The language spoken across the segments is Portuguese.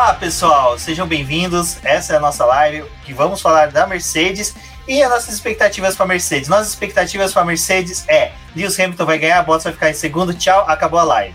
Olá, pessoal, sejam bem-vindos. Essa é a nossa live que vamos falar da Mercedes e as nossas expectativas para Mercedes. Nossas expectativas para Mercedes é: Lewis Hamilton vai ganhar, Bottas vai ficar em segundo. Tchau, acabou a live.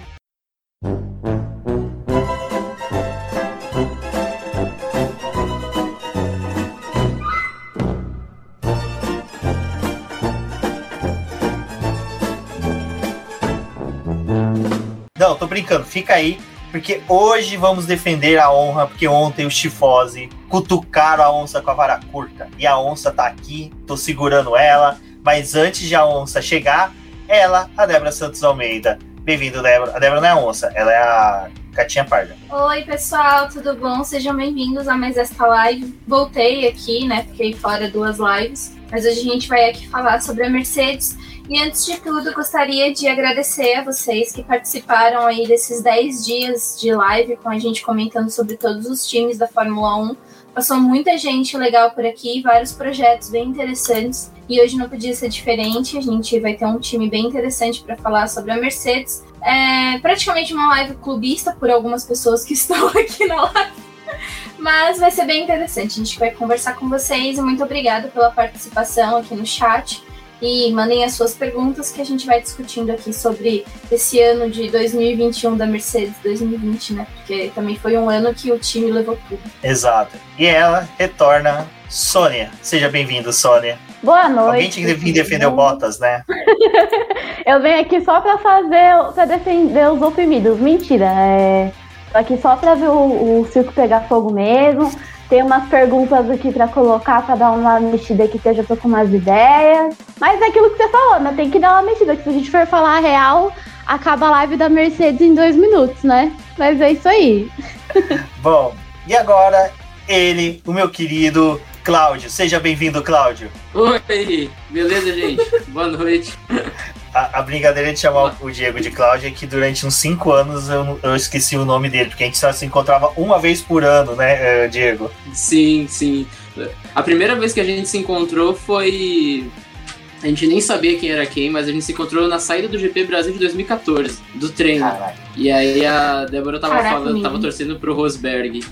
Não, tô brincando, fica aí, porque hoje vamos defender a honra, porque ontem os Tifose cutucaram a onça com a vara curta. E a onça tá aqui, tô segurando ela, mas antes de a onça chegar, ela, a Débora Santos Almeida. Bem-vindo, Débora. A Débora não é a onça, ela é a Catinha Parda. Oi, pessoal, tudo bom? Sejam bem-vindos a mais esta live. Voltei aqui, né? Fiquei fora duas lives, mas hoje a gente vai aqui falar sobre a Mercedes e antes de tudo, gostaria de agradecer a vocês que participaram aí desses 10 dias de live com a gente comentando sobre todos os times da Fórmula 1. Passou muita gente legal por aqui, vários projetos bem interessantes. E hoje não podia ser diferente. A gente vai ter um time bem interessante para falar sobre a Mercedes. É praticamente uma live clubista por algumas pessoas que estão aqui na live. Mas vai ser bem interessante. A gente vai conversar com vocês. Muito obrigada pela participação aqui no chat e mandem as suas perguntas que a gente vai discutindo aqui sobre esse ano de 2021 da Mercedes 2020, né? Porque também foi um ano que o time levou tudo. Exato. E ela retorna, Sônia. Seja bem-vinda, Sônia. Boa noite. Alguém tinha que vir defender o Bottas, né? Eu venho aqui só pra fazer, pra defender os oprimidos. Mentira, é... Tô aqui só pra ver o, o circo pegar fogo mesmo. Tem umas perguntas aqui para colocar para dar uma mexida aqui que eu já tô com umas ideias. Mas é aquilo que você falou, né? Tem que dar uma mexida, que se a gente for falar a real, acaba a live da Mercedes em dois minutos, né? Mas é isso aí. Bom, e agora ele, o meu querido Cláudio. Seja bem-vindo, Cláudio. Oi, beleza, gente? Boa noite. A, a, brincadeira de chamar o Diego de Cláudio é que durante uns cinco anos eu, eu esqueci o nome dele, porque a gente só se encontrava uma vez por ano, né, eh, Diego? Sim, sim. A primeira vez que a gente se encontrou foi. A gente nem sabia quem era quem, mas a gente se encontrou na saída do GP Brasil de 2014, do treino. Caraca. E aí a Débora tava Caraca, falando, tava torcendo pro Rosberg.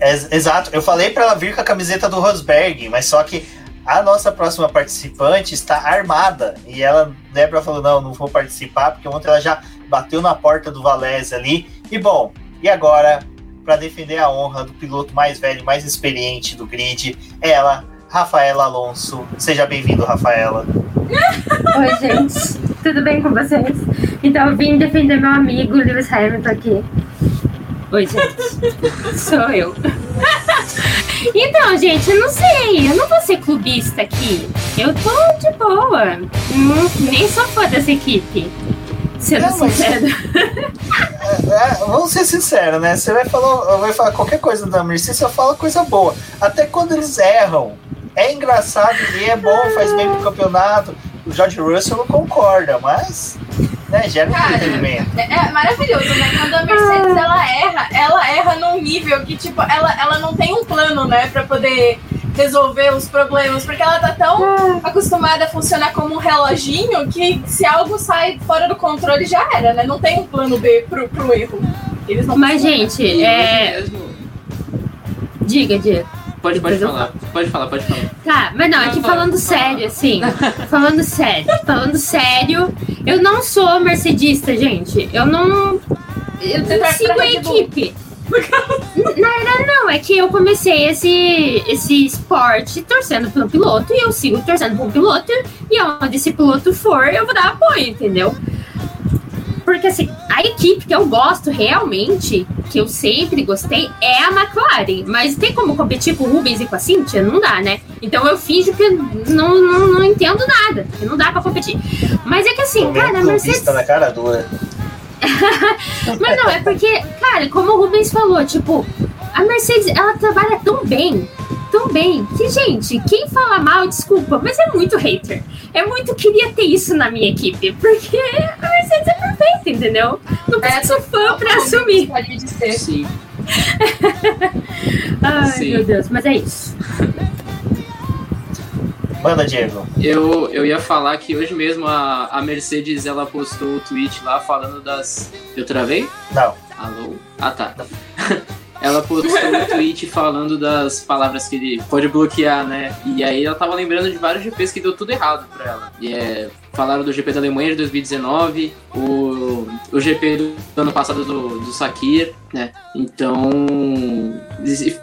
É, exato, eu falei para ela vir com a camiseta do Rosberg, mas só que a nossa próxima participante está armada. E ela, Débora falou: não, não vou participar, porque ontem ela já bateu na porta do Valese ali. E bom, e agora, para defender a honra do piloto mais velho, mais experiente do grid, ela, Rafaela Alonso. Seja bem-vindo, Rafaela. Oi, gente. Tudo bem com vocês? Então, eu vim defender meu amigo Lewis Hamilton aqui. Oi, gente. Sou eu. Então, gente, eu não sei. Eu não vou ser clubista aqui. Eu tô de boa. Não, nem sou fã dessa equipe. Sendo não, sincero. É, vamos ser sinceros, né? Você vai falar, vai falar qualquer coisa da Mercedes, você fala coisa boa. Até quando eles erram. É engraçado e é bom, faz bem pro campeonato. O George Russell não concorda, mas né? Gera Cara, entretenimento. É, é, maravilhoso, né? Quando a Mercedes ela erra, ela erra num nível que, tipo, ela, ela não tem um plano, né, pra poder resolver os problemas, porque ela tá tão acostumada a funcionar como um reloginho que se algo sai fora do controle já era, né? Não tem um plano B pro, pro erro. Eles não Mas, gente, é. Diga, diga. Pode, pode falar, pode falar, pode falar. Tá, mas não, aqui falando sério, assim, falando sério, falando sério, eu não sou mercedista, gente. Eu não. Eu não sigo a equipe. Na verdade, não, é que eu comecei esse, esse esporte torcendo pelo piloto e eu sigo torcendo pelo piloto e onde esse piloto for, eu vou dar apoio, entendeu? Porque assim, a equipe que eu gosto realmente, que eu sempre gostei, é a McLaren. Mas tem como competir com o Rubens e com a Cynthia? Não dá, né? Então eu finjo que não, não, não entendo nada. Que não dá pra competir. Mas é que assim, cara, a Mercedes. na cara dura. Mas não, é porque, cara, como o Rubens falou, tipo, a Mercedes, ela trabalha tão bem tão bem que, gente, quem fala mal, desculpa, mas é muito hater. É muito queria ter isso na minha equipe, porque a Mercedes é perfeita, entendeu? Não preciso é, fã pra assumir. Pode dizer. Sim. Ai, Sim. meu Deus, mas é isso. Manda, Diego. Eu, eu ia falar que hoje mesmo a, a Mercedes ela postou o tweet lá falando das. Eu travei? Não. Alô? Ah, tá. ela postou um tweet falando das palavras que ele pode bloquear, né? E aí ela tava lembrando de vários GPs que deu tudo errado pra ela. E é, falaram do GP da Alemanha de 2019, o, o GP do ano passado do, do Sakir, né? Então,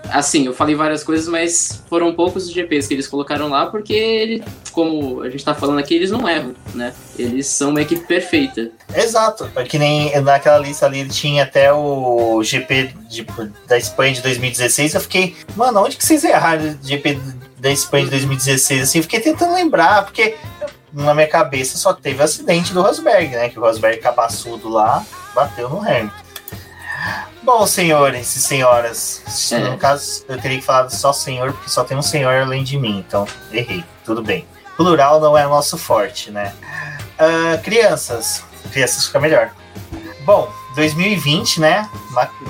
assim, eu falei várias coisas, mas foram poucos os GPs que eles colocaram lá, porque ele, como a gente tá falando aqui, eles não erram, né? Eles são uma equipe perfeita. Exato, é que nem naquela lista ali tinha até o GP de, da Espanha de 2016, eu fiquei, mano, onde que vocês erraram o GP da Espanha de 2016? Assim, fiquei tentando lembrar, porque na minha cabeça só teve o acidente do Rosberg, né? Que o Rosberg cabaçudo lá bateu no Hamilton. Bom, senhores e senhoras, é. no caso eu teria que falar só senhor, porque só tem um senhor além de mim, então errei, tudo bem. Plural não é nosso forte, né? Uh, crianças, crianças fica melhor. Bom, 2020, né?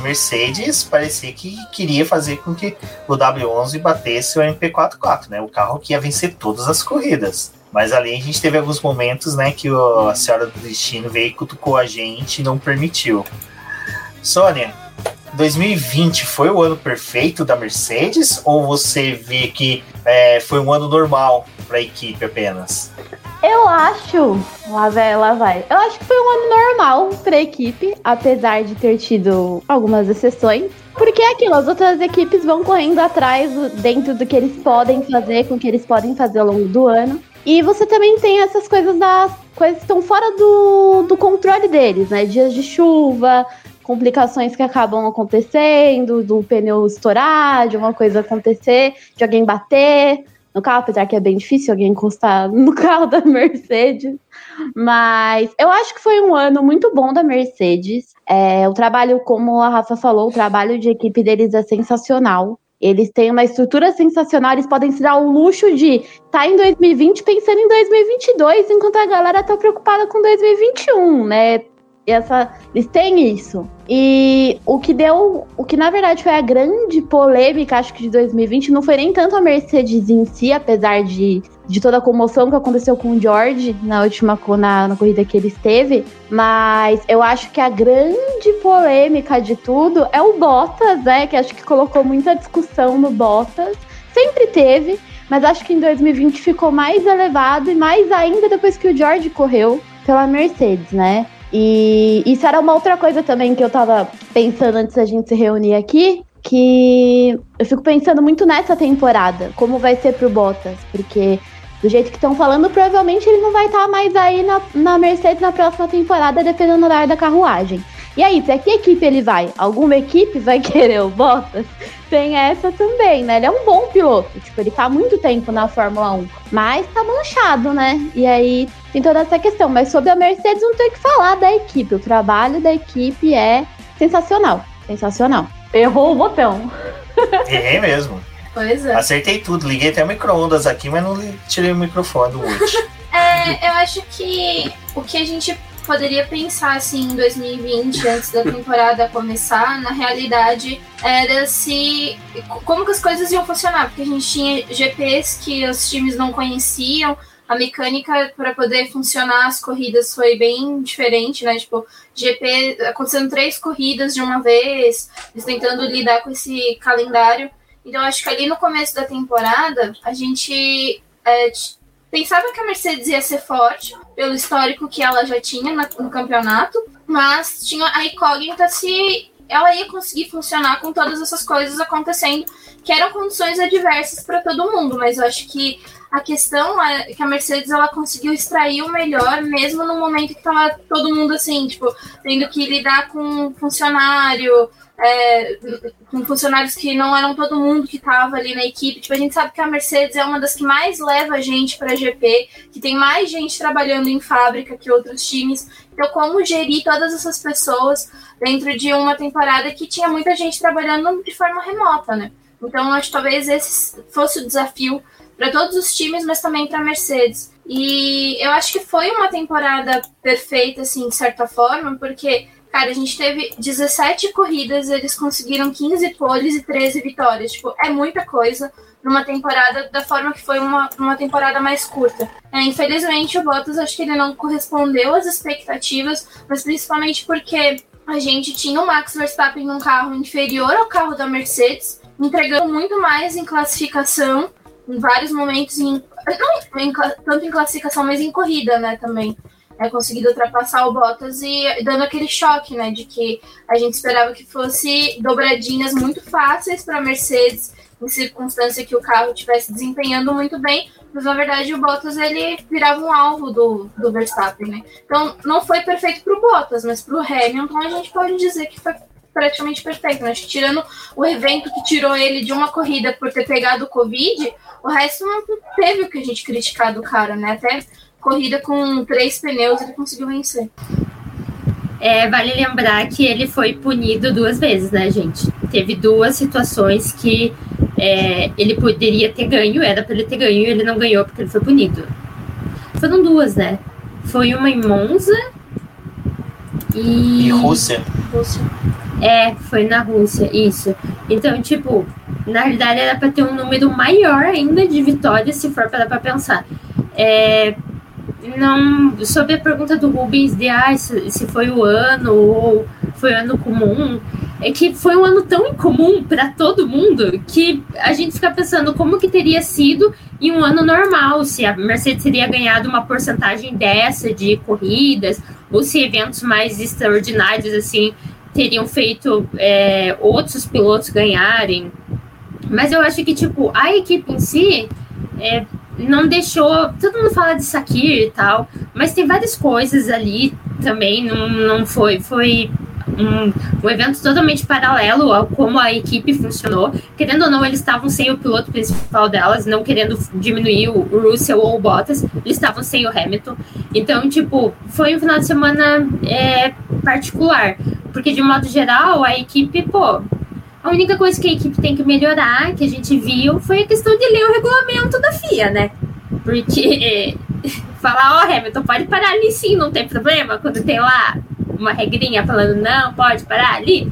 Mercedes parecia que queria fazer com que o W11 batesse o MP44, né? O carro que ia vencer todas as corridas. Mas ali a gente teve alguns momentos, né, que o, a Senhora do Destino veio e cutucou a gente e não permitiu. Sônia, 2020 foi o ano perfeito da Mercedes ou você vê que é, foi um ano normal para a equipe apenas? Eu acho, lá vai, lá vai. Eu acho que foi um ano normal para a equipe, apesar de ter tido algumas exceções. Porque é aquilo, as outras equipes vão correndo atrás dentro do que eles podem fazer, com o que eles podem fazer ao longo do ano. E você também tem essas coisas das coisas que estão fora do, do controle deles, né? Dias de chuva, complicações que acabam acontecendo, do pneu estourar, de uma coisa acontecer, de alguém bater no carro, apesar que é bem difícil alguém encostar no carro da Mercedes. Mas eu acho que foi um ano muito bom da Mercedes. É, o trabalho, como a Rafa falou, o trabalho de equipe deles é sensacional. Eles têm uma estrutura sensacional, eles podem se dar o luxo de estar tá em 2020 pensando em 2022, enquanto a galera tá preocupada com 2021, né? Essa, eles têm isso. E o que deu, o que na verdade foi a grande polêmica, acho que de 2020, não foi nem tanto a Mercedes em si, apesar de, de toda a comoção que aconteceu com o George na última na, na corrida que ele esteve, mas eu acho que a grande polêmica de tudo é o Bottas, né? Que acho que colocou muita discussão no Bottas. Sempre teve, mas acho que em 2020 ficou mais elevado e mais ainda depois que o George correu pela Mercedes, né? E isso era uma outra coisa também que eu tava pensando antes da gente se reunir aqui, que eu fico pensando muito nessa temporada, como vai ser pro Bottas, porque do jeito que estão falando, provavelmente ele não vai estar tá mais aí na, na Mercedes na próxima temporada, dependendo do horário da carruagem. E aí, pra que equipe ele vai? Alguma equipe vai querer o Bottas? Tem essa também, né? Ele é um bom piloto, tipo, ele tá há muito tempo na Fórmula 1, mas tá manchado, né? E aí tem toda essa questão. Mas sobre a Mercedes, não tem que falar da equipe. O trabalho da equipe é sensacional. Sensacional. Errou o botão. Errei mesmo. Pois é. Acertei tudo. Liguei até o micro-ondas aqui, mas não tirei o microfone do Wood. é, eu acho que o que a gente poderia pensar assim em 2020, antes da temporada começar, na realidade era se como que as coisas iam funcionar, porque a gente tinha GPs que os times não conheciam, a mecânica para poder funcionar as corridas foi bem diferente, né? Tipo, GP acontecendo três corridas de uma vez, eles tentando lidar com esse calendário. Então, acho que ali no começo da temporada, a gente é, pensava que a Mercedes ia ser forte, pelo histórico que ela já tinha no campeonato, mas tinha a incógnita se ela ia conseguir funcionar com todas essas coisas acontecendo, que eram condições adversas para todo mundo, mas eu acho que a questão é que a Mercedes ela conseguiu extrair o melhor, mesmo no momento que tava todo mundo assim, tipo, tendo que lidar com funcionário, é, com funcionários que não eram todo mundo que estava ali na equipe. Tipo, a gente sabe que a Mercedes é uma das que mais leva gente para GP, que tem mais gente trabalhando em fábrica que outros times. Então, como gerir todas essas pessoas dentro de uma temporada que tinha muita gente trabalhando de forma remota, né? Então, acho que talvez esse fosse o desafio para todos os times, mas também para a Mercedes. E eu acho que foi uma temporada perfeita, assim, de certa forma, porque, cara, a gente teve 17 corridas, eles conseguiram 15 poles e 13 vitórias. Tipo, é muita coisa numa temporada da forma que foi uma, uma temporada mais curta. É, infelizmente, o Bottas acho que ele não correspondeu às expectativas, mas principalmente porque a gente tinha o Max Verstappen num carro inferior ao carro da Mercedes, entregando muito mais em classificação, em vários momentos, em, não em, tanto em classificação, mas em corrida, né, também. É, conseguido ultrapassar o Bottas e dando aquele choque, né, de que a gente esperava que fosse dobradinhas muito fáceis para a Mercedes, em circunstância que o carro estivesse desempenhando muito bem, mas na verdade o Bottas ele virava um alvo do, do Verstappen, né? Então não foi perfeito para o Bottas, mas para o Hamilton a gente pode dizer que foi praticamente perfeito. Né? Tirando o evento que tirou ele de uma corrida por ter pegado o Covid, o resto não teve o que a gente criticar do cara, né? Até corrida com três pneus ele conseguiu vencer. É, vale lembrar que ele foi punido duas vezes, né, gente? Teve duas situações que é, ele poderia ter ganho, era para ele ter ganho e ele não ganhou porque ele foi punido. Foram duas, né? Foi uma em Monza e. E Rússia. Rússia. É, foi na Rússia, isso. Então, tipo, na realidade era para ter um número maior ainda de vitórias, se for para pensar. É, não, sobre a pergunta do Rubens de ah, se, se foi o ano ou foi ano comum, é que foi um ano tão incomum para todo mundo que a gente fica pensando como que teria sido em um ano normal, se a Mercedes teria ganhado uma porcentagem dessa de corridas, ou se eventos mais extraordinários assim teriam feito é, outros pilotos ganharem. Mas eu acho que tipo a equipe em si é, não deixou. Todo mundo fala de Sakir e tal, mas tem várias coisas ali também. Não, não foi. Foi um, um evento totalmente paralelo ao como a equipe funcionou. Querendo ou não, eles estavam sem o piloto principal delas, não querendo diminuir o Russell ou o Bottas, eles estavam sem o Hamilton. Então, tipo, foi um final de semana é, particular. Porque, de modo geral, a equipe, pô, a única coisa que a equipe tem que melhorar, que a gente viu, foi a questão de ler o regulamento da FIA, né? Porque falar, ó, oh, Hamilton, pode parar ali sim, não tem problema, quando tem lá uma regrinha falando não, pode parar ali,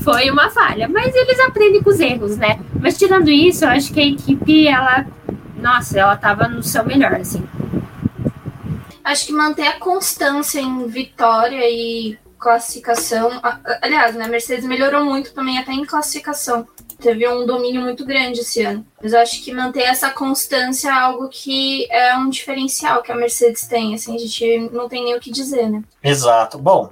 foi uma falha. Mas eles aprendem com os erros, né? Mas tirando isso, eu acho que a equipe, ela, nossa, ela tava no seu melhor, assim. Acho que manter a constância em vitória e classificação. Aliás, né, a Mercedes melhorou muito também até em classificação. Teve um domínio muito grande esse ano. Mas eu acho que manter essa constância é algo que é um diferencial que a Mercedes tem. Assim, a gente não tem nem o que dizer, né? Exato. Bom,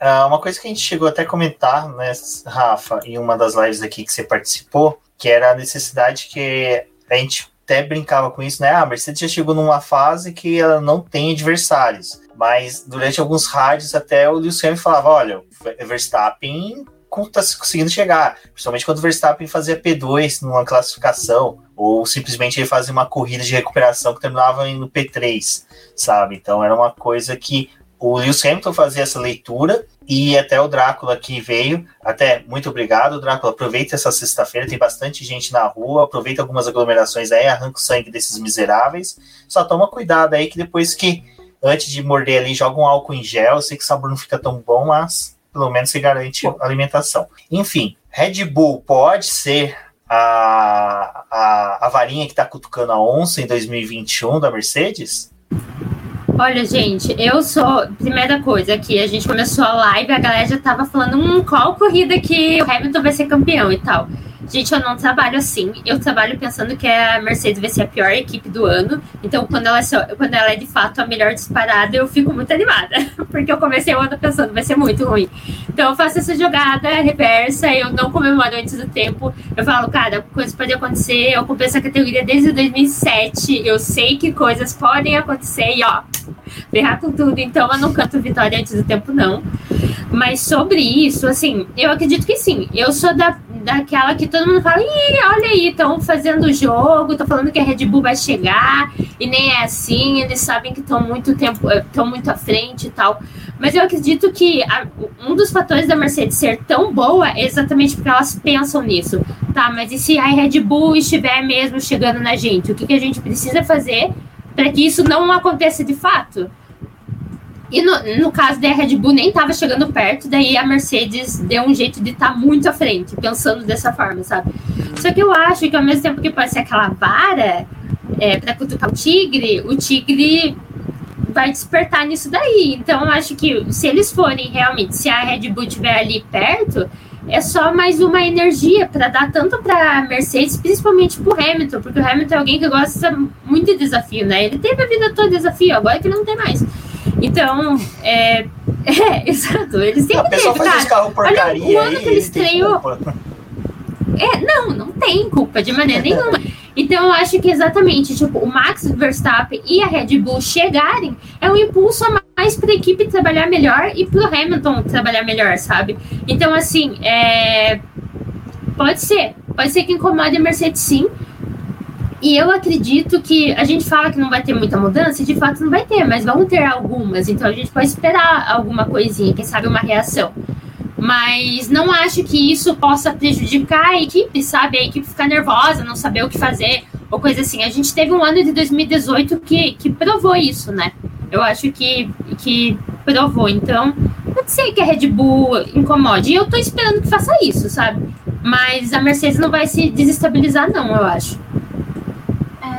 é, uma coisa que a gente chegou até a comentar, né, Rafa, em uma das lives aqui que você participou, que era a necessidade que a gente até brincava com isso, né? Ah, a Mercedes já chegou numa fase que ela não tem adversários. Mas durante alguns rádios até o Lewis Hamilton falava, olha, Verstappen está conseguindo chegar, principalmente quando o Verstappen fazia P2 numa classificação, ou simplesmente ele fazia uma corrida de recuperação que terminava no P3, sabe? Então era uma coisa que o Lewis Hamilton fazia essa leitura e até o Drácula que veio. Até muito obrigado, Drácula. Aproveita essa sexta-feira, tem bastante gente na rua. Aproveita algumas aglomerações aí, arranca o sangue desses miseráveis. Só toma cuidado aí que depois que, antes de morder ali, joga um álcool em gel. Eu sei que o sabor não fica tão bom, mas pelo menos se garante a alimentação. Enfim, Red Bull pode ser a, a, a varinha que está cutucando a onça em 2021 da Mercedes? Olha, gente, eu sou. Primeira coisa, que a gente começou a live, a galera já tava falando, hum, qual corrida que o Hamilton vai ser campeão e tal. Gente, eu não trabalho assim. Eu trabalho pensando que a Mercedes vai ser a pior equipe do ano. Então, quando ela, é, quando ela é de fato a melhor disparada, eu fico muito animada. Porque eu comecei o ano pensando, vai ser muito ruim. Então, eu faço essa jogada reversa, eu não comemoro antes do tempo. Eu falo, cara, coisas podem acontecer. Eu comprei essa categoria desde 2007. Eu sei que coisas podem acontecer e, ó, ferrar com tudo. Então, eu não canto vitória antes do tempo, não. Mas sobre isso, assim, eu acredito que sim. Eu sou da daquela que todo mundo fala, Ih, olha aí, estão fazendo o jogo, estão falando que a Red Bull vai chegar, e nem é assim, eles sabem que estão muito tempo, estão eh, muito à frente e tal. Mas eu acredito que a, um dos fatores da Mercedes ser tão boa é exatamente porque elas pensam nisso. Tá, mas e se a Red Bull estiver mesmo chegando na gente? O que, que a gente precisa fazer para que isso não aconteça de fato? E no, no caso da Red Bull nem estava chegando perto, daí a Mercedes deu um jeito de estar tá muito à frente, pensando dessa forma, sabe? Só que eu acho que ao mesmo tempo que pode ser aquela vara é, para cutucar o tigre, o tigre vai despertar nisso daí. Então, eu acho que se eles forem realmente, se a Red Bull estiver ali perto, é só mais uma energia para dar tanto para Mercedes, principalmente para o Hamilton, porque o Hamilton é alguém que gosta muito de desafio, né? Ele teve a vida toda de desafio, agora que ele não tem mais. Então, é, é exato. Eles sempre teve, cara. Carro porcaria Olha, o ano que ele estreou. É, não, não tem culpa de maneira nenhuma. Então eu acho que exatamente, tipo, o Max Verstappen e a Red Bull chegarem é um impulso a mais para a equipe trabalhar melhor e para o Hamilton trabalhar melhor, sabe? Então, assim, é... pode ser. Pode ser que incomode a Mercedes sim. E eu acredito que a gente fala que não vai ter muita mudança, e de fato não vai ter, mas vão ter algumas. Então a gente pode esperar alguma coisinha, quem sabe uma reação. Mas não acho que isso possa prejudicar a equipe, sabe? A equipe ficar nervosa, não saber o que fazer, ou coisa assim. A gente teve um ano de 2018 que, que provou isso, né? Eu acho que, que provou. Então, pode ser que a Red Bull incomode. E eu tô esperando que faça isso, sabe? Mas a Mercedes não vai se desestabilizar, não, eu acho.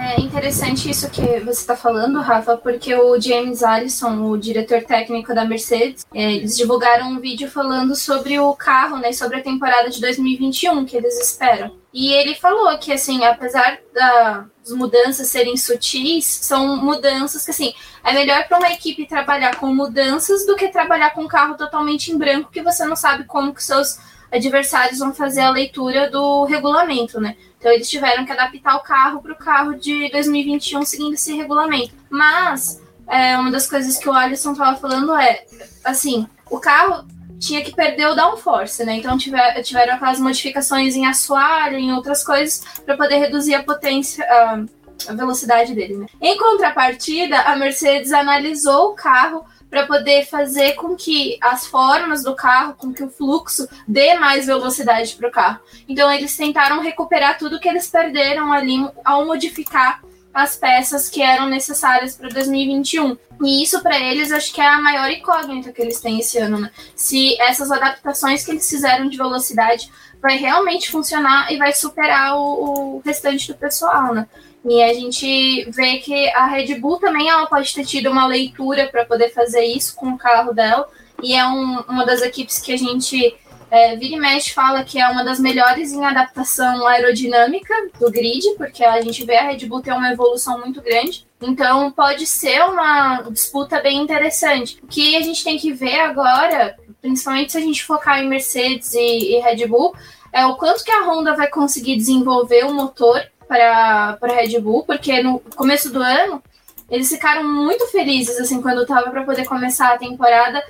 É interessante isso que você está falando, Rafa, porque o James Allison, o diretor técnico da Mercedes, é, eles divulgaram um vídeo falando sobre o carro, né, sobre a temporada de 2021 que eles esperam. E ele falou que, assim, apesar das mudanças serem sutis, são mudanças que, assim, é melhor para uma equipe trabalhar com mudanças do que trabalhar com um carro totalmente em branco que você não sabe como que seus adversários vão fazer a leitura do regulamento, né? Então eles tiveram que adaptar o carro para o carro de 2021 seguindo esse regulamento. Mas é, uma das coisas que o Alisson estava falando é, assim, o carro tinha que perder o downforce, né? Então tiver, tiveram aquelas modificações em assoalho, em outras coisas, para poder reduzir a potência, a, a velocidade dele. Né? Em contrapartida, a Mercedes analisou o carro para poder fazer com que as formas do carro, com que o fluxo dê mais velocidade para o carro. Então eles tentaram recuperar tudo que eles perderam ali ao modificar as peças que eram necessárias para 2021. E isso para eles acho que é a maior incógnita que eles têm esse ano, né? Se essas adaptações que eles fizeram de velocidade vai realmente funcionar e vai superar o, o restante do pessoal, né? E a gente vê que a Red Bull também ela pode ter tido uma leitura para poder fazer isso com o carro dela. E é um, uma das equipes que a gente é, vira e mexe fala que é uma das melhores em adaptação aerodinâmica do grid, porque a gente vê a Red Bull ter uma evolução muito grande. Então pode ser uma disputa bem interessante. O que a gente tem que ver agora, principalmente se a gente focar em Mercedes e, e Red Bull, é o quanto que a Honda vai conseguir desenvolver o motor para a Red Bull, porque no começo do ano eles ficaram muito felizes assim quando estava para poder começar a temporada.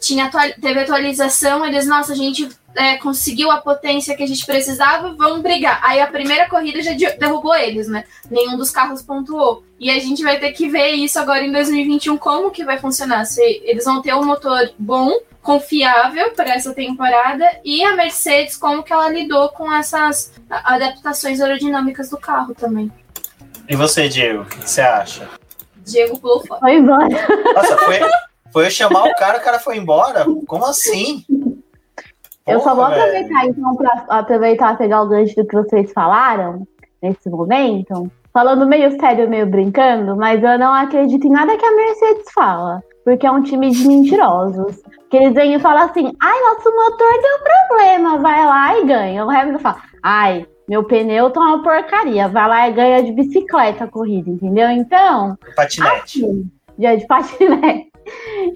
Tinha teve atualização, eles, nossa, a gente é, conseguiu a potência que a gente precisava, vamos brigar. Aí a primeira corrida já derrubou eles, né? Nenhum dos carros pontuou. E a gente vai ter que ver isso agora em 2021, como que vai funcionar. Se eles vão ter um motor bom confiável para essa temporada e a Mercedes como que ela lidou com essas adaptações aerodinâmicas do carro também. E você, Diego, o que você acha? Diego pulou fora. Foi embora. Nossa, foi, foi eu chamar o cara, o cara foi embora? Como assim? Eu Porra, só vou aproveitar, velho. então, para aproveitar e pegar o gancho do que vocês falaram nesse momento. Falando meio sério, meio brincando, mas eu não acredito em nada que a Mercedes fala porque é um time de mentirosos. Que eles vêm e falam assim: ai, nosso motor deu problema, vai lá e ganha. O Hamilton fala: ai, meu pneu tá uma porcaria, vai lá e ganha de bicicleta a corrida, entendeu? Então. Patinete. Assim, de patinete.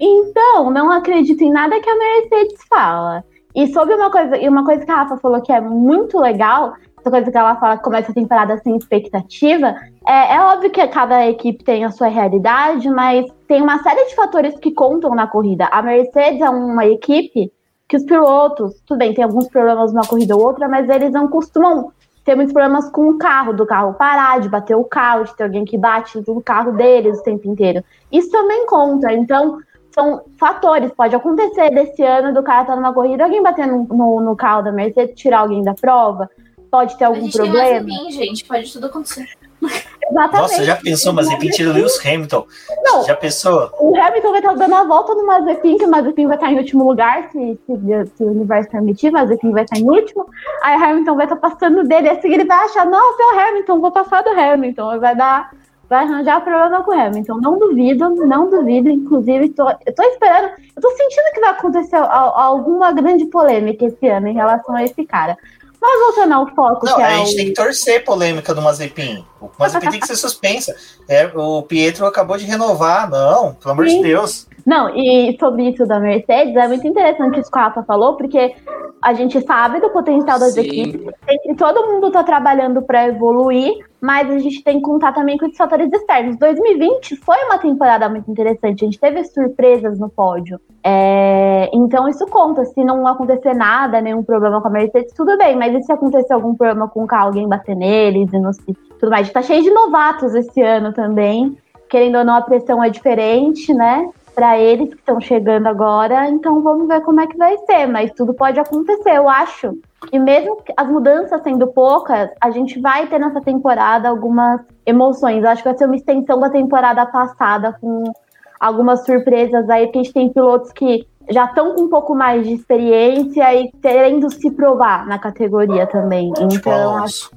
Então, não acredito em nada que a Mercedes fala. E sobre uma coisa, e uma coisa que a Rafa falou que é muito legal, essa coisa que ela fala que começa a temporada sem expectativa, é, é óbvio que cada equipe tem a sua realidade, mas tem uma série de fatores que contam na corrida. A Mercedes é uma equipe que os pilotos, tudo bem, tem alguns problemas numa corrida ou outra, mas eles não costumam ter muitos problemas com o carro, do carro parar, de bater o carro, de ter alguém que bate no carro deles o tempo inteiro. Isso também conta. Então, são fatores. Pode acontecer desse ano do cara estar tá numa corrida, alguém bater no, no, no carro da Mercedes, tirar alguém da prova pode ter algum problema. Tem mais gente, pode tudo acontecer. Exatamente. Nossa, já pensou, mas repente o Lewis Hamilton. Não, já pensou? O Hamilton vai estar dando a volta no Mazepin, que o Mazepin vai estar em último lugar, se, se, se o universo permitir, o Mazepin vai estar em último. Aí o Hamilton vai estar passando dele, assim ele vai achar, nossa, é o Hamilton, vou passar do Hamilton. Vai dar vai arranjar problema com o Hamilton. Não duvido, não duvido. Inclusive, tô, eu tô esperando, eu tô sentindo que vai acontecer alguma grande polêmica esse ano em relação a esse cara. Mas voltando ao foco. Não, que é a gente o... tem que torcer polêmica do Mazepin. O Mazepin tem que ser suspensa. É, o Pietro acabou de renovar. Não, pelo amor Sim. de Deus. Não, e sobre isso da Mercedes, é muito interessante isso que o Rafa falou, porque a gente sabe do potencial das Sim. equipes, e todo mundo está trabalhando para evoluir, mas a gente tem que contar também com os fatores externos. 2020 foi uma temporada muito interessante, a gente teve surpresas no pódio. É, então isso conta. Se não acontecer nada, nenhum problema com a Mercedes, tudo bem, mas e se acontecer algum problema com o carro, alguém bater neles e não sei, tudo mais? A gente tá cheio de novatos esse ano também. Querendo ou não, a pressão é diferente, né? Para eles que estão chegando agora, então vamos ver como é que vai ser, mas tudo pode acontecer, eu acho. E mesmo as mudanças sendo poucas, a gente vai ter nessa temporada algumas emoções. Eu acho que vai ser uma extensão da temporada passada com algumas surpresas aí, porque a gente tem pilotos que já estão com um pouco mais de experiência e querendo se provar na categoria também. Então, acho...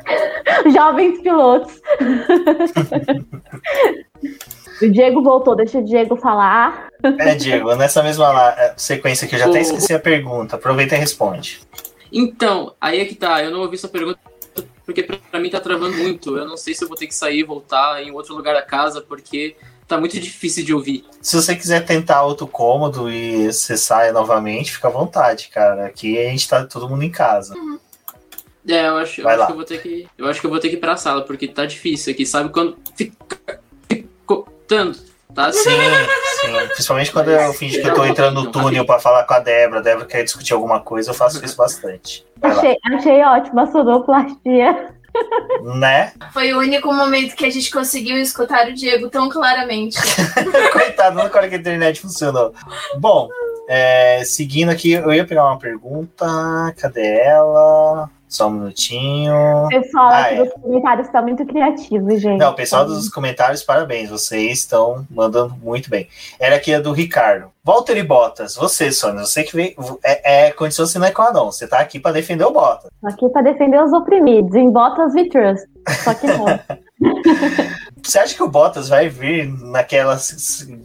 jovens pilotos. O Diego voltou, deixa o Diego falar. É, Diego, nessa mesma é, sequência que eu já até esqueci a pergunta, aproveita e responde. Então, aí é que tá, eu não ouvi sua pergunta porque pra mim tá travando muito. Eu não sei se eu vou ter que sair e voltar em outro lugar da casa, porque tá muito difícil de ouvir. Se você quiser tentar outro cômodo e você saia novamente, fica à vontade, cara. Aqui a gente tá todo mundo em casa. Uhum. É, eu acho, eu acho que eu vou ter que. Eu acho que eu vou ter que ir pra sala, porque tá difícil aqui, sabe? Quando fica tanto, tá? Sim, sim. Principalmente quando eu fingi que eu tô entrando no túnel pra falar com a Débora, a Débora quer discutir alguma coisa, eu faço isso bastante. achei, achei ótima a sonoplastia. Né? Foi o único momento que a gente conseguiu escutar o Diego tão claramente. Coitado, não que a internet funcionou. Bom, é, seguindo aqui, eu ia pegar uma pergunta. Cadê ela? Só um minutinho. O pessoal ah, aqui é. dos comentários está muito criativo, gente. Não, o pessoal dos comentários, parabéns. Vocês estão mandando muito bem. Era aqui a do Ricardo. Walter e Bottas, você, Sônia, você que veio. É, é condição sine qua non. Você está aqui para defender o Bottas. Aqui para defender os oprimidos. Em Bottas we trust. Só que não. Você acha que o Bottas vai vir naquela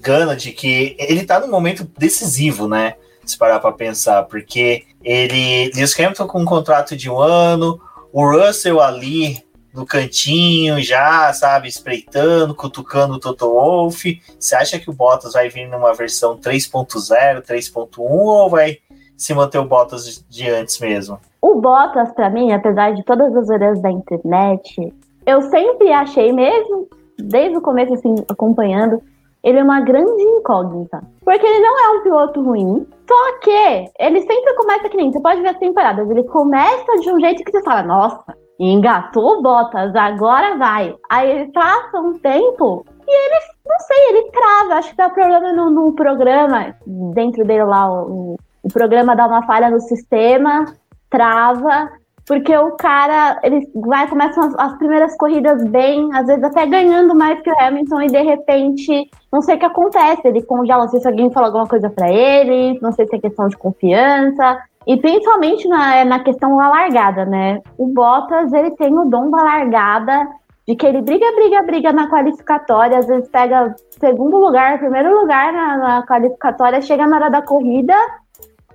gana de que ele está num momento decisivo, né? se parar para pensar, porque ele. Lewis Hamilton com um contrato de um ano, o Russell ali no cantinho já, sabe, espreitando, cutucando o Toto Wolff. Você acha que o Bottas vai vir numa versão 3.0, 3.1 ou vai se manter o Bottas de antes mesmo? O Bottas, para mim, apesar de todas as horas da internet, eu sempre achei mesmo, desde o começo, assim, acompanhando, ele é uma grande incógnita. Porque ele não é um piloto ruim, só que ele sempre começa que nem, você pode ver as temporadas, ele começa de um jeito que você fala, nossa, engatou botas, agora vai. Aí ele passa um tempo e ele, não sei, ele trava. Acho que tá problema no, no programa, dentro dele lá, o, o programa dá uma falha no sistema, trava. Porque o cara, ele vai, começam as, as, primeiras corridas bem, às vezes até ganhando mais que o Hamilton, e de repente, não sei o que acontece, ele congela, não sei se alguém falou alguma coisa para ele, não sei se é questão de confiança, e principalmente na, na questão da largada, né? O Bottas, ele tem o dom da largada, de que ele briga, briga, briga na qualificatória, às vezes pega segundo lugar, primeiro lugar na, na qualificatória, chega na hora da corrida,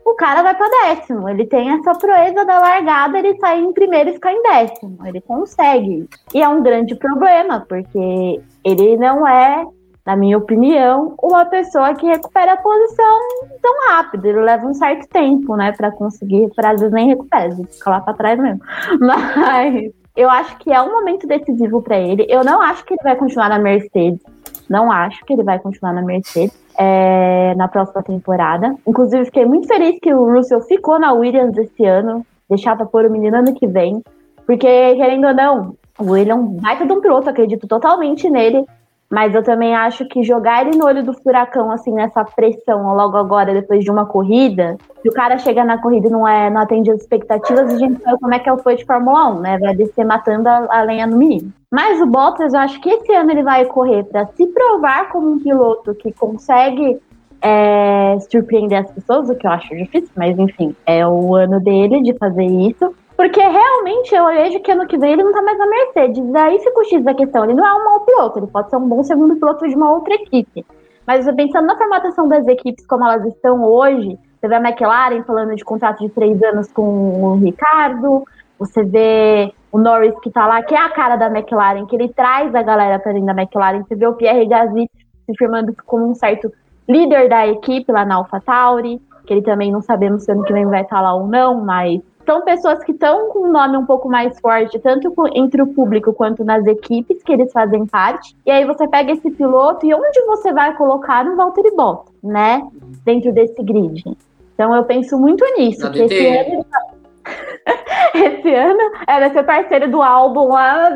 o cara vai para décimo. Ele tem essa proeza da largada, ele sai em primeiro e ficar em décimo. Ele consegue. E é um grande problema, porque ele não é, na minha opinião, uma pessoa que recupera a posição tão rápido. Ele leva um certo tempo, né, para conseguir, para às vezes nem recupera, ele fica lá para trás mesmo. Mas eu acho que é um momento decisivo para ele. Eu não acho que ele vai continuar na Mercedes. Não acho que ele vai continuar na Mercedes é, na próxima temporada. Inclusive, fiquei muito feliz que o Russell ficou na Williams esse ano, deixava por o menino ano que vem, porque, querendo ou não, o William vai ter um piloto, acredito totalmente nele. Mas eu também acho que jogar ele no olho do furacão, assim, nessa pressão logo agora, depois de uma corrida, se o cara chega na corrida e não, é, não atende as expectativas, a gente sabe como é que é o foi de Fórmula 1, né? Vai descer matando a, a lenha no menino. Mas o Bottas, eu acho que esse ano ele vai correr para se provar como um piloto que consegue é, surpreender as pessoas, o que eu acho difícil, mas enfim, é o ano dele de fazer isso. Porque realmente eu vejo que ano que vem ele não tá mais na Mercedes. Aí fica o X da questão. Ele não é um mau piloto, ele pode ser um bom segundo piloto de uma outra equipe. Mas pensando na formatação das equipes como elas estão hoje, você vê a McLaren falando de contrato de três anos com o Ricardo, você vê o Norris que tá lá, que é a cara da McLaren, que ele traz a galera para dentro da McLaren. Você vê o Pierre Gasly se firmando como um certo líder da equipe lá na AlphaTauri, que ele também não sabemos se ano que vem vai estar lá ou não, mas são pessoas que estão com um nome um pouco mais forte, tanto entre o público quanto nas equipes que eles fazem parte. E aí você pega esse piloto e onde você vai colocar no Valtteri Bottas, né? Dentro desse grid. Então eu penso muito nisso. que esse ano, esse ano é, vai ser parceiro do álbum lá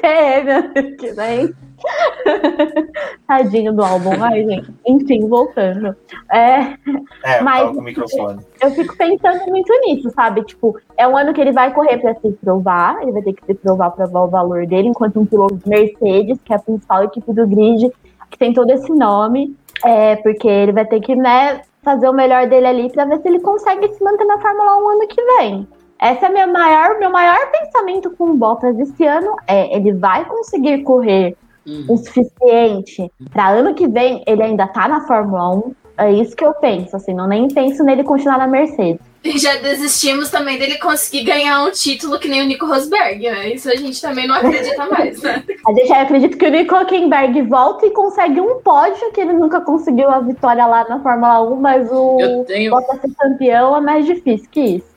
TM que vem. Tadinho do álbum, ai, gente. Enfim, voltando. É, é mas o microfone. eu fico pensando muito nisso, sabe? Tipo, é um ano que ele vai correr para se provar, ele vai ter que se provar para o valor dele, enquanto um piloto Mercedes, que é a principal equipe do grid, que tem todo esse nome, é, porque ele vai ter que, né, fazer o melhor dele ali para ver se ele consegue se manter na Fórmula 1 ano que vem. Esse é meu maior, meu maior pensamento com o Bottas esse ano é ele vai conseguir correr uhum. o suficiente para ano que vem ele ainda tá na Fórmula 1. É isso que eu penso, assim, não nem penso nele continuar na Mercedes. E já desistimos também dele conseguir ganhar um título que nem o Nico Rosberg, né? Isso a gente também não acredita mais, né? A gente acredita que o Nico Huckenberg volta e consegue um pódio, que ele nunca conseguiu a vitória lá na Fórmula 1, mas o tenho... Bottas ser campeão é mais difícil que isso.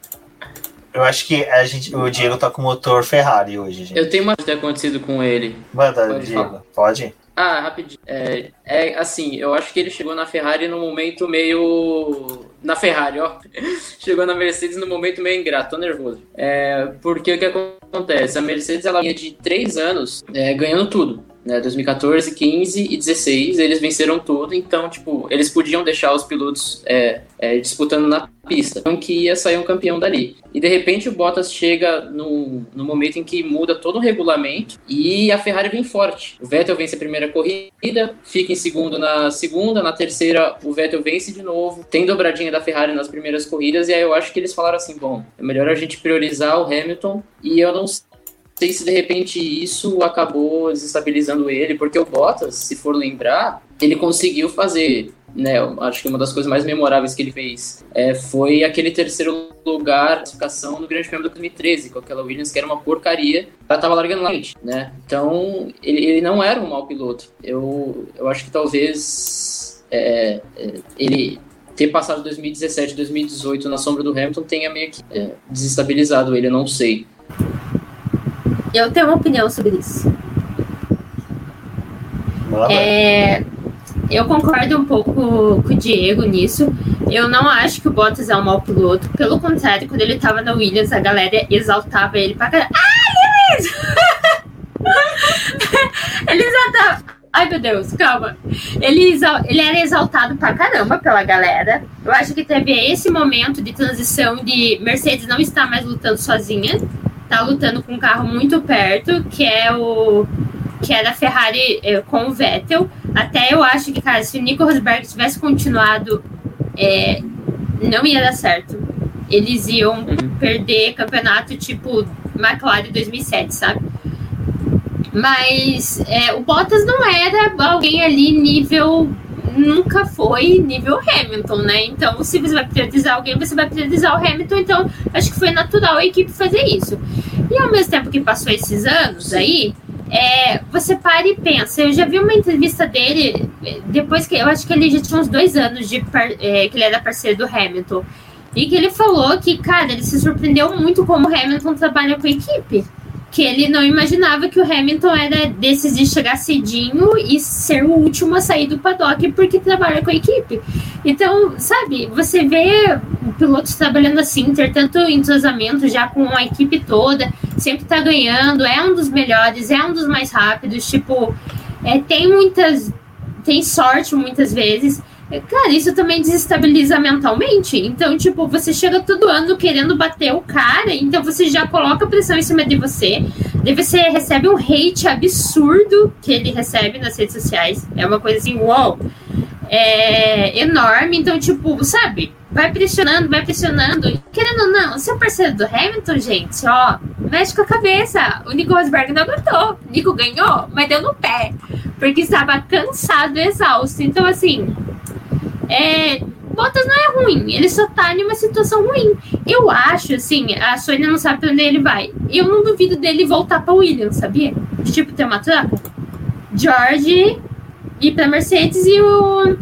Eu acho que a gente, o Diego tá com motor Ferrari hoje, gente. Eu tenho uma coisa acontecido com ele. Manda, pode Diego. Falar. Pode? Ah, rapidinho. É, é, assim, eu acho que ele chegou na Ferrari num momento meio. Na Ferrari, ó. chegou na Mercedes num momento meio ingrato, tô nervoso. É, porque o que acontece? A Mercedes ela vinha de três anos é, ganhando tudo né, 2014, 15 e 16, eles venceram tudo, então, tipo, eles podiam deixar os pilotos é, é, disputando na pista, então que ia sair um campeão dali. E de repente o Bottas chega no, no momento em que muda todo o regulamento e a Ferrari vem forte. O Vettel vence a primeira corrida, fica em segundo na segunda, na terceira o Vettel vence de novo, tem dobradinha da Ferrari nas primeiras corridas, e aí eu acho que eles falaram assim, bom, é melhor a gente priorizar o Hamilton, e eu não sei se de repente isso acabou desestabilizando ele, porque o Bottas, se for lembrar, ele conseguiu fazer, né? Acho que uma das coisas mais memoráveis que ele fez é, foi aquele terceiro lugar, classificação no Grande Prêmio de 2013, com aquela Williams que era uma porcaria, ela tava largando lá, né? Então, ele, ele não era um mau piloto. Eu, eu acho que talvez é, é, ele ter passado 2017, 2018 na sombra do Hamilton tenha meio que é, desestabilizado ele, eu não sei. Eu tenho uma opinião sobre isso. É, eu concordo um pouco com o Diego nisso. Eu não acho que o Bottas é um mau piloto. Pelo contrário, quando ele tava na Williams, a galera exaltava ele pra caramba. Ah, Lewis! ele exaltava. Ai, meu Deus, calma. Ele, ele era exaltado pra caramba pela galera. Eu acho que teve esse momento de transição de Mercedes não estar mais lutando sozinha tá lutando com um carro muito perto, que é o que é da Ferrari é, com o Vettel. Até eu acho que, cara, se o Nico Rosberg tivesse continuado, é, não ia dar certo. Eles iam perder campeonato tipo McLaren 2007, sabe? Mas é, o Bottas não era alguém ali nível nunca foi nível Hamilton, né? Então, se você vai priorizar alguém, você vai priorizar o Hamilton. Então, acho que foi natural a equipe fazer isso. E ao mesmo tempo que passou esses anos aí, é, você para e pensa. Eu já vi uma entrevista dele depois que eu acho que ele já tinha uns dois anos de é, que ele era parceiro do Hamilton. E que ele falou que, cara, ele se surpreendeu muito como o Hamilton trabalha com a equipe que ele não imaginava que o Hamilton era desses de chegar cedinho e ser o último a sair do paddock porque trabalha com a equipe. Então, sabe, você vê pilotos trabalhando assim, ter tanto entrosamento já com a equipe toda, sempre tá ganhando, é um dos melhores, é um dos mais rápidos, tipo, é, tem muitas. tem sorte muitas vezes. Cara, isso também desestabiliza mentalmente. Então, tipo, você chega todo ano querendo bater o cara, então você já coloca pressão em cima de você. Daí você recebe um hate absurdo que ele recebe nas redes sociais. É uma coisa assim, uau! É enorme. Então, tipo, sabe? vai pressionando, vai pressionando. Querendo ou não, seu parceiro do Hamilton, gente, ó, mexe com a cabeça. O Nico Rosberg não aguentou. O Nico ganhou, mas deu no pé. Porque estava cansado exausto. Então, assim, é, Bottas não é ruim, ele só tá em uma situação ruim. Eu acho, assim, a Sônia não sabe pra onde ele vai. Eu não duvido dele voltar pra Williams, sabia? Tipo, ter uma troca. George ir pra Mercedes e o,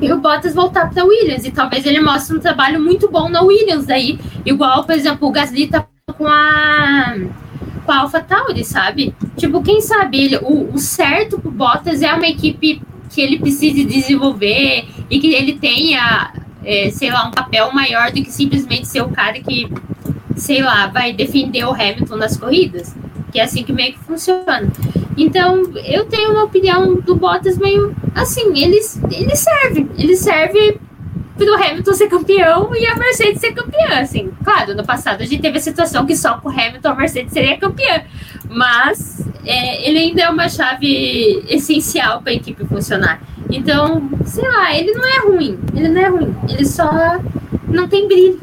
e o Bottas voltar pra Williams. E talvez ele mostre um trabalho muito bom na Williams daí. Igual, por exemplo, o Gasly tá com a com a AlphaTauri, sabe? Tipo, quem sabe ele, o, o certo pro Bottas é uma equipe que ele precise desenvolver e que ele tenha, é, sei lá, um papel maior do que simplesmente ser o cara que, sei lá, vai defender o Hamilton nas corridas. Que é assim que meio que funciona. Então, eu tenho uma opinião do Bottas meio assim, ele, ele serve. Ele serve pro Hamilton ser campeão e a Mercedes ser campeã, assim. Claro, no passado a gente teve a situação que só com o Hamilton a Mercedes seria campeã. Mas é, ele ainda é uma chave essencial para a equipe funcionar. Então, sei lá, ele não é ruim. Ele não é ruim. Ele só não tem brilho.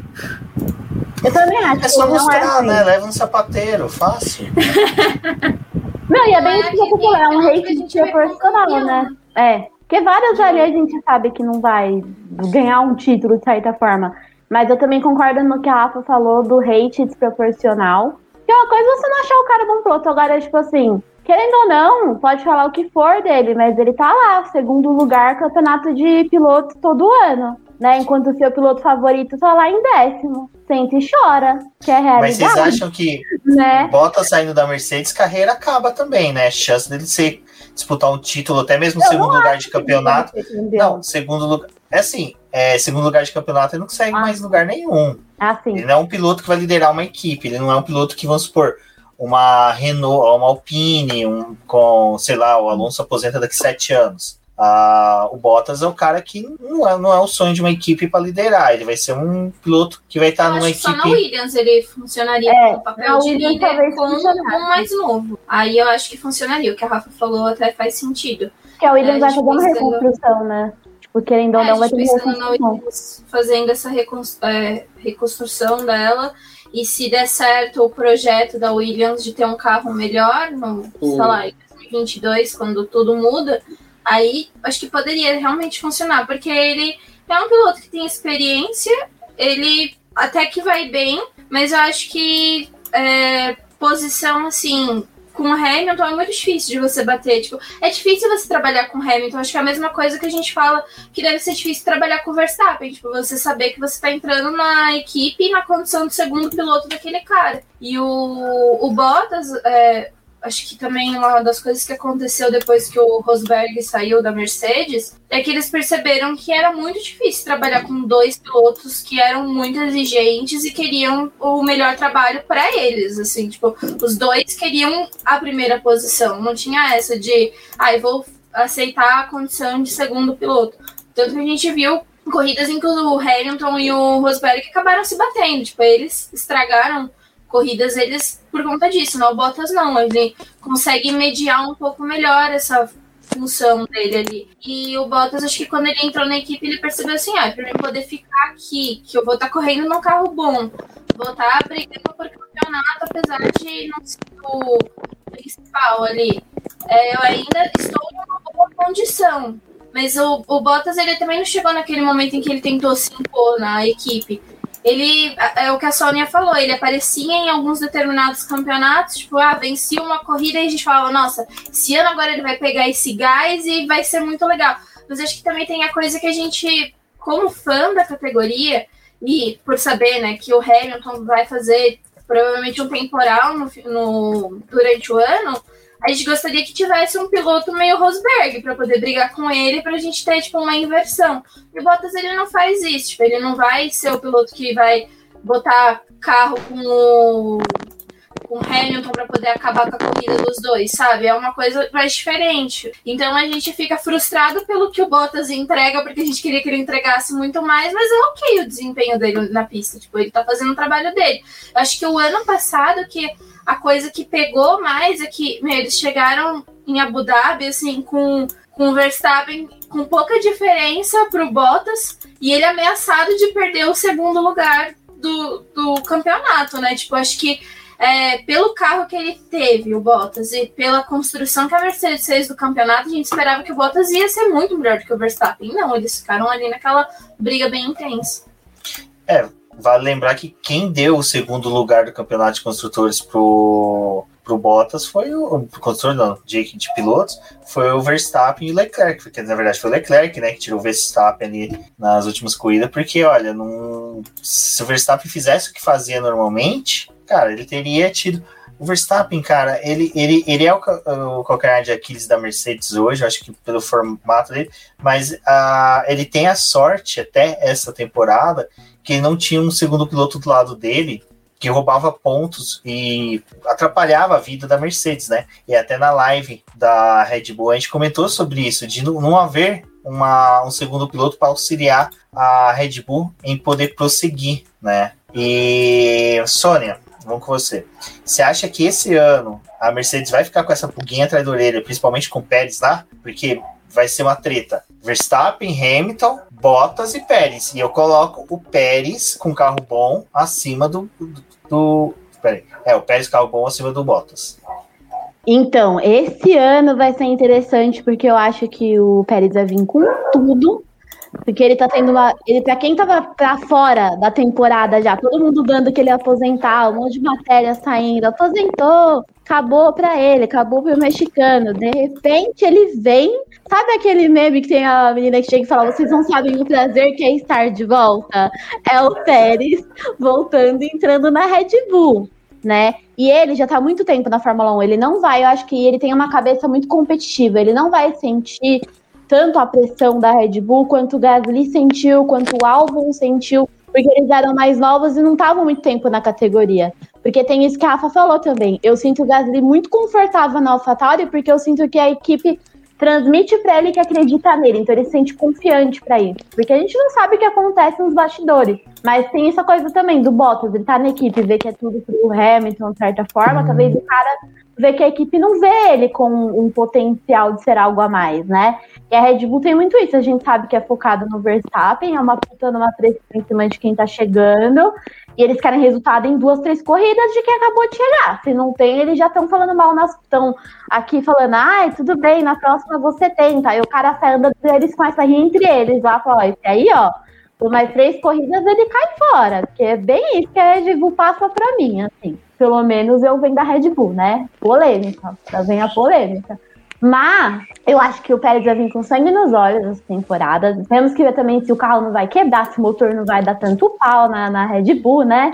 Eu também acho. É só mostrar, é né? Leva um sapateiro, fácil. não, e é bem isso que é um hate proporcional, né? É. Porque vários ali a gente sabe que não vai ganhar um título de certa forma. Mas eu também concordo no que a Rafa falou do hate desproporcional. Que é uma coisa você não achar o cara bom pro outro. Agora, tipo assim, querendo ou não, pode falar o que for dele, mas ele tá lá, segundo lugar, campeonato de pilotos todo ano. Né? Enquanto o seu piloto favorito tá lá em décimo. Sente e chora, que é realidade. Mas vocês acham que né? Bota saindo da Mercedes, carreira acaba também, né? Chance dele ser, disputar um título, até mesmo eu segundo lugar de campeonato. Não, segundo lugar. É assim, é, segundo lugar de campeonato, ele não consegue ah. mais lugar nenhum. Ah, ele não é um piloto que vai liderar uma equipe, ele não é um piloto que, vamos supor, uma Renault, uma Alpine, um, com, sei lá, o Alonso aposenta daqui sete anos. Ah, o Bottas é o cara que não é, não é o sonho de uma equipe para liderar. Ele vai ser um piloto que vai estar numa equipe. Só na Williams ele funcionaria é, no papel de líder com um mais novo. Aí eu acho que funcionaria. O que a Rafa falou até faz sentido. Que a Williams é, vai fazer uma reconstrução, né? Tipo, querendo ou é, não, vai ter reconstrução. Fazendo essa é, reconstrução dela. E se der certo o projeto da Williams de ter um carro melhor, no, uhum. sei lá, em 2022, quando tudo muda, Aí acho que poderia realmente funcionar, porque ele é um piloto que tem experiência, ele até que vai bem, mas eu acho que é, posição assim. Com o Hamilton é muito difícil de você bater. Tipo, é difícil você trabalhar com o Hamilton. Acho que é a mesma coisa que a gente fala que deve ser difícil trabalhar com o Verstappen. Tipo, você saber que você está entrando na equipe na condição de segundo piloto daquele cara. E o, o Bottas, é, acho que também uma das coisas que aconteceu depois que o Rosberg saiu da Mercedes é que eles perceberam que era muito difícil trabalhar com dois pilotos que eram muito exigentes e queriam o melhor trabalho para eles, assim, tipo, os dois queriam a primeira posição, não tinha essa de, ai, ah, vou aceitar a condição de segundo piloto. Tanto que a gente viu corridas em que o Hamilton e o Rosberg acabaram se batendo, tipo, eles estragaram corridas eles por conta disso, não o Bottas não, ele consegue mediar um pouco melhor essa função dele ali. E o Bottas, acho que quando ele entrou na equipe, ele percebeu assim, ah, para eu poder ficar aqui, que eu vou estar tá correndo num carro bom, vou estar tá brigando por campeonato, apesar de não ser o principal ali. É, eu ainda estou em uma boa condição. Mas o, o Bottas, ele também não chegou naquele momento em que ele tentou se impor na equipe ele é o que a Sônia falou, ele aparecia em alguns determinados campeonatos, tipo, ah, vencia uma corrida e a gente falava, nossa, esse ano agora ele vai pegar esse gás e vai ser muito legal. Mas acho que também tem a coisa que a gente, como fã da categoria, e por saber, né, que o Hamilton vai fazer provavelmente um temporal no, no durante o ano, a gente gostaria que tivesse um piloto meio Rosberg para poder brigar com ele para a gente ter tipo uma inversão. E o Bottas ele não faz isso, tipo, ele não vai ser o piloto que vai botar carro com o com Hamilton para poder acabar com a corrida dos dois, sabe? É uma coisa mais diferente. Então a gente fica frustrado pelo que o Bottas entrega, porque a gente queria que ele entregasse muito mais, mas é ok o desempenho dele na pista, tipo, ele tá fazendo o trabalho dele. Eu acho que o ano passado que a coisa que pegou mais é que meu, eles chegaram em Abu Dhabi, assim, com, com o Verstappen com pouca diferença para o Bottas e ele ameaçado de perder o segundo lugar do, do campeonato, né? Tipo, acho que é, pelo carro que ele teve, o Bottas, e pela construção que a Mercedes fez do campeonato, a gente esperava que o Bottas ia ser muito melhor do que o Verstappen. Não, eles ficaram ali naquela briga bem intensa. É, vale lembrar que quem deu o segundo lugar do campeonato de construtores pro, pro Bottas foi o, o construtor não, de, de pilotos, foi o Verstappen e o Leclerc, porque na verdade foi o Leclerc, né, que tirou o Verstappen ali nas últimas corridas, porque olha, se o Verstappen fizesse o que fazia normalmente, cara, ele teria tido. O Verstappen, cara, ele, ele, ele é o, o calcanhar de Aquiles da Mercedes hoje, acho que pelo formato dele, mas uh, ele tem a sorte até essa temporada que não tinha um segundo piloto do lado dele que roubava pontos e atrapalhava a vida da Mercedes, né? E até na live da Red Bull a gente comentou sobre isso, de não haver uma, um segundo piloto para auxiliar a Red Bull em poder prosseguir, né? E Sônia, vamos com você. Você acha que esse ano a Mercedes vai ficar com essa pulguinha atrás da orelha, principalmente com o Pérez lá? Porque vai ser uma treta. Verstappen, Hamilton, Bottas e Pérez. E eu coloco o Pérez com carro bom acima do. do, do peraí. É, o Pérez carro bom acima do Bottas. Então, esse ano vai ser interessante porque eu acho que o Pérez vai vir com tudo porque ele tá tendo uma. Ele, pra quem tava pra fora da temporada já, todo mundo dando que ele ia aposentar, um monte de matéria saindo, aposentou, acabou pra ele, acabou pro mexicano. De repente ele vem. Sabe aquele meme que tem a menina que chega e fala: vocês não sabem o prazer que é estar de volta? É o Pérez voltando e entrando na Red Bull. Né? E ele já tá há muito tempo na Fórmula 1. Ele não vai, eu acho que ele tem uma cabeça muito competitiva. Ele não vai sentir tanto a pressão da Red Bull, quanto o Gasly sentiu, quanto o Albon sentiu, porque eles eram mais novos e não estavam muito tempo na categoria. Porque tem isso que a Rafa falou também. Eu sinto o Gasly muito confortável na AlphaTauri, porque eu sinto que a equipe transmite para ele que acredita nele, então ele se sente confiante para isso. Porque a gente não sabe o que acontece nos bastidores, mas tem essa coisa também do Bottas, ele tá na equipe, vê que é tudo pro Hamilton, de certa forma, uhum. talvez o cara vê que a equipe não vê ele com um potencial de ser algo a mais, né? E a Red Bull tem muito isso, a gente sabe que é focado no Verstappen, é uma puta numa pressão em cima de quem tá chegando, e eles querem resultado em duas, três corridas de quem acabou de chegar. Se não tem, eles já estão falando mal, estão aqui falando, ai, tudo bem, na próxima você tenta. Aí o cara sai andando, eles começam a rir entre eles lá, fala, esse aí, ó, por mais três corridas ele cai fora, porque é bem isso que a Red Bull passa pra mim, assim. Pelo menos eu venho da Red Bull, né? Polêmica, já vem a polêmica. Mas eu acho que o Pérez vai vir com sangue nos olhos essa temporada. Temos que ver também se o carro não vai quebrar, se o motor não vai dar tanto pau na, na Red Bull, né?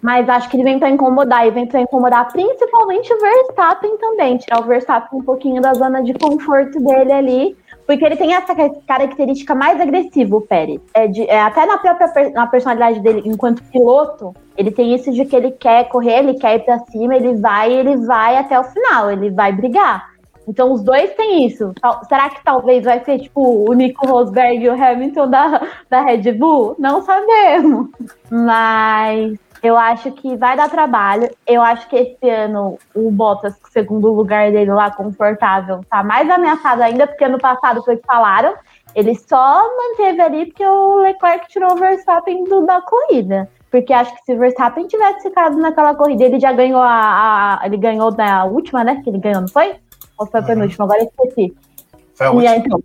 Mas acho que ele vem para incomodar, e vem para incomodar principalmente o Verstappen também, tirar o Verstappen um pouquinho da zona de conforto dele ali, porque ele tem essa característica mais agressiva, o Pérez. É de, é, até na própria na personalidade dele, enquanto piloto, ele tem isso de que ele quer correr, ele quer ir para cima, ele vai, ele vai até o final, ele vai brigar. Então os dois têm isso. Será que talvez vai ser tipo o Nico Rosberg e o Hamilton da, da Red Bull? Não sabemos. Mas eu acho que vai dar trabalho. Eu acho que esse ano o Bottas, segundo lugar dele lá, confortável, tá mais ameaçado ainda, porque ano passado foi que falaram. Ele só manteve ali porque o Leclerc tirou o Verstappen do, da corrida. Porque acho que se o Verstappen tivesse ficado naquela corrida, ele já ganhou a, a ele ganhou na última, né? Que ele ganhou, não foi? Ou foi a penúltima? Agora eu esqueci. Foi a última. Aí, então,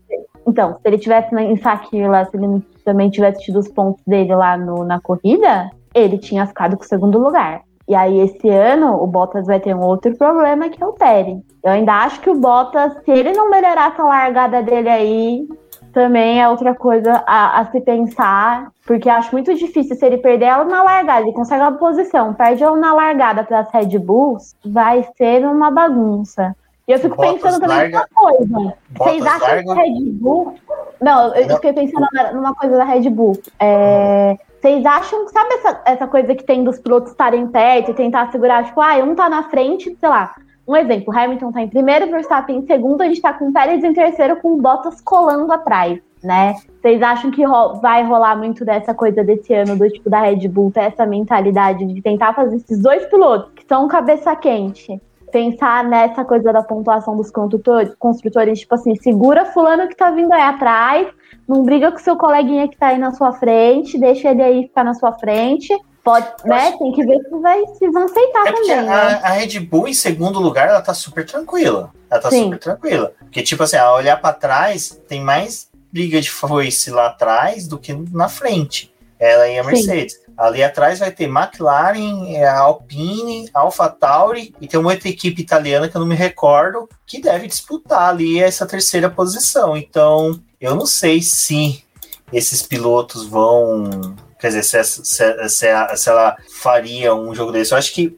então, se ele tivesse em saque lá, se ele também tivesse tido os pontos dele lá no, na corrida, ele tinha ficado com o segundo lugar. E aí, esse ano, o Bottas vai ter um outro problema que é o Pérez. Eu ainda acho que o Bottas, se ele não melhorar essa largada dele aí, também é outra coisa a, a, se pensar, porque acho muito difícil se ele perder ela na largada, ele consegue uma posição, perde ela na largada para as Red Bulls, vai ser uma bagunça. E eu fico pensando também larga, numa coisa. Vocês acham larga... que a Red Bull. Não, eu Não. fiquei pensando numa coisa da Red Bull. É... Vocês acham, sabe essa, essa coisa que tem dos pilotos estarem perto e tentar segurar, tipo, ah, um tá na frente, sei lá. Um exemplo, Hamilton tá em primeiro, Verstappen em segundo, a gente tá com Pérez em terceiro, com Bottas colando atrás, né? Vocês acham que ro vai rolar muito dessa coisa desse ano, do tipo da Red Bull, ter essa mentalidade de tentar fazer esses dois pilotos que são cabeça quente, pensar nessa coisa da pontuação dos construtores, construtores, tipo assim, segura fulano que tá vindo aí atrás, não briga com seu coleguinha que tá aí na sua frente, deixa ele aí ficar na sua frente. Pode, né? Tem que ver se, vai, se vão aceitar é também. A, né? a, Red Bull, em segundo lugar, ela tá super tranquila. Ela tá Sim. super tranquila. Porque, tipo assim, a olhar para trás, tem mais briga de foice lá atrás do que na frente. Ela e a Mercedes. Sim. Ali atrás vai ter McLaren, é, Alpine, AlphaTauri e tem uma outra equipe italiana que eu não me recordo que deve disputar ali essa terceira posição. Então, eu não sei se esses pilotos vão. Quer dizer, se, se, se, se ela faria um jogo desse. Eu acho que,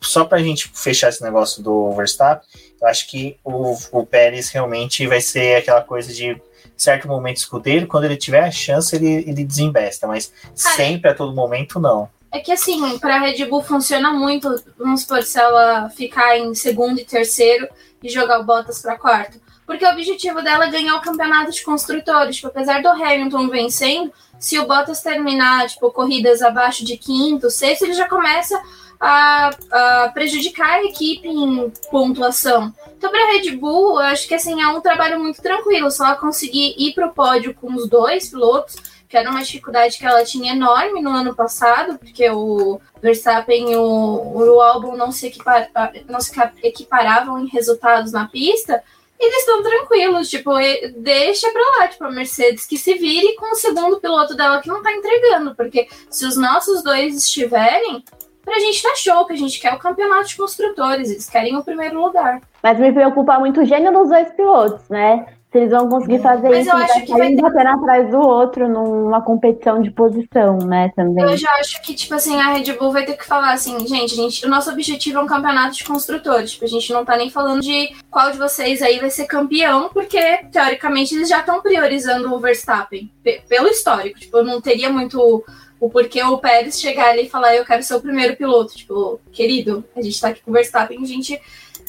só para a gente fechar esse negócio do Verstappen, eu acho que o, o Pérez realmente vai ser aquela coisa de certo momento escudeiro, quando ele tiver a chance, ele, ele desembesta, mas Cara, sempre a todo momento, não. É que assim, para a Red Bull funciona muito, vamos supor, se ela ficar em segundo e terceiro e jogar o Bottas para quarto. Porque o objetivo dela é ganhar o campeonato de construtores. Tipo, apesar do Hamilton vencendo, se o Bottas terminar, tipo, corridas abaixo de quinto, sexto, ele já começa a, a prejudicar a equipe em pontuação. Então, para a Red Bull, eu acho que assim, é um trabalho muito tranquilo. Ela conseguir ir para o pódio com os dois pilotos, que era uma dificuldade que ela tinha enorme no ano passado, porque o Verstappen e o, o Albon não se, equipar, não se equiparavam em resultados na pista, eles estão tranquilos, tipo, deixa pra lá, tipo, a Mercedes que se vire com o segundo piloto dela que não tá entregando, porque se os nossos dois estiverem, pra gente tá show, que a gente quer o campeonato de construtores, eles querem o primeiro lugar. Mas me preocupa muito o gênio dos dois pilotos, né? Se eles vão conseguir fazer Mas isso, eu acho que vai ter... batendo atrás do outro numa competição de posição, né, também. Eu já acho que, tipo assim, a Red Bull vai ter que falar assim, gente, gente, o nosso objetivo é um campeonato de construtores. Tipo, a gente não tá nem falando de qual de vocês aí vai ser campeão, porque, teoricamente, eles já estão priorizando o Verstappen, pelo histórico. Tipo, não teria muito o porquê o Pérez chegar ali e falar eu quero ser o primeiro piloto. Tipo, querido, a gente tá aqui com o Verstappen, a gente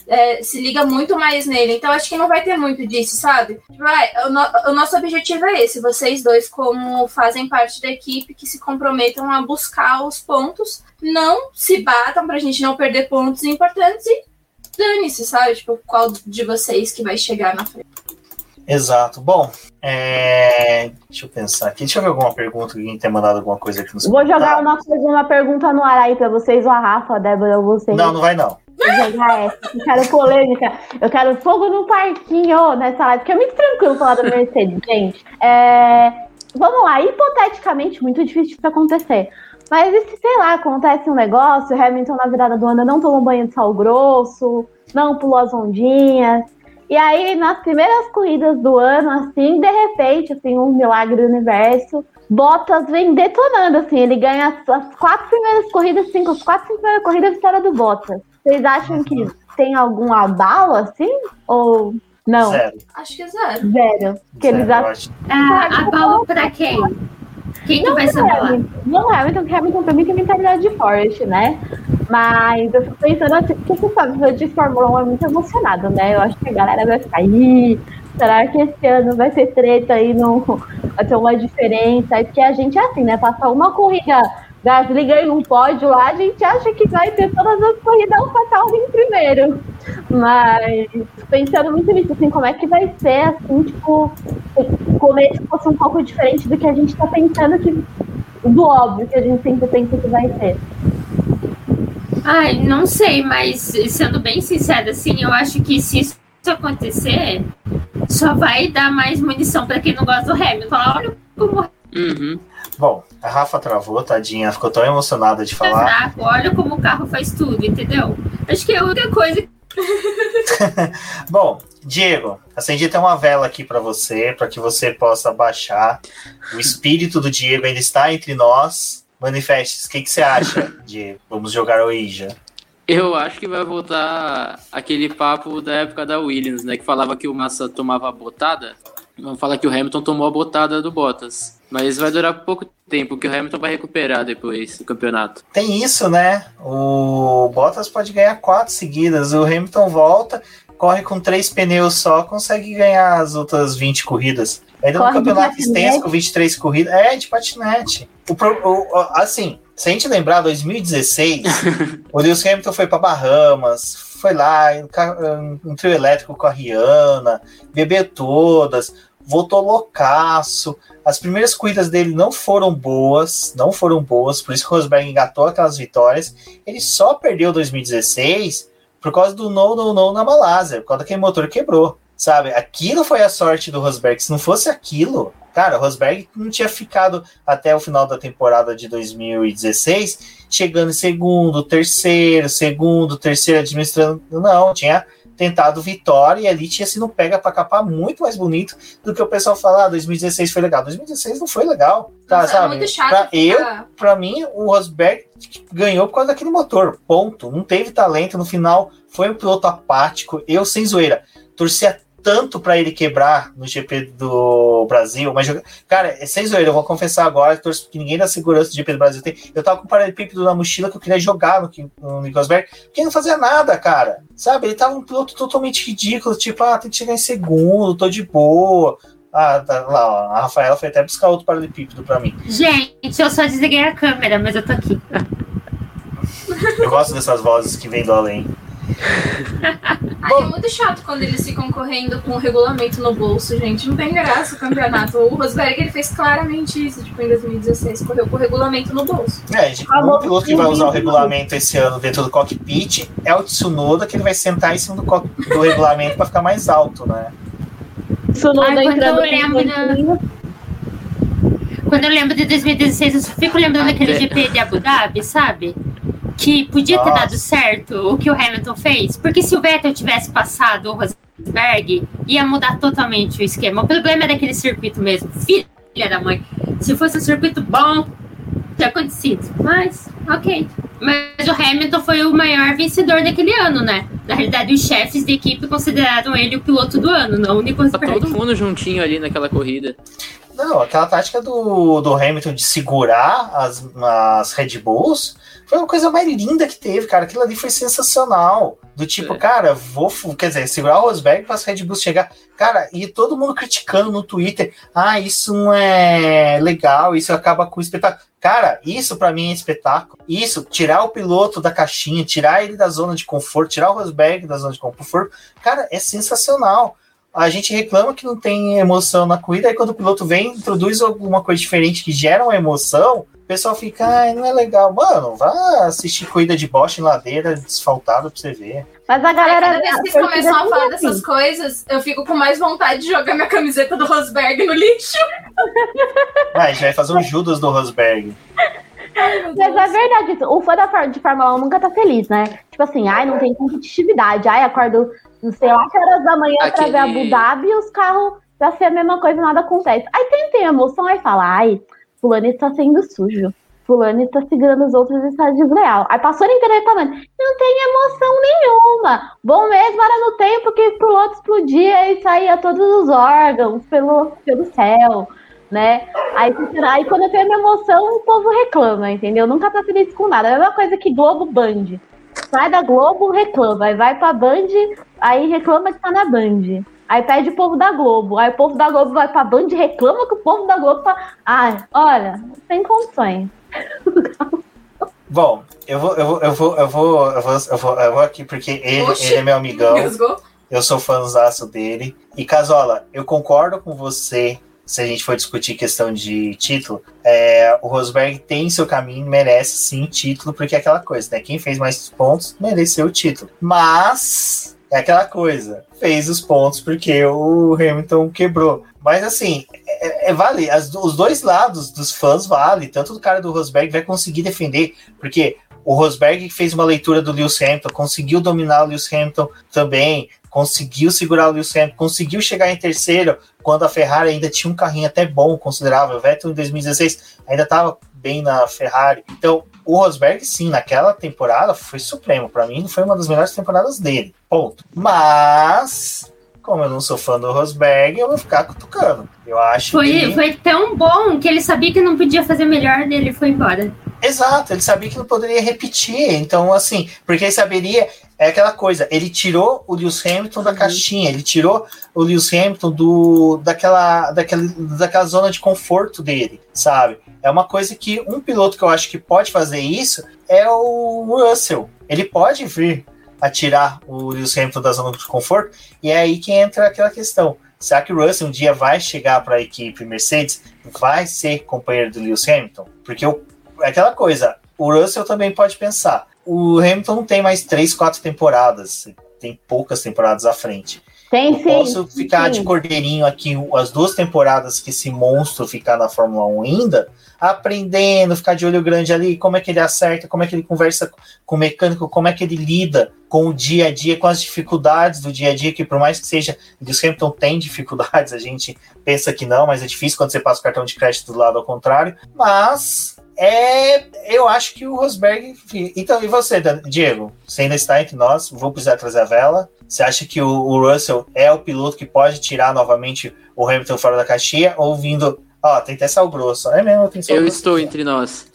é, se liga muito mais nele. Então acho que não vai ter muito disso, sabe? Tipo, o, no, o, nosso objetivo é esse, vocês dois, como fazem parte da equipe, que se comprometam a buscar os pontos, não se batam pra gente não perder pontos importantes e dane-se, sabe? Tipo, qual de vocês que vai chegar na frente. Exato. Bom, é... deixa eu pensar aqui. Deixa eu ver alguma pergunta. Alguém tem mandado alguma coisa aqui nos Vou jogar uma, coisa, uma pergunta no ar aí pra vocês, ou a Rafa, a Débora, ou vocês. Não, não vai não. Jogar. Eu quero polêmica. Eu quero fogo no parquinho nessa live, porque é muito tranquilo falar da Mercedes, gente. É... Vamos lá, hipoteticamente, muito difícil isso acontecer. Mas e se, sei lá, acontece um negócio, o Hamilton na virada do ano não tomou banho de sal grosso, não pulou as ondinhas, e aí, nas primeiras corridas do ano, assim, de repente, assim, um milagre do universo, Bottas vem detonando, assim, ele ganha as, quatro primeiras corridas, cinco, as quatro primeiras corridas, vitória do Bottas. Vocês acham que tem algum abalo, assim? Ou não? Zero. Acho que é zero. Zero. Que zero, eles acham... Ah, abalo pra quem? Quem não, que vai ser Hamilton. Não, Hamilton, Hamilton pra mim tem mentalidade de Forest, né? Mas eu fico pensando assim, porque você sabe, o de Fórmula 1 é muito emocionado, né? Eu acho que a galera vai sair. Será que esse ano vai ter treta aí? No, vai ter uma diferença? Aí, porque a gente é assim, né? Passar uma corrida Gasly ganha um pódio lá, a gente acha que vai ter todas as corridas AlphaTauri em primeiro. Mas pensando muito nisso, assim, como é que vai ser, assim, tipo, o começo fosse um pouco diferente do que a gente tá pensando que. do óbvio que a gente sempre pensa que vai ser. Ai, não sei, mas sendo bem sincera, assim, eu acho que se isso acontecer, só vai dar mais munição para quem não gosta do Hamilton. Olha como. Uhum. Bom, a Rafa travou, tadinha, ficou tão emocionada de falar. Exato, olha como o carro faz tudo, entendeu? Acho que é outra coisa. Bom, Diego, acendi até uma vela aqui para você, para que você possa baixar. O espírito do Diego ainda está entre nós Manifestes, o que, que você acha de vamos jogar o Ija? Eu acho que vai voltar aquele papo da época da Williams, né? Que falava que o Massa tomava a botada. Vamos falar que o Hamilton tomou a botada do Bottas. Mas vai durar pouco tempo, que o Hamilton vai recuperar depois do campeonato. Tem isso, né? O Bottas pode ganhar quatro seguidas. O Hamilton volta, corre com três pneus só, consegue ganhar as outras 20 corridas. Ainda corre no campeonato extenso com 23 corridas. É, de patinete. O, o, assim, se a gente lembrar, 2016, o Lewis Hamilton foi para Bahamas, foi lá, um, um trio elétrico com a Rihanna, bebeu todas, voltou loucaço. As primeiras corridas dele não foram boas, não foram boas, por isso que o Rosberg engatou aquelas vitórias. Ele só perdeu 2016 por causa do no, no, no na Malásia, por causa daquele motor quebrou, sabe? Aquilo foi a sorte do Rosberg. Se não fosse aquilo, cara, o Rosberg não tinha ficado até o final da temporada de 2016 chegando em segundo, terceiro, segundo, terceiro, administrando. Não, tinha tentado vitória e ali tinha sido pega para capar muito mais bonito do que o pessoal falar, ah, 2016 foi legal. 2016 não foi legal, tá, Nossa, sabe? É muito chato pra eu, para mim, o Rosberg ganhou por causa daquele motor, ponto. Não teve talento no final, foi um piloto apático, eu sem zoeira. Torcia tanto para ele quebrar no GP do Brasil, mas, cara, é sem zoeira, eu vou confessar agora, que ninguém da segurança do GP do Brasil tem. Eu tava com um paralelepípedo na mochila que eu queria jogar no, no Nicosberg, porque não fazia nada, cara. Sabe? Ele tava um piloto totalmente ridículo, tipo, ah, tem que chegar em segundo, tô de boa. Ah, tá lá, ó, a Rafaela foi até buscar outro paralelepípedo pra mim. Gente, eu só desliguei a câmera, mas eu tô aqui. Eu gosto dessas vozes que vêm do além. Ai, é muito chato quando eles ficam correndo com o regulamento no bolso, gente. Não tem graça o campeonato. O Rosberg ele fez claramente isso, tipo, em 2016, correu com o regulamento no bolso. É, tipo, o piloto que vai usar o regulamento esse ano dentro do cockpit é o Tsunoda, que ele vai sentar em cima do, do regulamento para ficar mais alto, né? Tsunoda Ai, entrando eu lembro, Quando eu lembro de 2016, eu só fico lembrando daquele GP de Abu Dhabi, sabe? que podia Nossa. ter dado certo o que o Hamilton fez, porque se o Vettel tivesse passado o Rosberg, ia mudar totalmente o esquema. O problema é daquele circuito mesmo, filha da mãe. Se fosse um circuito bom, tinha acontecido. Mas, ok. Mas o Hamilton foi o maior vencedor daquele ano, né? Na realidade, os chefes de equipe consideraram ele o piloto do ano, não o Nico Tá todo mundo juntinho ali naquela corrida. Não, aquela tática do, do Hamilton de segurar as, as Red Bulls foi uma coisa mais linda que teve, cara. Aquilo ali foi sensacional. Do tipo, é. cara, vou, quer dizer, segurar o Rosberg para as Red Bulls chegar. Cara, e todo mundo criticando no Twitter. Ah, isso não é legal, isso acaba com o espetáculo. Cara, isso para mim é espetáculo. Isso, tirar o piloto da caixinha, tirar ele da zona de conforto, tirar o Rosberg da zona de conforto, cara, é sensacional a gente reclama que não tem emoção na corrida, aí quando o piloto vem, introduz alguma coisa diferente que gera uma emoção, o pessoal fica, ah, não é legal. Mano, vá assistir corrida de Bosch em ladeira, desfaltada pra você ver. Mas a galera. Cada vez que vocês começam a falar dessas assim. coisas, eu fico com mais vontade de jogar minha camiseta do Rosberg no lixo. Ah, a gente vai fazer um Judas do Rosberg. Ai, Mas é verdade, o fã da, de Fórmula 1 nunca tá feliz, né? Tipo assim, ai, não tem competitividade, ai, acordo não sei lá que horas da manhã Aquele... pra ver Abu Dhabi e os carros pra ser a mesma coisa, nada acontece. Aí quem tem emoção aí fala, ai, fulano está sendo sujo. Fulano está segurando os outros e está desleal. Aí passou o inteiro reclamando. Não tem emoção nenhuma. Bom mesmo era no tempo que o piloto explodia e saía todos os órgãos pelo, pelo céu, né? Aí, aí quando tem uma emoção, o povo reclama, entendeu? Nunca tá feliz com nada. É a mesma coisa que Globo Band. Sai da Globo, reclama. Aí vai pra Band, aí reclama que tá na Band. Aí pede o povo da Globo. Aí o povo da Globo vai pra Band e reclama que o povo da Globo tá. Ah, olha, sem condições. Bom, eu vou, eu vou, eu vou, eu vou, eu vou, eu vou, eu vou aqui porque ele, ele é meu amigão. Eu sou fãzaço dele. E Casola, eu concordo com você se a gente for discutir questão de título, é, o Rosberg tem seu caminho, merece sim título, porque é aquela coisa, né? Quem fez mais pontos mereceu o título. Mas é aquela coisa, fez os pontos porque o Hamilton quebrou. Mas assim, é, é vale, as, os dois lados dos fãs vale, tanto do cara do Rosberg vai conseguir defender, porque o Rosberg fez uma leitura do Lewis Hamilton, conseguiu dominar o Lewis Hamilton também, conseguiu segurar o Lewis Hamilton, conseguiu chegar em terceiro, quando a Ferrari ainda tinha um carrinho até bom, considerável. O Vettel em 2016 ainda estava bem na Ferrari. Então, o Rosberg, sim, naquela temporada foi supremo. Para mim, foi uma das melhores temporadas dele. Ponto. Mas, como eu não sou fã do Rosberg, eu vou ficar cutucando. Eu acho foi, que... Foi tão bom que ele sabia que não podia fazer melhor e ele foi embora. Exato, ele sabia que não poderia repetir. Então, assim, porque ele saberia. É aquela coisa, ele tirou o Lewis Hamilton da uhum. caixinha, ele tirou o Lewis Hamilton do, daquela, daquela, daquela zona de conforto dele, sabe? É uma coisa que um piloto que eu acho que pode fazer isso é o Russell. Ele pode vir a tirar o Lewis Hamilton da zona de conforto, e é aí que entra aquela questão. Será que o Russell um dia vai chegar para a equipe Mercedes, vai ser companheiro do Lewis Hamilton? Porque é aquela coisa, o Russell também pode pensar. O Hamilton não tem mais três, quatro temporadas, tem poucas temporadas à frente. Tem, sim. Posso ficar sim. de cordeirinho aqui as duas temporadas que esse monstro ficar na Fórmula 1 ainda, aprendendo, ficar de olho grande ali, como é que ele acerta, como é que ele conversa com o mecânico, como é que ele lida com o dia a dia, com as dificuldades do dia a dia, que por mais que seja, o Hamilton tem dificuldades, a gente pensa que não, mas é difícil quando você passa o cartão de crédito do lado ao contrário, mas é, eu acho que o Rosberg. Então, e você, Diego? Você ainda está entre nós, vou precisar trazer a vela. Você acha que o, o Russell é o piloto que pode tirar novamente o Hamilton fora da caixinha ou vindo Ó, tem até sal grosso. É mesmo, tem sal Eu grosso estou aqui. entre nós.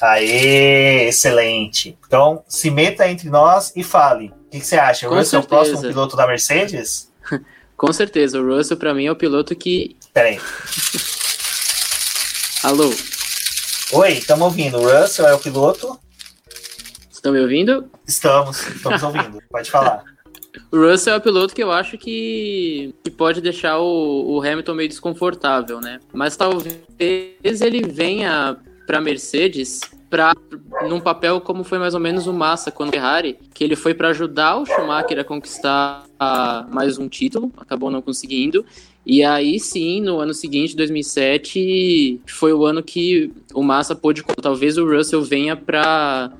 Aê, excelente. Então, se meta entre nós e fale. O que, que você acha? O Russell é o próximo piloto da Mercedes? Com certeza, o Russell para mim é o piloto que. Peraí. Alô? Oi, estamos ouvindo. O Russell é o piloto? Estão me ouvindo? Estamos, estamos ouvindo. Pode falar. O Russell é o piloto que eu acho que, que pode deixar o, o Hamilton meio desconfortável, né? Mas talvez ele venha para Mercedes para num papel como foi mais ou menos o Massa quando o Ferrari, que ele foi para ajudar o Schumacher a conquistar mais um título, acabou não conseguindo. E aí sim, no ano seguinte, 2007, foi o ano que o Massa pôde, talvez o Russell venha para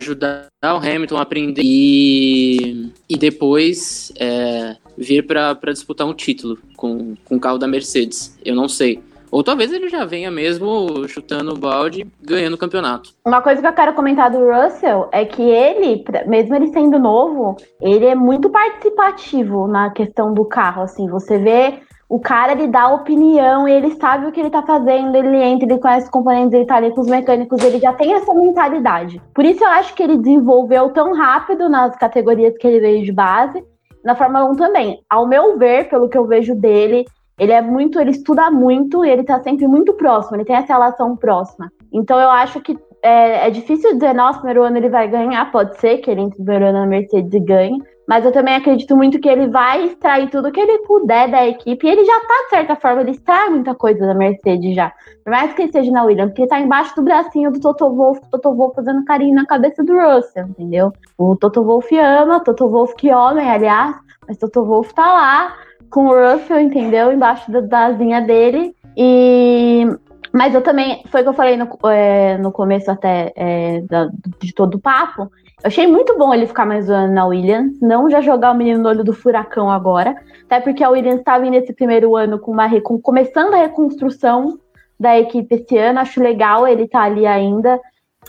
ajudar o Hamilton a aprender e, e depois é, vir para disputar um título com, com o carro da Mercedes. Eu não sei. Ou talvez ele já venha mesmo chutando o balde, ganhando o campeonato. Uma coisa que eu quero comentar do Russell é que ele, mesmo ele sendo novo, ele é muito participativo na questão do carro. Assim, você vê o cara ele dá opinião, ele sabe o que ele tá fazendo, ele entra, ele conhece os componentes, ele tá ali com os mecânicos, ele já tem essa mentalidade. Por isso eu acho que ele desenvolveu tão rápido nas categorias que ele veio de base, na Fórmula 1 também. Ao meu ver, pelo que eu vejo dele, ele é muito, ele estuda muito ele tá sempre muito próximo, ele tem essa relação próxima. Então eu acho que é, é difícil dizer, nossa, primeiro ano ele vai ganhar, pode ser que ele entre no primeiro ano na Mercedes e ganhe, mas eu também acredito muito que ele vai extrair tudo que ele puder da equipe. E ele já tá, de certa forma, ele extrai muita coisa da Mercedes já. Por mais que ele esteja na Williams, porque ele tá embaixo do bracinho do Toto Wolff, o Toto Wolff fazendo carinho na cabeça do Russell, entendeu? O Toto Wolff ama, Toto Wolff que homem, aliás, mas Toto Wolff tá lá com o Russell, entendeu? Embaixo da, da asinha dele. E mas eu também, foi o que eu falei no, é, no começo até é, da, de todo o papo, eu achei muito bom ele ficar mais ano na Williams, não já jogar o menino no olho do furacão agora, até porque a Williams estava tá nesse primeiro ano com uma recon... começando a reconstrução da equipe esse ano, acho legal ele tá ali ainda.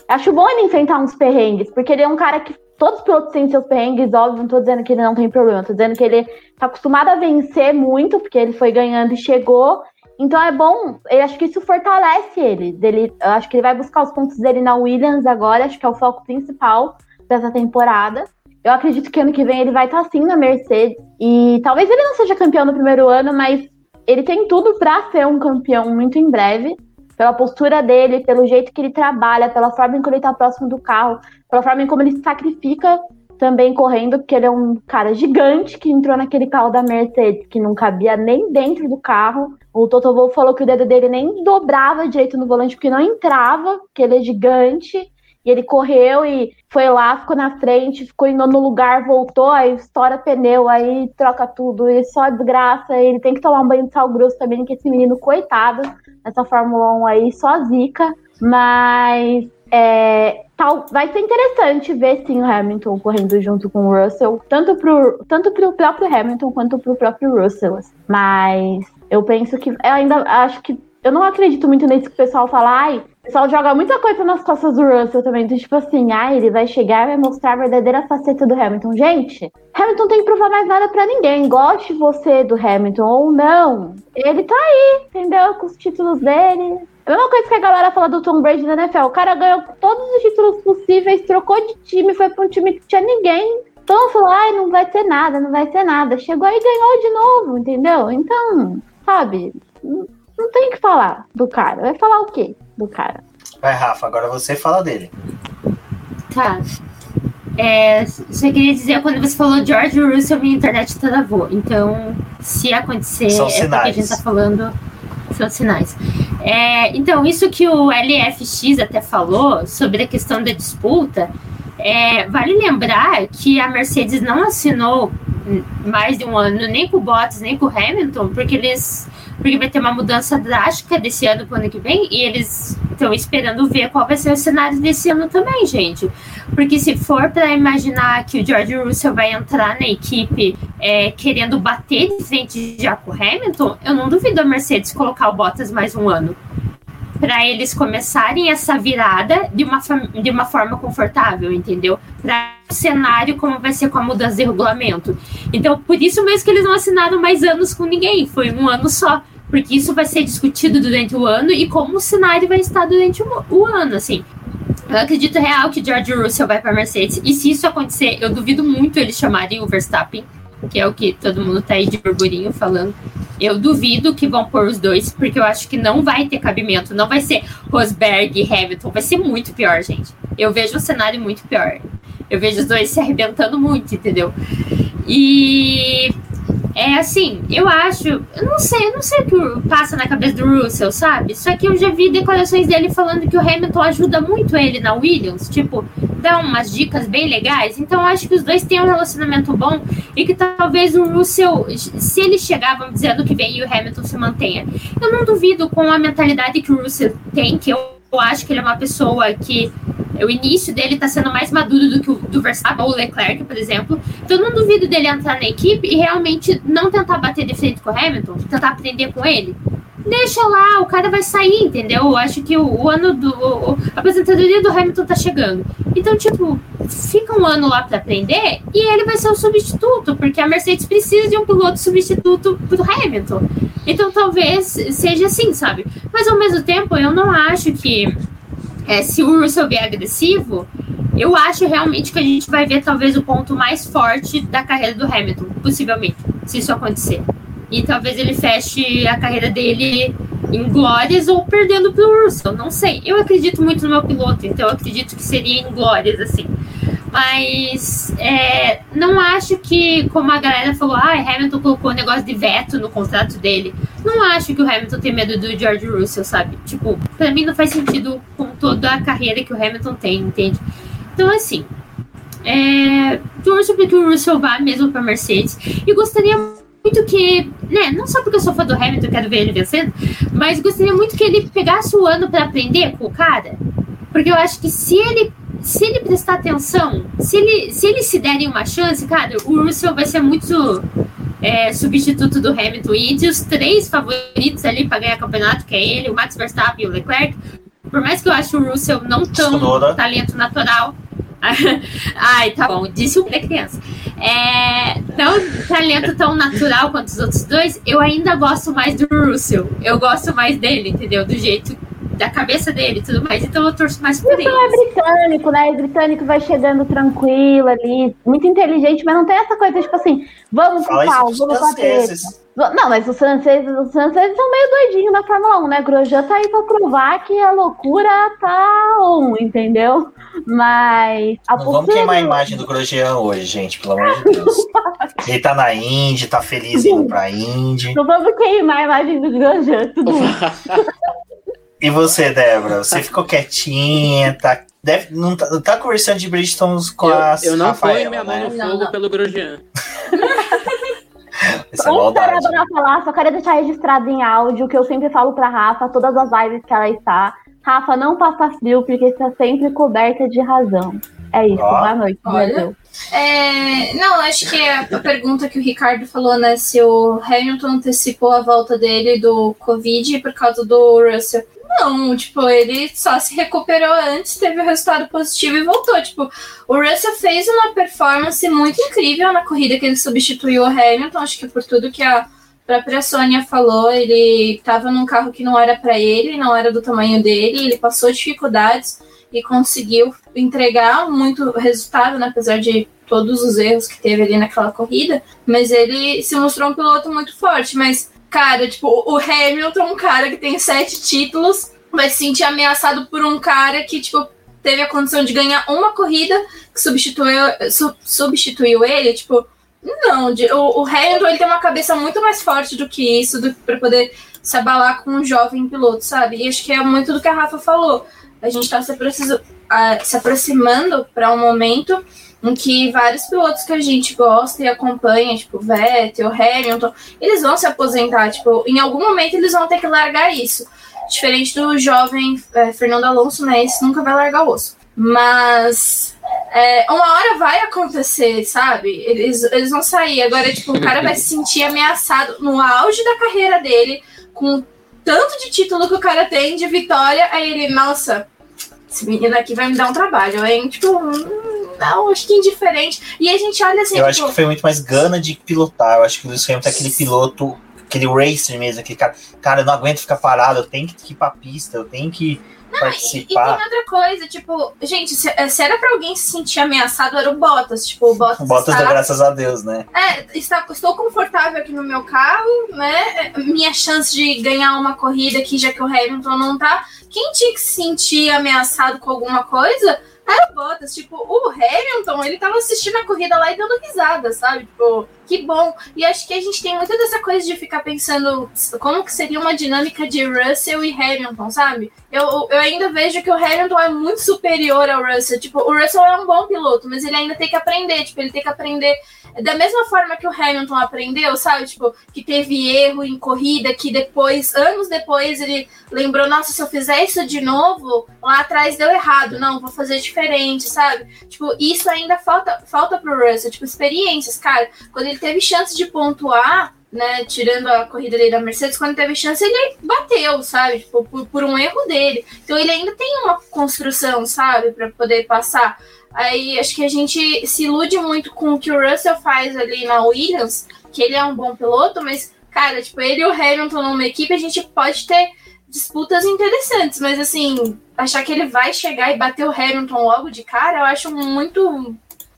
Acho bom ele enfrentar uns perrengues, porque ele é um cara que todos os pilotos têm seus perrengues, óbvio, não tô dizendo que ele não tem problema, tô dizendo que ele tá acostumado a vencer muito, porque ele foi ganhando e chegou. Então é bom, eu acho que isso fortalece ele. Dele, eu acho que ele vai buscar os pontos dele na Williams agora, acho que é o foco principal dessa temporada. Eu acredito que ano que vem ele vai estar sim na Mercedes. E talvez ele não seja campeão no primeiro ano, mas ele tem tudo para ser um campeão muito em breve. Pela postura dele, pelo jeito que ele trabalha, pela forma em que ele está próximo do carro, pela forma em como ele se sacrifica também correndo, porque ele é um cara gigante que entrou naquele carro da Mercedes, que não cabia nem dentro do carro. O Toto Wolff falou que o dedo dele nem dobrava direito no volante, porque não entrava, porque ele é gigante. E ele correu e foi lá, ficou na frente, ficou indo no lugar, voltou, aí estoura pneu, aí troca tudo, e só desgraça. Ele tem que tomar um banho de sal grosso também, que esse menino, coitado, nessa Fórmula 1 aí, só zica. Mas é, tal, vai ser interessante ver sim o Hamilton correndo junto com o Russell, tanto pro, tanto pro próprio Hamilton quanto pro próprio Russell. Mas eu penso que eu ainda acho que eu não acredito muito nisso que o pessoal fala, ai, o pessoal joga muita coisa nas costas do Russell também. Então, tipo assim, ai, ele vai chegar e vai mostrar a verdadeira faceta do Hamilton. Gente, Hamilton tem que provar mais nada para ninguém. Goste você do Hamilton ou não. Ele tá aí, entendeu? Com os títulos dele. É a mesma coisa que a galera fala do Tom Brady na NFL. O cara ganhou todos os títulos possíveis, trocou de time, foi pra um time que tinha ninguém. Então falou, ai, não vai ser nada, não vai ser nada. Chegou e ganhou de novo, entendeu? Então, sabe, não tem o que falar do cara. Vai falar o quê do cara? Vai, Rafa, agora você fala dele. Tá. É, só queria dizer, quando você falou George Russell, minha internet travou. Então, se acontecer, São é sinais. porque a gente tá falando são sinais. É, então, isso que o LFX até falou sobre a questão da disputa, é, vale lembrar que a Mercedes não assinou mais de um ano nem com o Bottas, nem com o Hamilton, porque eles porque vai ter uma mudança drástica desse ano para o ano que vem e eles estão esperando ver qual vai ser o cenário desse ano também, gente. Porque se for para imaginar que o George Russell vai entrar na equipe é, querendo bater de frente já com o Hamilton, eu não duvido a Mercedes colocar o Bottas mais um ano para eles começarem essa virada de uma, de uma forma confortável, entendeu? Para o cenário como vai ser com a mudança de regulamento. Então, por isso mesmo que eles não assinaram mais anos com ninguém, foi um ano só. Porque isso vai ser discutido durante o ano e como o cenário vai estar durante o, o ano, assim. Eu acredito real que George Russell vai para Mercedes. E se isso acontecer, eu duvido muito eles chamarem o Verstappen que é o que todo mundo tá aí de burburinho falando. Eu duvido que vão pôr os dois, porque eu acho que não vai ter cabimento. Não vai ser Rosberg e Hamilton. Vai ser muito pior, gente. Eu vejo um cenário muito pior. Eu vejo os dois se arrebentando muito, entendeu? E é assim, eu acho, eu não sei, eu não sei o que passa na cabeça do Russell, sabe? Só que eu já vi declarações dele falando que o Hamilton ajuda muito ele na Williams, tipo, dá umas dicas bem legais. Então acho que os dois têm um relacionamento bom e que talvez o Russell, se ele chegar, vamos dizer, ano que vem e o Hamilton se mantenha. Eu não duvido com a mentalidade que o Russell tem, que eu eu acho que ele é uma pessoa que o início dele está sendo mais maduro do que o do Verstappen ou o Leclerc, por exemplo. Então, não duvido dele entrar na equipe e realmente não tentar bater de frente com o Hamilton, tentar aprender com ele. Deixa lá, o cara vai sair, entendeu? Eu acho que o, o ano do. O, a aposentadoria do Hamilton tá chegando. Então, tipo, fica um ano lá para aprender e ele vai ser o substituto, porque a Mercedes precisa de um piloto substituto pro Hamilton. Então, talvez seja assim, sabe? Mas ao mesmo tempo, eu não acho que é, se o Russell vier agressivo, eu acho realmente que a gente vai ver talvez o ponto mais forte da carreira do Hamilton, possivelmente, se isso acontecer. E talvez ele feche a carreira dele em glórias ou perdendo pro Russell, não sei. Eu acredito muito no meu piloto, então eu acredito que seria em glórias, assim. Mas é, não acho que, como a galera falou, ah, Hamilton colocou um negócio de veto no contrato dele. Não acho que o Hamilton tem medo do George Russell, sabe? Tipo, pra mim não faz sentido com toda a carreira que o Hamilton tem, entende? Então, assim, é, torço que o Russell vá mesmo para Mercedes e gostaria muito que, né, não só porque eu sou fã do Hamilton, quero ver ele vencendo, mas gostaria muito que ele pegasse o ano para aprender com o cara, porque eu acho que se ele se ele prestar atenção, se ele se ele se derem uma chance, cara, o Russell vai ser muito é, substituto do Hamilton e entre os três favoritos ali para ganhar campeonato, que é ele, o Max Verstappen e o Leclerc, por mais que eu ache o Russell não tão Sonora. talento natural, Ai, tá bom, disse o criança. É, não talento tão natural quanto os outros dois, eu ainda gosto mais do Russell. Eu gosto mais dele, entendeu? Do jeito da cabeça dele e tudo mais. Então eu torço mais por ele. Isso é britânico, né? O britânico vai chegando tranquilo ali, muito inteligente, mas não tem essa coisa tipo assim, vamos pro pau, vamos pra treta. Não, mas os franceses, os franceses são meio doidinhos na Fórmula 1, né? Grosjean tá aí pra provar que a loucura tá on, entendeu? Mas a Não vamos postura queimar a imagem do Grosjean hoje, gente, pelo amor de Deus. Ele tá na Indy, tá feliz indo pra Indy. Não vamos queimar a imagem do Grosjean, tudo. E você, Débora? Você ficou quietinha, tá, deve, não tá, tá conversando de Bridgestone com a Eu, eu não Rafaela, ponho minha mão né? no Não, fogo não. pelo Grosjean. É Antes da maldade. Débora falar, só quero deixar registrado em áudio que eu sempre falo pra Rafa, todas as lives que ela está. Rafa, não passa frio, porque está sempre coberta de razão. É isso, Ó. boa noite, Olha. Brasil. É, não, acho que a, a pergunta que o Ricardo falou, né? Se o Hamilton antecipou a volta dele do Covid por causa do Russell. Não, tipo, ele só se recuperou antes, teve o resultado positivo e voltou. Tipo, o Russell fez uma performance muito incrível na corrida que ele substituiu o Hamilton, acho que por tudo que a própria Sônia falou, ele estava num carro que não era para ele, não era do tamanho dele, ele passou dificuldades e conseguiu entregar muito resultado, né, apesar de todos os erros que teve ali naquela corrida, mas ele se mostrou um piloto muito forte, mas cara, tipo, o Hamilton, um cara que tem sete títulos, vai se sentir ameaçado por um cara que, tipo, teve a condição de ganhar uma corrida que substituiu, su, substituiu ele, tipo, não, o, o Hamilton ele tem uma cabeça muito mais forte do que isso, do para poder se abalar com um jovem piloto, sabe? E acho que é muito do que a Rafa falou. A gente está se, se aproximando para um momento em que vários pilotos que a gente gosta e acompanha, tipo Vettel, Hamilton, eles vão se aposentar, tipo, em algum momento eles vão ter que largar isso. Diferente do jovem é, Fernando Alonso, né? Esse nunca vai largar o osso. Mas é, uma hora vai acontecer, sabe? Eles, eles vão sair. Agora, tipo, o cara vai se sentir ameaçado no auge da carreira dele, com tanto de título que o cara tem de vitória. Aí ele, nossa, esse menino aqui vai me dar um trabalho, hein? Tipo, hum, não, acho que indiferente. E a gente olha assim. Eu tipo, acho que foi muito mais gana de pilotar. Eu acho que o Lewis Hamilton é aquele piloto, aquele racer mesmo, aquele cara, cara, eu não aguento ficar parado, eu tenho que ir pra pista, eu tenho que não, participar. E, e, tem outra coisa, tipo, gente, se, eh, se, era pra alguém se sentir ameaçado, era o Bottas. Tipo, o Bottas. Bottas, está, graças a Deus, né? É, está, estou confortável aqui no meu carro, né? Minha chance de ganhar uma corrida aqui, já que o Hamilton não tá. Quem tinha que se sentir ameaçado com alguma coisa era o Bottas. Tipo, o Hamilton, ele tava assistindo a corrida lá e dando risada, sabe? Tipo, que bom. E acho que a gente tem muita dessa coisa de ficar pensando como que seria uma dinâmica de Russell e Hamilton, sabe? Eu, eu ainda vejo que o Hamilton é muito superior ao Russell. Tipo, o Russell é um bom piloto, mas ele ainda tem que aprender. Tipo, ele tem que aprender da mesma forma que o Hamilton aprendeu, sabe? Tipo, que teve erro em corrida, que depois, anos depois, ele lembrou, nossa, se eu fizer isso de novo, lá atrás deu errado. Não, vou fazer diferente, sabe? Tipo, isso ainda falta, falta pro Russell, tipo, experiências, cara. Quando ele teve chance de pontuar, né, tirando a corrida dele da Mercedes, quando teve chance, ele bateu, sabe? Tipo, por, por um erro dele. Então ele ainda tem uma construção, sabe, para poder passar. Aí acho que a gente se ilude muito com o que o Russell faz ali na Williams, que ele é um bom piloto, mas, cara, tipo, ele e o Hamilton numa equipe, a gente pode ter disputas interessantes, mas assim, achar que ele vai chegar e bater o Hamilton logo de cara, eu acho muito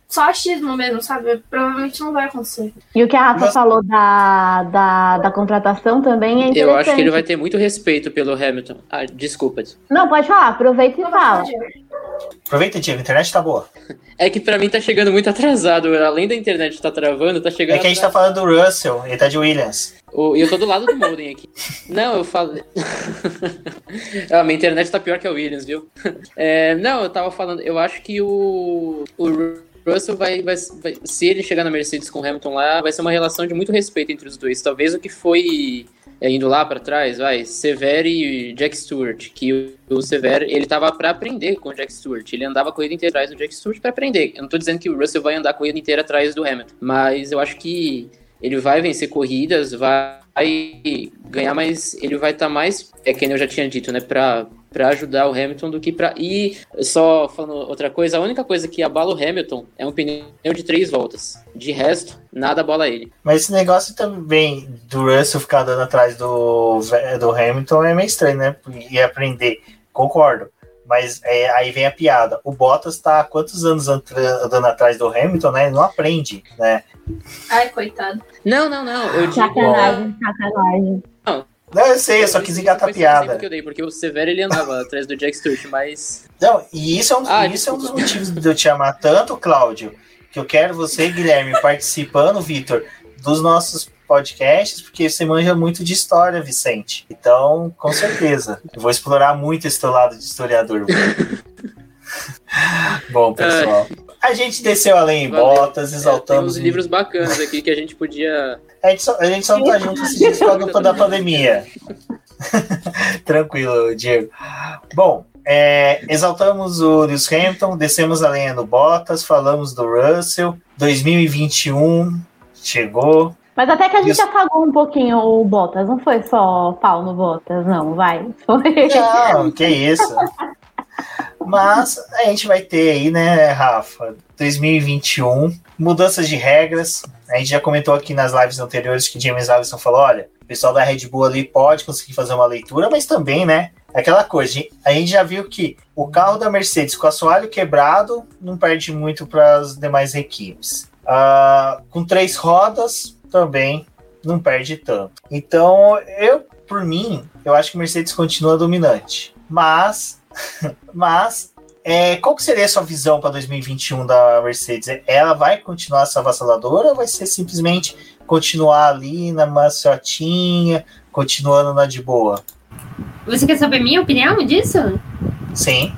só achismo mesmo, sabe? Provavelmente não vai acontecer. E o que a Rafa Mas... falou da, da, da contratação também é interessante. Eu acho que ele vai ter muito respeito pelo Hamilton. Ah, desculpa. Não, pode falar, aproveita e não, fala. Aproveita, Diego, a internet tá boa. É que pra mim tá chegando muito atrasado. Além da internet tá travando, tá chegando. É que a gente tá falando do Russell, ele tá de Williams. E eu tô do lado do Molden aqui. Não, eu falei. ah, minha internet tá pior que a Williams, viu? É, não, eu tava falando, eu acho que o, o Russell vai, vai, vai, Se ele chegar na Mercedes com o Hamilton lá, vai ser uma relação de muito respeito entre os dois. Talvez o que foi é, indo lá para trás, vai, Severo e Jack Stewart, que o, Severo, ele tava para aprender com o Jack Stewart, ele andava a corrida inteira atrás do Jack Stewart para aprender. Eu não tô dizendo que o Russell vai andar a corrida inteira atrás do Hamilton, mas eu acho que ele vai vencer corridas, vai ganhar mais, ele vai estar tá mais, é que eu já tinha dito, né, para para ajudar o Hamilton do que para e só falando outra coisa, a única coisa que abala o Hamilton é um pneu de três voltas. De resto, nada abala ele. Mas esse negócio também do Russell ficar dando atrás do, do Hamilton é meio estranho, né? E aprender, concordo. Mas é, aí vem a piada. O Bottas está há quantos anos andando atrás do Hamilton, né? Ele não aprende, né? Ai, coitado. Não, não, não. Eu digo. Sacanagem, sacanagem. Não, não, eu sei, eu só quis engatar a piada. Que eu dei, porque o Severo ele andava atrás do Jack Stewart, mas. Não, e isso é um, ah, isso é um dos motivos de eu te amar tanto, Cláudio, que eu quero você, Guilherme, participando, Vitor, dos nossos podcasts, porque você manja muito de história, Vicente. Então, com certeza, eu vou explorar muito esse teu lado de historiador. Bom, pessoal. A gente desceu além em botas, exaltamos. É, tem uns livros bacanas aqui que a gente podia. A gente só, a gente só não tá junto esses dias por causa da pandemia. Tranquilo, Diego. Bom, é, exaltamos o Lewis Hamilton, descemos a lenha no Bottas, falamos do Russell. 2021 chegou. Mas até que a gente Isso. apagou um pouquinho o Bottas, não foi só pau no Bottas, não, vai. Foi. Não, que isso. Mas a gente vai ter aí, né, Rafa, 2021, mudanças de regras. A gente já comentou aqui nas lives anteriores que James Allison falou: olha, o pessoal da Red Bull ali pode conseguir fazer uma leitura, mas também, né? Aquela coisa, a gente já viu que o carro da Mercedes com assoalho quebrado não perde muito para as demais equipes. Uh, com três rodas também não perde tanto. Então, eu, por mim, eu acho que Mercedes continua dominante. Mas, mas é, qual que seria a sua visão para 2021 da Mercedes? Ela vai continuar essa avassaladora ou vai ser simplesmente continuar ali na maciotinha, continuando na de boa? Você quer saber minha opinião disso? Sim.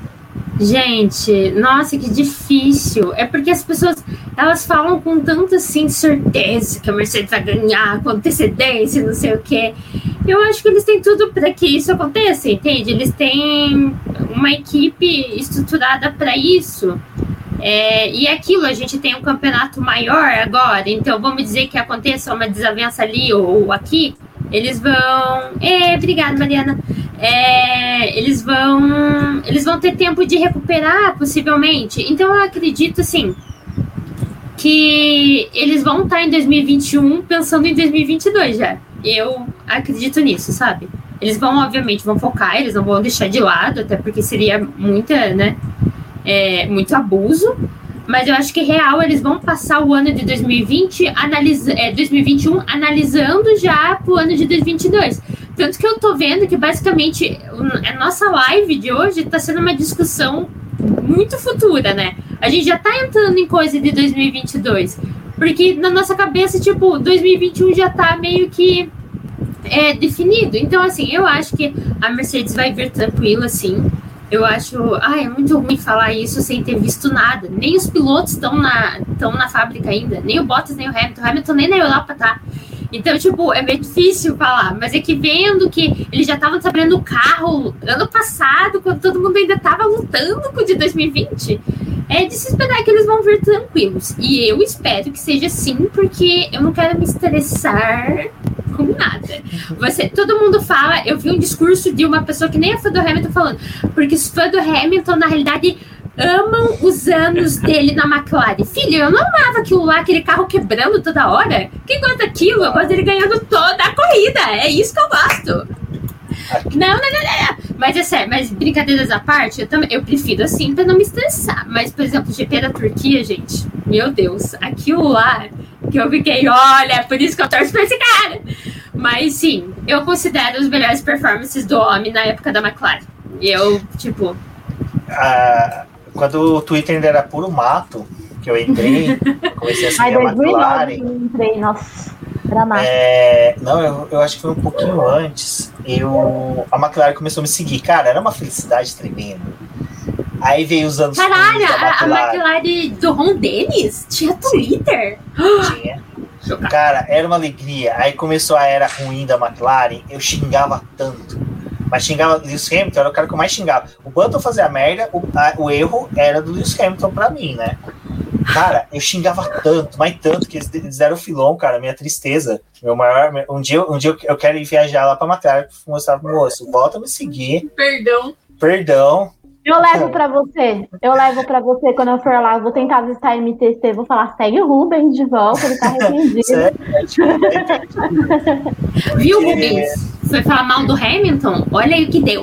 Gente, nossa, que difícil. É porque as pessoas, elas falam com tanta assim certeza que a Mercedes vai ganhar, com antecedência, não sei o quê. Eu acho que eles têm tudo para que isso aconteça, entende? Eles têm uma equipe estruturada para isso. É, e é aquilo, a gente tem um campeonato maior agora, então vamos dizer que aconteça uma desavença ali ou, ou aqui, eles vão. É, obrigada, Mariana é, eles vão eles vão ter tempo de recuperar possivelmente. Então eu acredito assim que eles vão estar em 2021 pensando em 2022 já. Eu acredito nisso, sabe? Eles vão obviamente vão focar, eles não vão deixar de lado, até porque seria muita, né, é, muito abuso. Mas eu acho que real eles vão passar o ano de 2020 analisa, é, 2021 analisando já pro ano de 2022 tanto que eu tô vendo que basicamente a nossa live de hoje tá sendo uma discussão muito futura, né? A gente já tá entrando em coisa de 2022. Porque na nossa cabeça, tipo, 2021 já tá meio que é, definido. Então, assim, eu acho que a Mercedes vai vir tranquila, assim. Eu acho. Ai, é muito ruim falar isso sem ter visto nada. Nem os pilotos estão na, na fábrica ainda. Nem o Bottas, nem o Hamilton. O Hamilton nem na Europa tá. Então, tipo, é meio difícil falar. Mas é que vendo que eles já estavam sabendo o carro ano passado, quando todo mundo ainda estava lutando com o de 2020, é de se esperar que eles vão vir tranquilos. E eu espero que seja assim, porque eu não quero me estressar com nada. Você, todo mundo fala, eu vi um discurso de uma pessoa que nem é fã do Hamilton falando, porque os fãs do Hamilton, na realidade, amam os anos dele na McLaren. Filho, eu não amava aquilo lá, aquele carro quebrando toda hora. Quem gosta daquilo? Eu gosto dele ganhando toda a corrida. É isso que eu gosto. Não, não, não, não, Mas é sério, mas brincadeiras à parte, eu, também, eu prefiro assim pra não me estressar. Mas, por exemplo, GP da Turquia, gente, meu Deus, aquilo lá que eu fiquei, olha, é por isso que eu torço pra esse cara. Mas sim, eu considero os melhores performances do homem na época da McLaren. Eu, tipo. Ah, quando o Twitter ainda era puro mato, que eu entrei, comecei a seguir a McLaren. Eu entrei, nossa, é, não, eu, eu acho que foi um pouquinho antes. Eu, a McLaren começou a me seguir. Cara, era uma felicidade tremenda. Aí veio os anos. Caralho, a, a McLaren do Ron Dennis tinha Twitter? Tinha. Cara, era uma alegria. Aí começou a era ruim da McLaren, eu xingava tanto mas xingava Lewis Hamilton, era o cara que eu mais xingava. O Button fazia merda, o, a, o erro era do Lewis Hamilton pra mim, né? Cara, eu xingava tanto, mas tanto, que eles deram filão, cara, minha tristeza. Meu maior. Um dia, um dia eu quero ir viajar lá pra McLaren mostrar pro moço. Volta a me seguir. Perdão. Perdão. Eu levo pra você. Eu levo pra você quando eu for lá. Eu vou tentar visitar MTC. Vou falar, segue o Rubens de volta, ele tá arrependido. Viu, Rubens? Foi falar mal do Hamilton? Olha aí o que deu.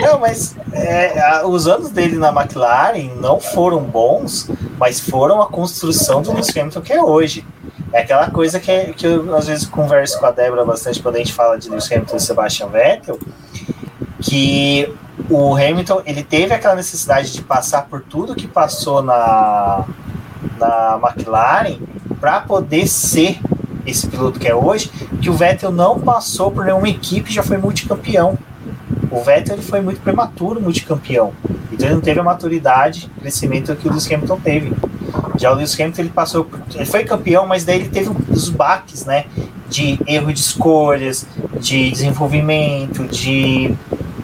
Não, mas é, os anos dele na McLaren não foram bons, mas foram a construção do Lewis Hamilton que é hoje. É aquela coisa que, que eu às vezes converso com a Débora bastante quando a gente fala de Lewis Hamilton e Sebastian Vettel, que o Hamilton ele teve aquela necessidade de passar por tudo que passou na, na McLaren para poder ser esse piloto que é hoje, que o Vettel não passou por nenhuma equipe já foi multicampeão. O Vettel ele foi muito prematuro multicampeão. Então ele não teve a maturidade, crescimento que o Lewis Hamilton teve. Já o Lewis Hamilton ele passou, ele foi campeão, mas daí ele teve os baques, né? De erro de escolhas, de desenvolvimento, de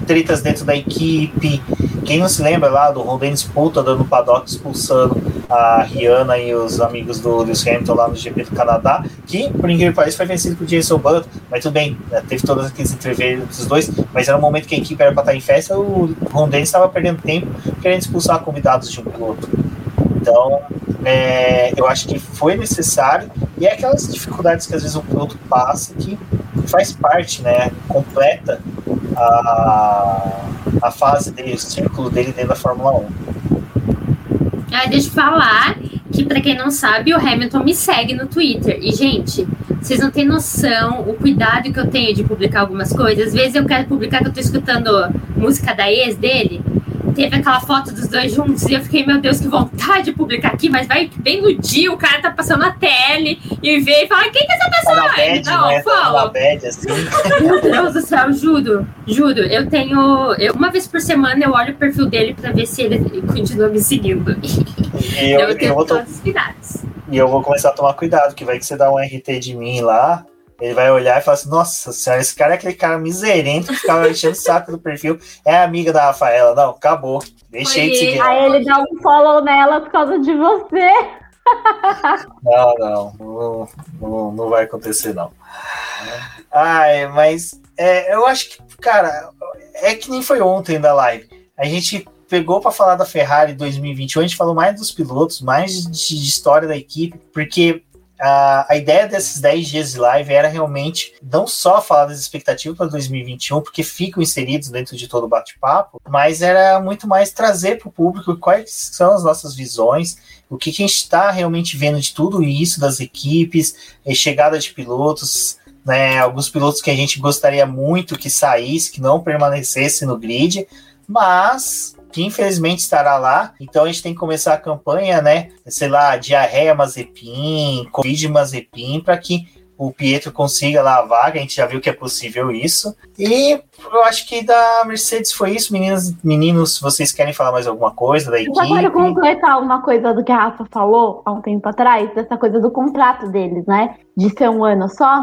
tretas dentro da equipe. Quem não se lembra lá do Ron Dennis Puta dando paddock expulsando a Rihanna e os amigos do Lewis Hamilton lá no GP do Canadá, que, por incrível que pareça, foi vencido por Jason Button, mas tudo bem, né, teve todas aqueles entrevistas dos dois, mas era um momento que a equipe era para estar em festa, o Ron Dennis estava perdendo tempo querendo expulsar convidados de um piloto. Então, é, eu acho que foi necessário e é aquelas dificuldades que às vezes o piloto passa que faz parte, né? Completa a, a fase dele, o círculo dele dentro da Fórmula 1. Ah, deixa eu falar que, para quem não sabe, o Hamilton me segue no Twitter. E, gente, vocês não têm noção o cuidado que eu tenho de publicar algumas coisas. Às vezes eu quero publicar que eu tô escutando música da ex dele teve aquela foto dos dois juntos e eu fiquei, meu Deus, que vontade de publicar aqui, mas vai bem no dia, o cara tá passando na tele e vê e fala, quem que é essa pessoa? Tá bad, não, né? fala. Bad, assim. Meu Deus do céu, juro, juro, eu tenho, eu, uma vez por semana eu olho o perfil dele pra ver se ele continua me seguindo. E eu, eu tenho eu vou todas as cuidados. E eu vou começar a tomar cuidado, que vai que você dá um RT de mim lá, ele vai olhar e falar assim: Nossa senhora, esse cara é aquele cara miserento que ficava enchendo o saco do perfil. É amiga da Rafaela. Não, acabou. Deixei de seguir. Aí ele dá um follow nela por causa de você. Não, não. Não, não, vai acontecer, não. Ai, mas é, eu acho que, cara, é que nem foi ontem da live. A gente pegou para falar da Ferrari 2021, a gente falou mais dos pilotos, mais de, de história da equipe, porque a, a ideia desses 10 dias de live era realmente não só falar das expectativas para 2021, porque ficam inseridos dentro de todo o bate-papo, mas era muito mais trazer para o público quais são as nossas visões, o que, que a gente está realmente vendo de tudo isso, das equipes, chegada de pilotos, né, alguns pilotos que a gente gostaria muito que saísse, que não permanecesse no grid, mas que infelizmente estará lá. Então a gente tem que começar a campanha, né? Sei lá, diarreia Mazepin, Covid Mazepin, para que o Pietro consiga lá a vaga, a gente já viu que é possível isso. E eu acho que da Mercedes foi isso, meninas, meninos, vocês querem falar mais alguma coisa da equipe? Eu quero completar uma coisa do que a Rafa falou há um tempo atrás, dessa coisa do contrato deles, né? De ser um ano só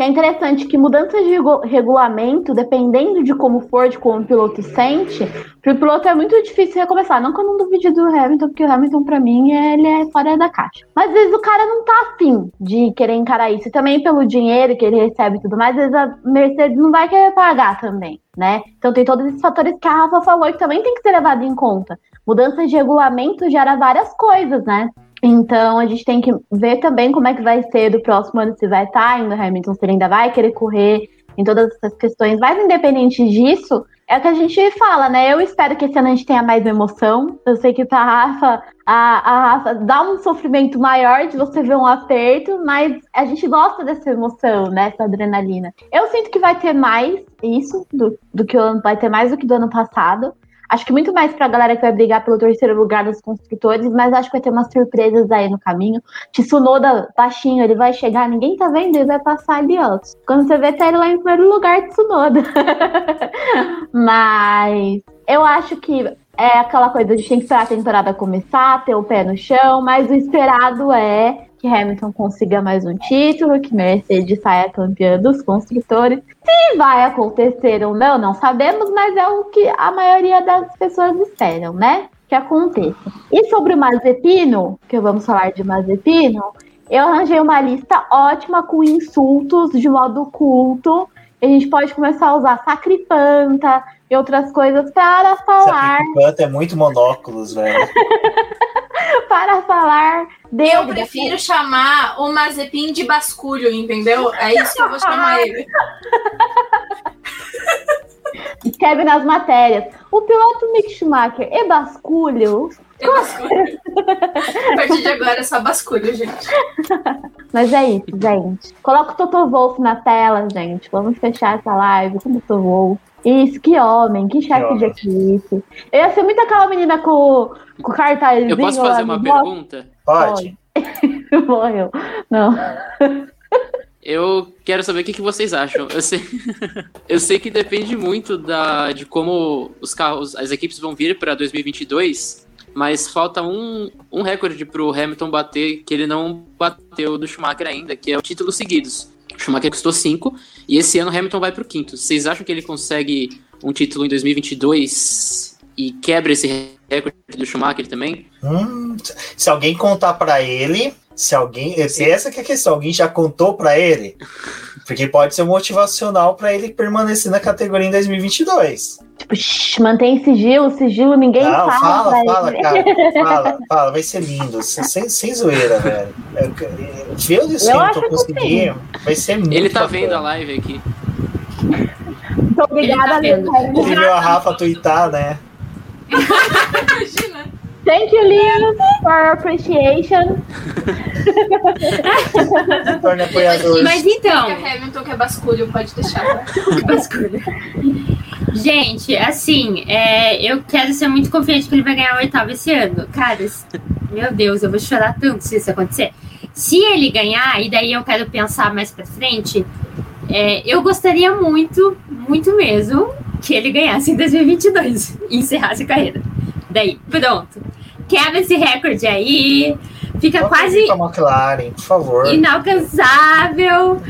que é interessante que mudanças de regulamento, dependendo de como for, de como o piloto sente, para o piloto é muito difícil recomeçar. Não que eu não duvide do Hamilton, porque o Hamilton, para mim, ele é fora da caixa. Mas às vezes o cara não tá afim de querer encarar isso. E também pelo dinheiro que ele recebe e tudo mais, às vezes a Mercedes não vai querer pagar também, né? Então tem todos esses fatores que a Rafa falou que também tem que ser levado em conta. Mudanças de regulamento gera várias coisas, né? Então a gente tem que ver também como é que vai ser do próximo ano, se vai estar indo Hamilton, se ele ainda vai querer correr em todas essas questões. Mas independente disso, é o que a gente fala, né? Eu espero que esse ano a gente tenha mais emoção. Eu sei que pra Rafa, a, a Rafa dá um sofrimento maior de você ver um aperto, mas a gente gosta dessa emoção, né? Essa adrenalina. Eu sinto que vai ter mais isso do, do que ano, vai ter mais do que do ano passado. Acho que muito mais pra galera que vai brigar pelo terceiro lugar dos construtores, mas acho que vai ter umas surpresas aí no caminho. Tsunoda, baixinho, ele vai chegar, ninguém tá vendo, ele vai passar ali, ó. Quando você vê, tá ele lá em primeiro lugar, Tsunoda. mas eu acho que é aquela coisa de tem que esperar a temporada começar, ter o pé no chão, mas o esperado é que Hamilton consiga mais um título, que Mercedes saia campeã dos construtores. Se vai acontecer ou não, não sabemos, mas é o que a maioria das pessoas esperam, né? Que aconteça. E sobre o Mazepino, que vamos falar de Mazepino, eu arranjei uma lista ótima com insultos de modo culto. A gente pode começar a usar sacripanta e outras coisas para falar. Sacripanta é muito monóculos, velho. para falar dele. Eu prefiro chamar o Mazepin de basculho, entendeu? É isso que eu vou chamar ele. Escreve nas matérias. O piloto Mick Schumacher é basculho? É basculho. A partir de agora é só basculho, gente. Mas é isso, gente. Coloca o Toto Wolff na tela, gente. Vamos fechar essa live com o Toto Wolff. Isso, que homem, que chefe de equipe. Eu ia ser muito aquela menina com, com cartazinho. Eu posso fazer uma pergunta? Pode. Morreu. Não. Eu quero saber o que, que vocês acham. Eu sei, eu sei que depende muito da, de como os carros, as equipes vão vir para 2022, mas falta um, um recorde para o Hamilton bater que ele não bateu do Schumacher ainda, que é o título seguidos. O Schumacher custou 5 e esse ano o Hamilton vai para o quinto. Vocês acham que ele consegue um título em 2022 e quebra esse recorde do Schumacher também? Hum, se alguém contar para ele, se alguém, se essa que é a questão, alguém já contou para ele, porque pode ser motivacional para ele permanecer na categoria em 2022. Tipo, shh, mantém sigilo, sigilo, ninguém Não, fala. fala, fala, ele. cara. Fala, fala, vai ser lindo. Sem, sem zoeira, velho. Ver o Eu Hamilton acho que conseguir vai ser muito Ele tá bacana. vendo a live aqui. Muito obrigada, Ele tá. Ele viu a Rafa tweetar, né? Imagina. Thank you, Lewis, for your appreciation. Apoiador. Mas então, a Hamilton que é basculho, pode deixar. Gente, assim, é, eu quero ser muito confiante que ele vai ganhar o oitavo esse ano. Cara, meu Deus, eu vou chorar tanto se isso acontecer. Se ele ganhar, e daí eu quero pensar mais pra frente, é, eu gostaria muito, muito mesmo, que ele ganhasse em 2022 e encerrasse a carreira. Daí, pronto. Quebra esse recorde aí, fica Vamos quase McLaren, por favor. inalcançável.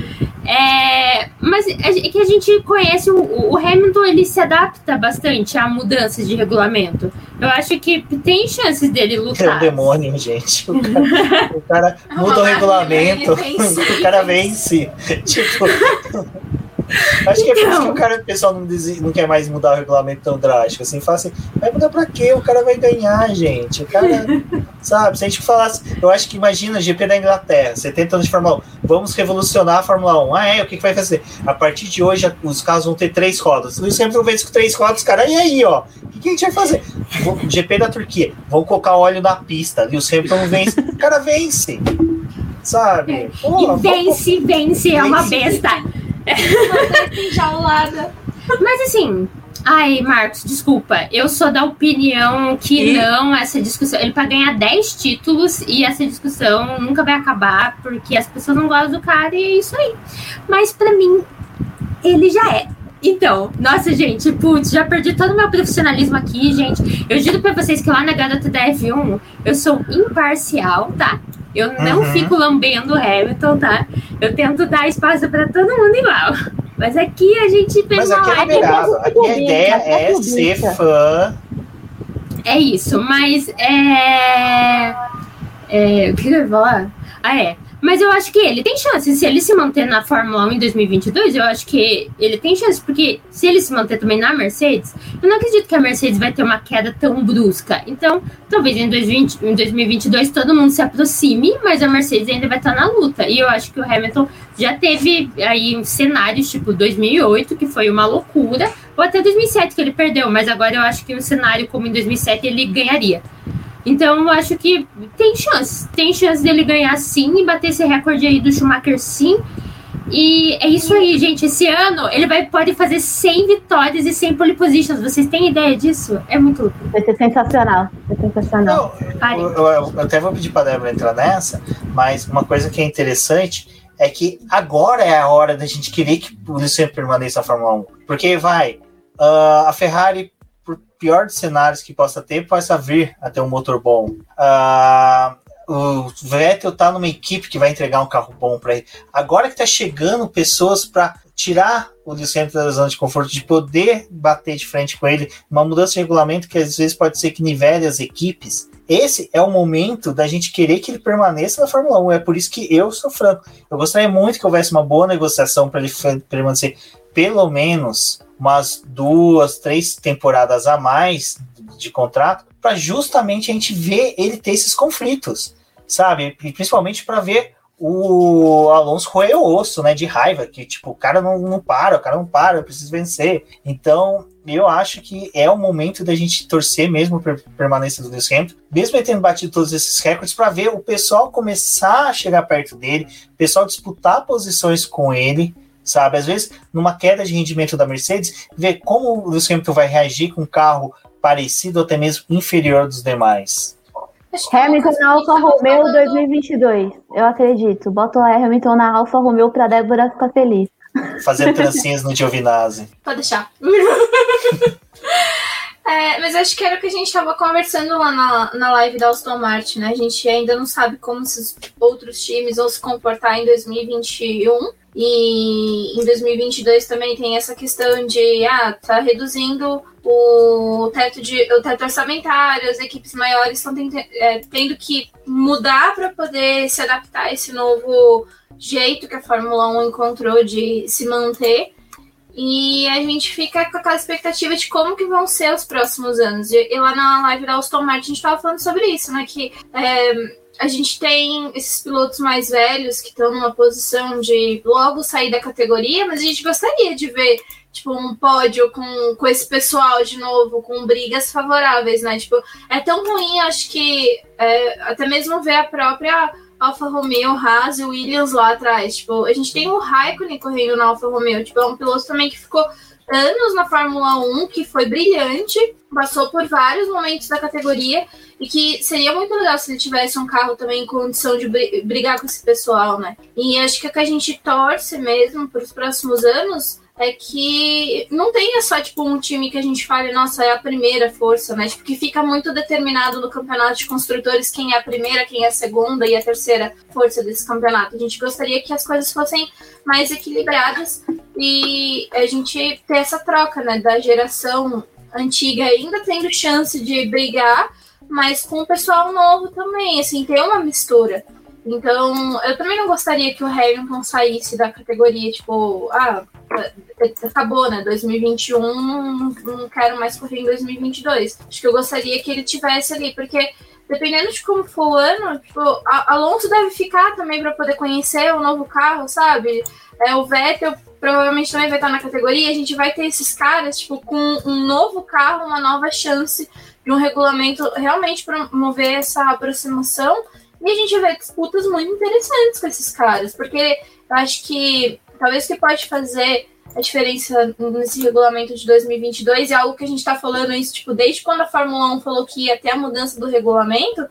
É, mas é que a gente conhece o, o Hamilton, ele se adapta bastante a mudanças de regulamento. Eu acho que tem chances dele É um lutar. demônio, gente. O cara, o cara muda o regulamento, o cara vence. Tipo. Acho que é por isso Então. que o cara, o pessoal não, desi- não quer mais mudar o regulamento tão drástico. Assim, fala assim, vai mudar pra quê? O cara vai ganhar, gente. O cara, sabe? Se a gente falasse, eu acho que imagina GP da Inglaterra, 70 anos de Fórmula 1, vamos revolucionar a Fórmula 1. Ah, é? O que, que vai fazer? A partir de hoje, os carros vão ter três rodas. Lewis Hamilton vence com três rodas, cara. E aí, ó? O que, que a gente vai fazer? GP da Turquia, vão colocar óleo na pista. Lewis Hamilton vence. O cara vence. Sabe? Pô, E vamos- vence, vence, é uma Vence. Enjaulada. Mas assim, ai, Marcos, desculpa. Eu sou da opinião que E- não essa discussão. Ele vai ganhar 10 títulos e essa discussão nunca vai acabar porque as pessoas não gostam do cara e é isso aí. Mas pra mim, ele já é. Então, nossa, gente, putz, já perdi todo o meu profissionalismo aqui, gente. Eu juro pra vocês que lá na Garota da F1 eu sou imparcial, tá? Eu não Uhum. fico lambendo o Hamilton, tá? Eu tento dar espaço pra todo mundo igual. Mas aqui a gente fez Mas uma é live. Aqui a publica, ideia é é publica. ser fã. É isso, mas é. é o que eu ia falar? Ah, é. Mas eu acho que ele tem chance. Se ele se manter na Fórmula 1 em 2022, eu acho que ele tem chance. Porque se ele se manter também na Mercedes, eu não acredito que a Mercedes vai ter uma queda tão brusca. Então, talvez em, 2020, em 2022 todo mundo se aproxime, mas a Mercedes ainda vai estar na luta. E eu acho que o Hamilton já teve aí cenários tipo 2008, que foi uma loucura, ou até 2007 que ele perdeu. Mas agora eu acho que um cenário como em 2007 ele ganharia. Então eu acho que tem chance. Tem chance dele ganhar sim e bater esse recorde aí do Schumacher sim. E é isso aí, gente. Esse ano ele vai, pode fazer 100 vitórias e 100 pole positions. Vocês têm ideia disso? É muito louco. Vai ser sensacional. Vai ser sensacional. Não, eu, eu- eu até vou pedir para Débora entrar nessa, mas uma coisa que é interessante é que agora é a hora da gente querer que o Lewis permaneça na Fórmula 1. Porque vai, ah, a Ferrari, por pior dos cenários que possa ter, possa vir a ter um motor bom. Ah, o Vettel tá numa equipe que vai entregar um carro bom para ele. Agora que tá chegando pessoas para tirar o Lewis Hamilton da zona de conforto, de poder bater de frente com ele, uma mudança de regulamento que às vezes pode ser que nivele as equipes. Esse é o momento da gente querer que ele permaneça na Fórmula 1. É por isso que eu sou franco. Eu gostaria muito que houvesse uma boa negociação para ele permanecer pelo menos umas duas, três temporadas a mais de contrato, para justamente a gente ver ele ter esses conflitos, sabe? E principalmente para ver o Alonso roer o osso, né? De raiva, que tipo, o cara não, não para, o cara não para, eu preciso vencer. Então, eu acho que é o momento da gente torcer mesmo por permanência do Lewis Hamilton, mesmo ele tendo batido todos esses recordes, para ver o pessoal começar a chegar perto dele, o pessoal disputar posições com ele, sabe? Às vezes, numa queda de rendimento da Mercedes, ver como o Lewis Hamilton vai reagir com um carro parecido ou até mesmo inferior dos demais. Hamilton na Alfa Romeo falando- 2022. Eu acredito. Bota o Hamilton na Alfa Romeo pra Débora ficar feliz. Fazendo trancinhas no Giovinazzi. Pode deixar. É, mas acho que era o que a gente estava conversando lá na, na live da Aston Martin, né? A gente ainda não sabe como esses outros times vão se comportar em 2021. E em 2022 também tem essa questão de, ah, tá reduzindo o teto, de, o teto orçamentário, as equipes maiores estão é, tendo que mudar para poder se adaptar a esse novo jeito que a Fórmula 1 encontrou de se manter. E a gente fica com aquela expectativa de como que vão ser os próximos anos. E, lá na live da Aston Martin a gente estava falando sobre isso, né? Que é, a gente tem esses pilotos mais velhos que estão numa posição de logo sair da categoria, mas a gente gostaria de ver tipo, um pódio com, com esse pessoal de novo, com brigas favoráveis, né? Tipo, é tão ruim, acho que é, até mesmo ver a própria Alfa Romeo, Haas e Williams lá atrás. Tipo, a gente tem o Raikkonen correndo na Alfa Romeo, tipo, é um piloto também que ficou anos na Fórmula 1, que foi brilhante, passou por vários momentos da categoria e que seria muito legal se ele tivesse um carro também em condição de brigar com esse pessoal, né? E acho que o que a gente torce mesmo para os próximos anos é que não tenha só tipo um time que a gente fale, nossa, é a primeira força, né? Tipo, que fica muito determinado no campeonato de construtores quem é a primeira, quem é a segunda e a terceira força desse campeonato. A gente gostaria que as coisas fossem mais equilibradas e a gente ter essa troca, né, da geração antiga ainda tendo chance de brigar, mas com o pessoal novo também, assim, ter uma mistura. Então, eu também não gostaria que o Hamilton saísse da categoria, tipo, ah, acabou, né? 2021, não quero mais correr em 2022. Acho que eu gostaria que ele tivesse ali, porque dependendo de como for o ano, tipo, Alonso deve ficar também para poder conhecer o novo carro, sabe? É, o Vettel provavelmente também vai estar na categoria. A gente vai ter esses caras, tipo, com um novo carro, uma nova chance de um regulamento realmente promover essa aproximação. E a gente vê disputas muito interessantes com esses caras, porque eu acho que talvez que pode fazer a diferença nesse regulamento de 2022 é algo que a gente está falando isso, tipo, desde quando a Fórmula 1 falou que ia ter a mudança do regulamento,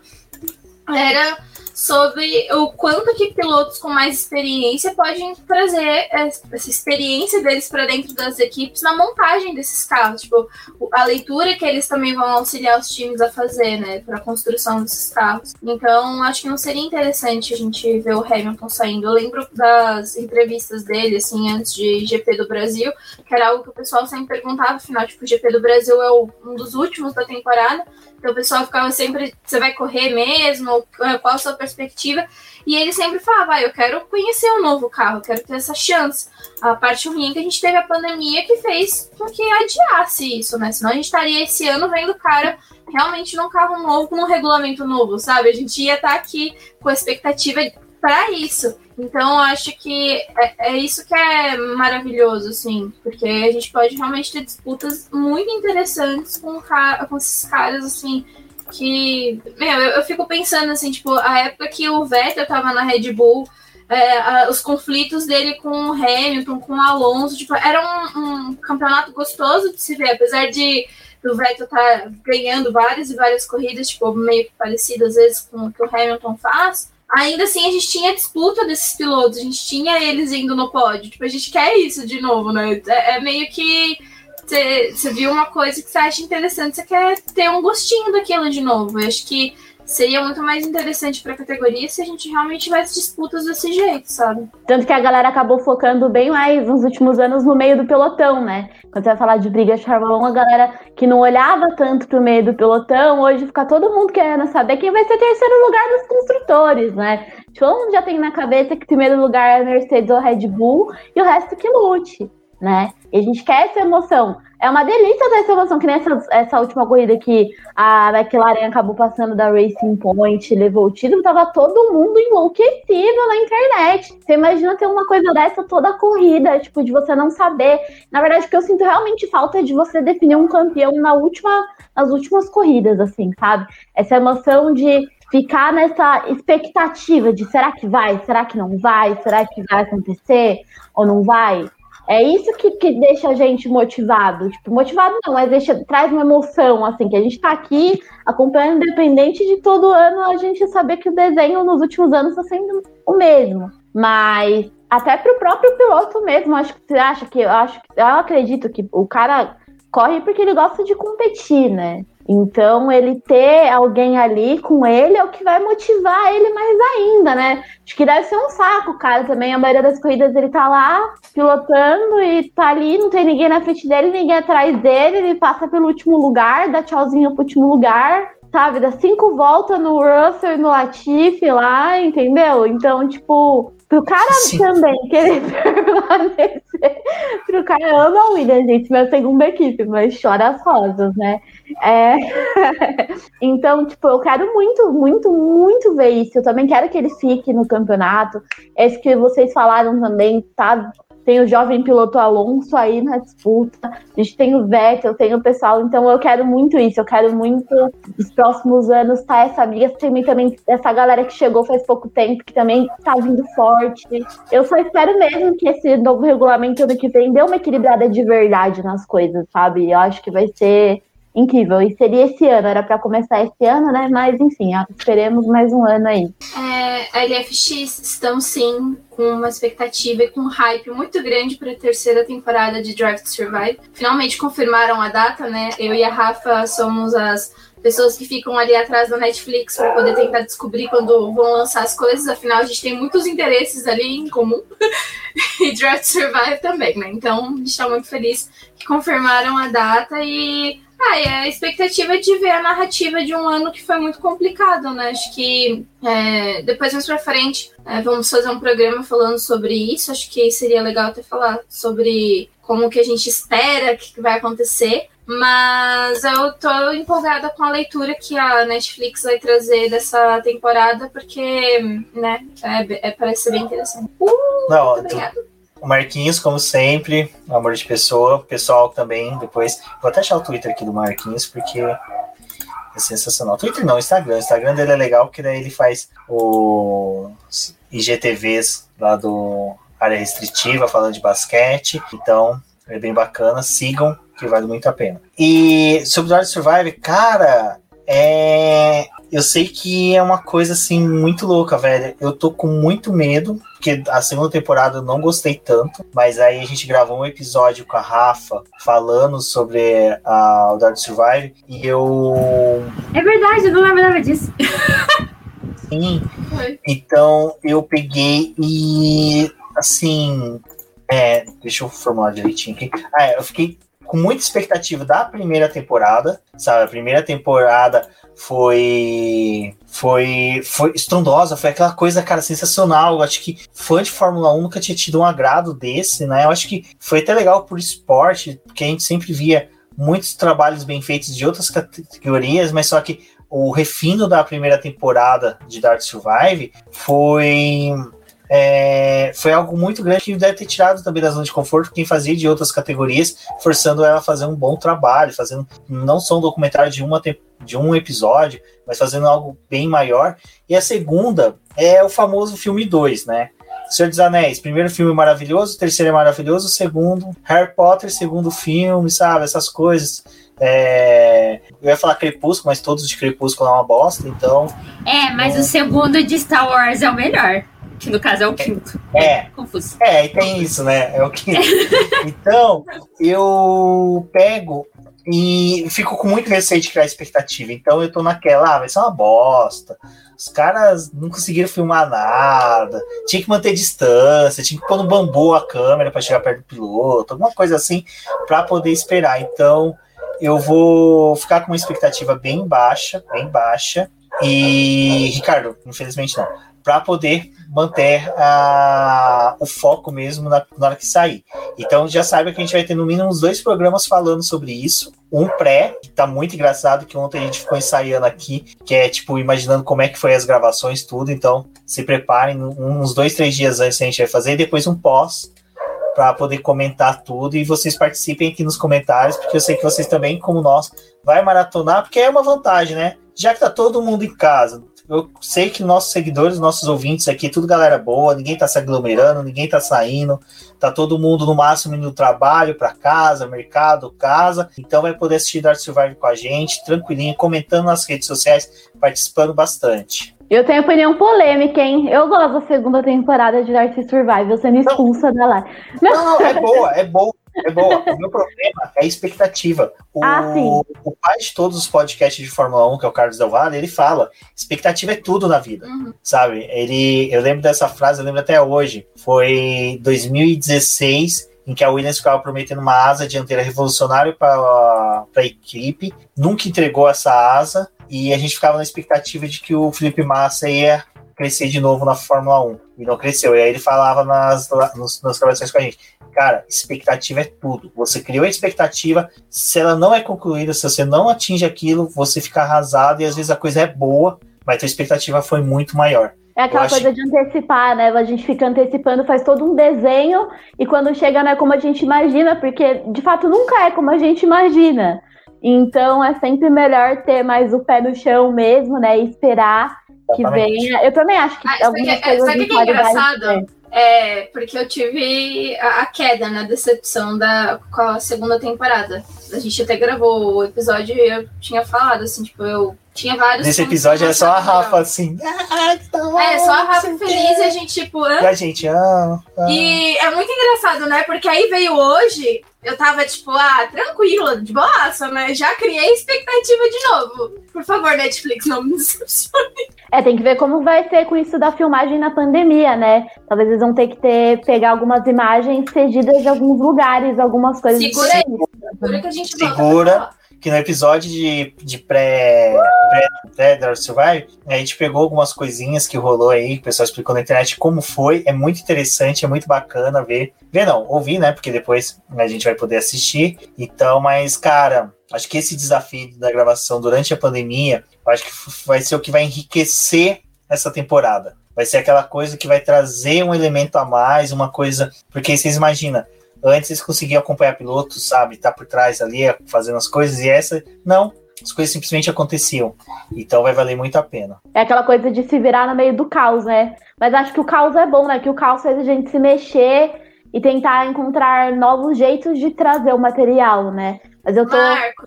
era sobre o quanto que pilotos com mais experiência podem trazer essa experiência deles para dentro das equipes na montagem desses carros, tipo, a leitura que eles também vão auxiliar os times a fazer, né, para a construção desses carros. Então, acho que não seria interessante a gente ver o Hamilton saindo. Eu lembro das entrevistas dele, assim, antes de GP do Brasil, que era algo que o pessoal sempre perguntava, afinal, tipo, o GP do Brasil é um dos últimos da temporada, então o pessoal ficava sempre, você vai correr mesmo? Qual a sua perspectiva? E ele sempre falava, ah, eu quero conhecer um novo carro, quero ter essa chance. A parte ruim é que a gente teve a pandemia que fez com que adiasse isso, né? Senão a gente estaria esse ano vendo o cara realmente num carro novo, com um regulamento novo, sabe? A gente ia estar tá aqui com a expectativa para isso. Então, acho que é, é, isso que é maravilhoso, assim, porque a gente pode realmente ter disputas muito interessantes com, com esses caras, assim, que. Meu, eu, eu, fico pensando, assim, tipo, a época que o Vettel tava na Red Bull, é, a, os conflitos dele com o Hamilton, com o Alonso, tipo, era um, um campeonato gostoso de se ver, apesar de do Vettel tá ganhando várias e várias corridas, tipo, meio parecido às vezes com o que o Hamilton faz ainda assim a gente tinha disputa desses pilotos, a gente tinha eles indo no pódio. Tipo, a gente quer isso de novo, né? É, é meio que você viu uma coisa que você acha interessante, você quer ter um gostinho daquilo de novo. Eu acho que seria muito mais interessante para a categoria se a gente realmente tivesse disputas desse jeito, sabe? Tanto que a galera acabou focando bem mais nos últimos anos no meio do pelotão, né? Quando você vai falar de briga de Fórmula 1, a galera que não olhava tanto pro meio do pelotão, hoje fica todo mundo querendo saber quem vai ser terceiro lugar dos construtores, né? Todo mundo já tem na cabeça que primeiro lugar é Mercedes ou Red Bull e o resto que lute, né? E a gente quer essa emoção. É uma delícia essa emoção, que nessa essa última corrida que a McLaren acabou passando da Racing Point, levou o título, tava todo mundo enlouquecido na internet. Você imagina ter uma coisa dessa toda corrida, tipo, de você não saber. Na verdade, o que eu sinto realmente falta é de você definir um campeão na última, nas últimas corridas, assim, sabe? Essa emoção de ficar nessa expectativa de será que vai, será que não vai, será que vai acontecer ou não vai? É isso que, que deixa a gente motivado. Tipo, motivado não, mas deixa, traz uma emoção, assim, que a gente tá aqui acompanhando, independente de todo ano, a gente saber que o desenho nos últimos anos está sendo o mesmo. Mas até para o próprio piloto mesmo, acho que você acha que eu acho eu acredito que o cara corre porque ele gosta de competir, né? Então, ele ter alguém ali com ele é o que vai motivar ele mais ainda, né? Acho que deve ser um saco, cara, também. A maioria das corridas ele tá lá pilotando e tá ali, não tem ninguém na frente dele, ninguém atrás dele, ele passa pelo último lugar, dá tchauzinho pro último lugar, sabe? Dá cinco voltas no Russell e no Latifi lá, entendeu? Então, tipo, pro cara Sim. também querer permanecer pro cara. Eu amo a Williams, gente, minha segunda equipe, mas chora as rosas, né? É... então, tipo, eu quero muito, muito, muito ver isso. Eu também quero que ele fique no campeonato. Esse que vocês falaram também, tá tem o jovem piloto Alonso aí na disputa, a gente tem o Vettel, tem o pessoal, então eu quero muito isso, eu quero muito nos próximos anos tá essa amiga, tem também essa galera que chegou faz pouco tempo, que também tá vindo forte. Eu só espero mesmo que esse novo regulamento ano que vem dê uma equilibrada de verdade nas coisas, sabe? Eu acho que vai ser incrível. E seria esse ano, era para começar esse ano, né? Mas enfim, esperemos mais um ano aí. É, a LFX estão sim com uma expectativa e com um hype muito grande para a terceira temporada de Drive to Survive. Finalmente confirmaram a data, né? Eu e a Rafa somos as pessoas que ficam ali atrás da Netflix para poder tentar descobrir quando vão lançar as coisas. Afinal, a gente tem muitos interesses ali em comum. e Drive to Survive também, né? Então, a gente está muito feliz que confirmaram a data e ah, e a expectativa é de ver a narrativa de um ano que foi muito complicado, né? Acho que é, depois mais pra frente é, vamos fazer um programa falando sobre isso. Acho que seria legal até falar sobre como que a gente espera que vai acontecer. Mas eu tô empolgada com a leitura que a Netflix vai trazer dessa temporada, porque, né, é, é parece ser bem interessante. Uh, Não, muito obrigada. O Marquinhos, como sempre, amor de pessoa. O pessoal também, depois. Vou até achar o Twitter aqui do Marquinhos, porque é sensacional. Twitter não, Instagram. O Instagram dele é legal, porque daí ele faz os IGTVs lá do área restritiva, falando de basquete. Então, é bem bacana. Sigam, que vale muito a pena. E sobre Dark Survive, cara, é eu sei que é uma coisa assim muito louca, velho. Eu tô com muito medo, porque a segunda temporada eu não gostei tanto, mas aí a gente gravou um episódio com a Rafa falando sobre a, Dark Survive e eu. É verdade, eu não lembro nada disso. Sim. Então eu peguei e assim. É, deixa eu formular direitinho aqui. Ah, é, eu fiquei com muita expectativa da primeira temporada, sabe? A primeira temporada foi foi foi estrondosa, foi aquela coisa, cara, sensacional. Eu acho que fã de Fórmula 1 nunca tinha tido um agrado desse, né? Eu acho que foi até legal por esporte, porque a gente sempre via muitos trabalhos bem feitos de outras categorias, mas só que o refino da primeira temporada de Dark Survive foi é, foi algo muito grande que deve ter tirado também da zona de conforto quem fazia de outras categorias, forçando ela a fazer um bom trabalho, fazendo não só um documentário de, uma, de um episódio, mas fazendo algo bem maior. E a segunda é o famoso filme 2, né? Senhor dos Anéis, primeiro filme maravilhoso, terceiro é maravilhoso, segundo, Harry Potter, segundo filme, sabe? Essas coisas. É... Eu ia falar Crepúsculo, mas todos de Crepúsculo é uma bosta, então. É, mas é... o segundo de Star Wars é o melhor que no caso é o quinto. É, é confuso. É, e tem isso, né? É o quinto. então, eu pego e fico com muito receio de criar expectativa. Então eu tô naquela, ah, vai ser uma bosta. Os caras não conseguiram filmar nada, tinha que manter distância, tinha que pôr no bambu a câmera para chegar perto do piloto, alguma coisa assim, para poder esperar. Então eu vou ficar com uma expectativa bem baixa, bem baixa. E, Ricardo, infelizmente não para poder manter a, o foco mesmo na, na, hora que sair. Então já saiba que a gente vai ter no mínimo uns dois programas falando sobre isso. Um pré, que tá muito engraçado, que ontem a gente ficou ensaiando aqui, que é tipo, imaginando como é que foi as gravações, tudo. Então se preparem, uns dois, três dias antes a gente vai fazer, e depois um pós para poder comentar tudo e vocês participem aqui nos comentários, porque eu sei que vocês também, como nós, vai maratonar, porque é uma vantagem, né? Já que tá todo mundo em casa, eu sei que nossos seguidores, nossos ouvintes aqui, tudo galera boa, ninguém tá se aglomerando, ninguém tá saindo, tá todo mundo no máximo indo trabalho, para casa, mercado, casa, então vai poder assistir Dark Survive com a gente, tranquilinho, comentando nas redes sociais, participando bastante. Eu tenho opinião polêmica, hein? Eu gosto da segunda temporada de Dark Survive, sendo expulsa da lá. Não, não, é boa, é boa. É boa. O meu problema é a expectativa. O, ah, o pai de todos os podcasts de Fórmula 1, que é o Carlos Del Valle, ele fala: expectativa é tudo na vida. Uhum. Sabe? Ele, eu lembro dessa frase, eu lembro até hoje. Foi 2016 em que a Williams ficava prometendo uma asa dianteira revolucionária para a equipe, nunca entregou essa asa e a gente ficava na expectativa de que o Felipe Massa ia crescer de novo na Fórmula 1. E não cresceu. E aí ele falava nas, nas, nas gravações com a gente. Cara, expectativa é tudo. Você criou a expectativa, se ela não é concluída, se você não atinge aquilo, você fica arrasado e às vezes a coisa é boa, mas a expectativa foi muito maior. É aquela coisa de antecipar, né? A gente fica antecipando, faz todo um desenho e quando chega não é como a gente imagina, porque de fato nunca é como a gente imagina. Então é sempre melhor ter mais o pé no chão mesmo, né? E esperar que venha. Eu também acho que ah, algumas que, coisas sabe que é engraçado? É, porque eu tive a, a, queda, né? Decepção da, com a segunda temporada. A gente até gravou o episódio e eu tinha falado, assim, tipo, eu tinha vários. Nesse episódio é só a Rafa assim. Ah, é, só a Rafa feliz e a gente, tipo. E a gente, ah, ah. E é muito engraçado, né? Porque aí veio hoje, eu tava, tipo, ah, tranquila, de boa, mas já criei expectativa de novo. Por favor, Netflix, não me decepcione. É, tem que ver como vai ser com isso da filmagem na pandemia, né? Talvez eles vão ter que ter, pegar algumas imagens cedidas de alguns lugares, algumas coisas. Segura aí, segura que a gente Segura que no episódio de, de pré, pré, pré Survive, a gente pegou algumas coisinhas que rolou aí, o pessoal explicou na internet como foi. É muito interessante, é muito bacana ver. Ver não, ouvir, né? Porque depois a gente vai poder assistir. Então, mas, cara, acho que esse desafio da gravação durante a pandemia, acho que vai ser o que vai enriquecer essa temporada. Vai ser aquela coisa que vai trazer um elemento a mais, uma coisa. Porque vocês imaginam, Antes eles conseguiam acompanhar pilotos, sabe? Tá por trás ali, fazendo as coisas, e essa, não. As coisas simplesmente aconteciam. Então vai valer muito a pena. É aquela coisa de se virar no meio do caos, né? Mas acho que o caos é bom, né? Que o caos faz a gente se mexer e tentar encontrar novos jeitos de trazer o material, né? Mas eu tô,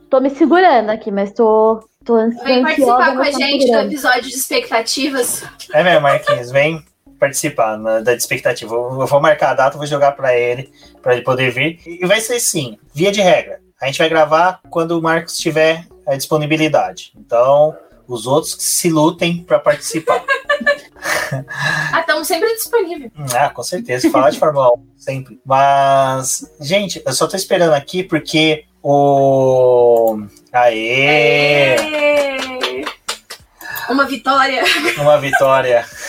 tô me segurando aqui, mas tô, tô. Vem participar com a gente do episódio de expectativas. É mesmo, Marquinhos, vem participar né, da expectativa. Eu vou marcar a data, vou jogar para ele, para ele poder vir. E vai ser sim, via de regra. A gente vai gravar quando o Marcos tiver a disponibilidade. Então, os outros que se lutem para participar. ah, estamos sempre disponíveis. Ah, com certeza. Falar de Fórmula 1, sempre. Mas, gente, eu só tô esperando aqui porque o. Aê! Aê! Uma vitória. Uma vitória.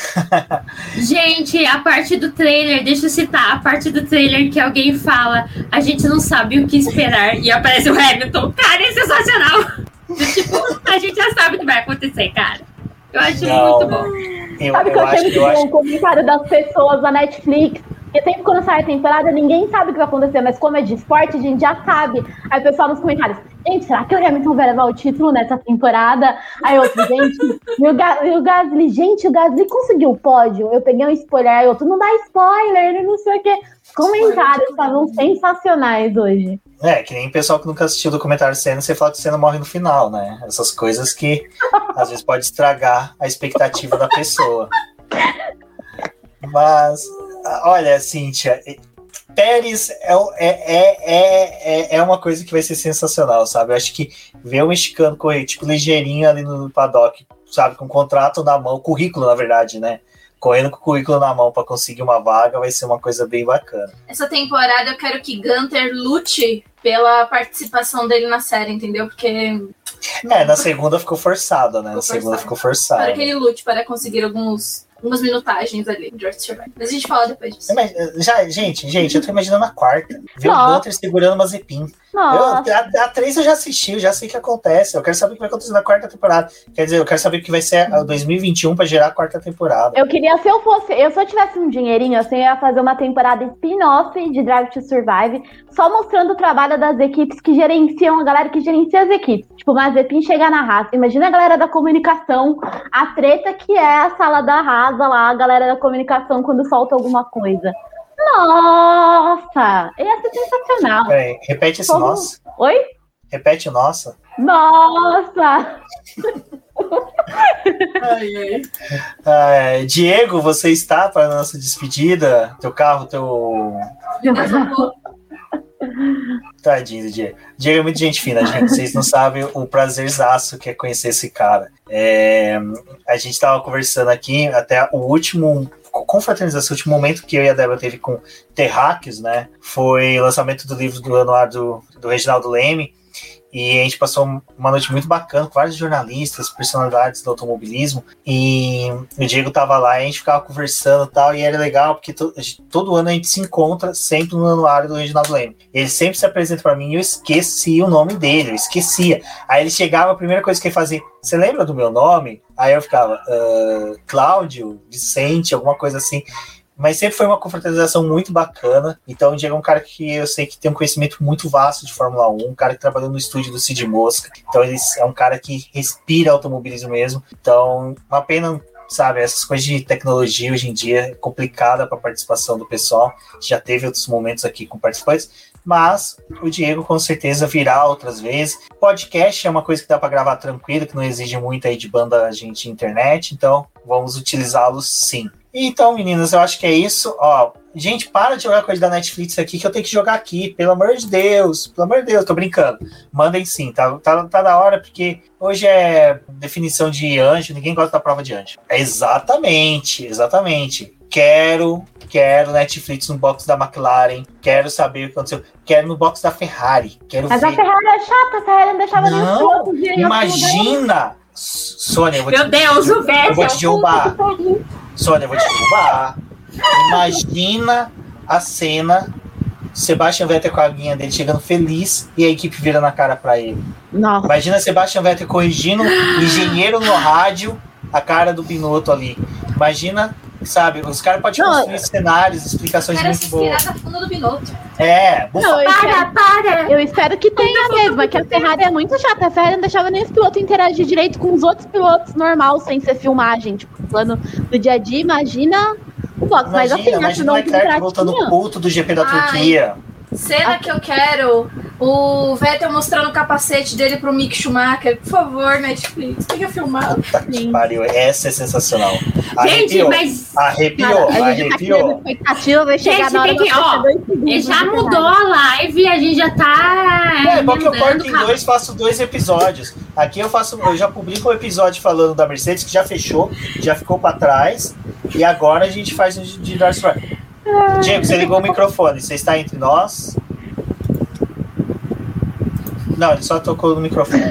gente, a parte do trailer, deixa eu citar a parte do trailer que alguém fala, a gente não sabe o que esperar e aparece o Hamilton. Cara, é sensacional. tipo, a gente já sabe o que vai acontecer, cara. Eu acho não, muito bom. Eu, sabe que eu, eu sempre vi um comentário das pessoas da Netflix porque sempre quando sai a temporada, ninguém sabe o que vai acontecer, mas como é de esporte, a gente já sabe. Aí o pessoal nos comentários, gente, será que o Hamilton vai levar o título nessa temporada? Aí outro, gente, e o, Ga e o Gasly, gente, o Gasly conseguiu o pódio. Eu peguei um spoiler, aí outro, não dá spoiler, não sei o quê. Comentários estavam sensacionais hoje. É, que nem pessoal que nunca assistiu o documentário Senna, você fala que o Senna morre no final, né? Essas coisas que às vezes pode estragar a expectativa da pessoa. Mas Olha, Cíntia, Pérez é, é, é, é, uma coisa que vai ser sensacional, sabe? Eu acho que ver o mexicano correr, tipo, ligeirinho ali no paddock, sabe? Com contrato na mão, currículo, na verdade, né? Correndo com o currículo na mão para conseguir uma vaga vai ser uma coisa bem bacana. Essa temporada eu quero que Gunter lute pela participação dele na série, entendeu? Porque. É, na segunda ficou forçada, né? Ficou na segunda forçado. ficou forçada. Para que ele lute para conseguir alguns umas minutagens ali de Earth Survive. Mas a gente fala depois disso. Já, gente, gente, eu tô imaginando a quarta. Ver o Gunter segurando uma Zepin. Eu, a, a 3 eu já assisti, eu já sei o que acontece. Eu quero saber o que vai acontecer na quarta temporada. Quer dizer, eu quero saber o que vai ser a 2021 pra gerar a quarta temporada. Eu queria, se eu fosse, eu se eu tivesse um dinheirinho, assim, eu ia fazer uma temporada spin-off de Drive to Survive, só mostrando o trabalho das equipes que gerenciam, a galera que gerencia as equipes. Tipo, a Zepin chegar na raça. Imagina a galera da comunicação, a treta que é a sala da rasa lá, a galera da comunicação quando falta alguma coisa. Nossa! Ia ser sensacional. Peraí, repete esse Como... nossa. Oi? Repete o nossa. Nossa! ai, ai. Diego, você está para a nossa despedida? Teu carro, teu. Tadinho do Diego. Diego é muito gente fina, gente. Vocês não sabem o prazerzaço que é conhecer esse cara. É... A gente estava conversando aqui até o último confraternização, o último momento que eu e a Débora teve com Terráqueos, né? Foi o lançamento do livro do anuário do, do Reginaldo Leme. E a gente passou uma noite muito bacana com vários jornalistas, personalidades do automobilismo. E o Diego tava lá e a gente ficava conversando e tal. E era legal porque to, todo ano a gente se encontra sempre no anuário do Reginaldo Leme. Ele sempre se apresenta para mim e eu esqueci o nome dele, eu esquecia. Aí ele chegava, a primeira coisa que ele fazia, você lembra do meu nome? Aí eu ficava, uh, Cláudio, Vicente, alguma coisa assim. Mas sempre foi uma confraternização muito bacana. Então, o Diego é um cara que eu sei que tem um conhecimento muito vasto de Fórmula 1, um cara que trabalhou no estúdio do Cid Mosca. Então, ele é um cara que respira automobilismo mesmo. Então, uma pena sabe, essas coisas de tecnologia hoje em dia é complicada para a participação do pessoal. Já teve outros momentos aqui com participantes, mas o Diego com certeza virá outras vezes. Podcast é uma coisa que dá para gravar tranquilo, que não exige muito aí de banda gente internet, então vamos utilizá-los sim. Então, meninas, eu acho que é isso. Ó, gente, para de jogar coisa da Netflix aqui que eu tenho que jogar aqui, pelo amor de Deus. Pelo amor de Deus, tô brincando. Mandem sim, tá, tá, tá da hora, porque hoje é definição de anjo, ninguém gosta da prova de anjo. É exatamente, exatamente. Quero, quero Netflix no box da McLaren, quero saber o que aconteceu, quero no box da Ferrari, quero Mas ver. a Ferrari é chata, a Ferrari não deixava nem os Não, irem ao imagina! Sônia, eu vou Meu te, Deus, o eu velho. vou te derrubar. Sônia, eu vou te derrubar. Imagina a cena. Sebastian Vettel com a aguinha dele chegando feliz e a equipe vira na cara pra ele. Nossa. Imagina Sebastian Vettel corrigindo, engenheiro no rádio, a cara do Binotto ali. Imagina, sabe, os caras podem Não, construir cenários, explicações muito boas. da funda do Binotto. É, bufa- Não, eu Para, espero, para! eu espero que tenha mesmo, é que a Ferrari é muito chata. A Ferrari não deixava nem os pilotos interagir direito com os outros pilotos normal, sem ser filmagem, tipo, plano do dia a dia. Imagina o box. Mas imagina, assim, né, imagina senão o tudo Leclerc voltando puto do GP da Ai. Turquia. Cena que eu quero, o Vettel mostrando o capacete dele pro Mick Schumacher. Por favor, Netflix, tem que filmar. Puta que pariu, essa é sensacional. Gente, mas arrepiou, Cara, tá arrepiou. Gente, tem que- ó, segundos já de mudou a live, a gente já tá. É, bom que eu corto em dois, faço dois episódios. Aqui eu faço, eu já publico um episódio falando da Mercedes, que já fechou, já ficou pra trás. E agora a gente faz um de de Dark Strike. Diego, você ligou o microfone, você está entre nós? Não, ele só tocou no microfone.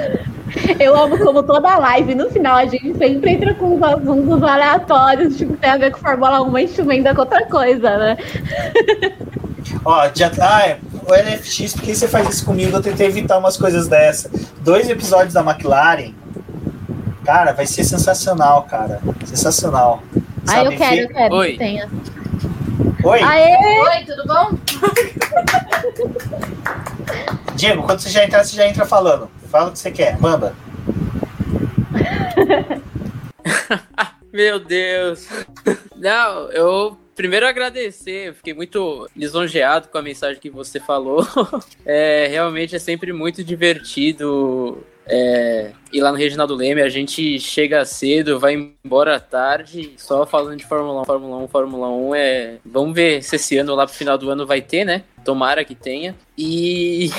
Eu amo como toda live, no final a gente sempre entra com uns assuntos aleatórios, tipo, tem a ver com Fórmula 1, mas emenda com outra coisa, né? Ó, já ah, é, o NFX, por que você faz isso comigo? Eu tentei evitar umas coisas dessa. Dois episódios da McLaren. Cara, vai ser sensacional, cara. Sensacional. Aí eu quero, ver- eu quero Oi. que tenha. Oi, Aê! Oi, tudo bom? Diego, quando você já entrar, você já entra falando. Fala o que você quer, manda. Meu Deus. Não, eu primeiro agradecer, eu fiquei muito lisonjeado com a mensagem que você falou. É, realmente é sempre muito divertido é, ir lá no Reginaldo Leme. A gente chega cedo, vai embora tarde, só falando de Fórmula 1, Fórmula 1, Fórmula 1. É, vamos ver se esse ano, lá pro final do ano, vai ter, né? Tomara que tenha. E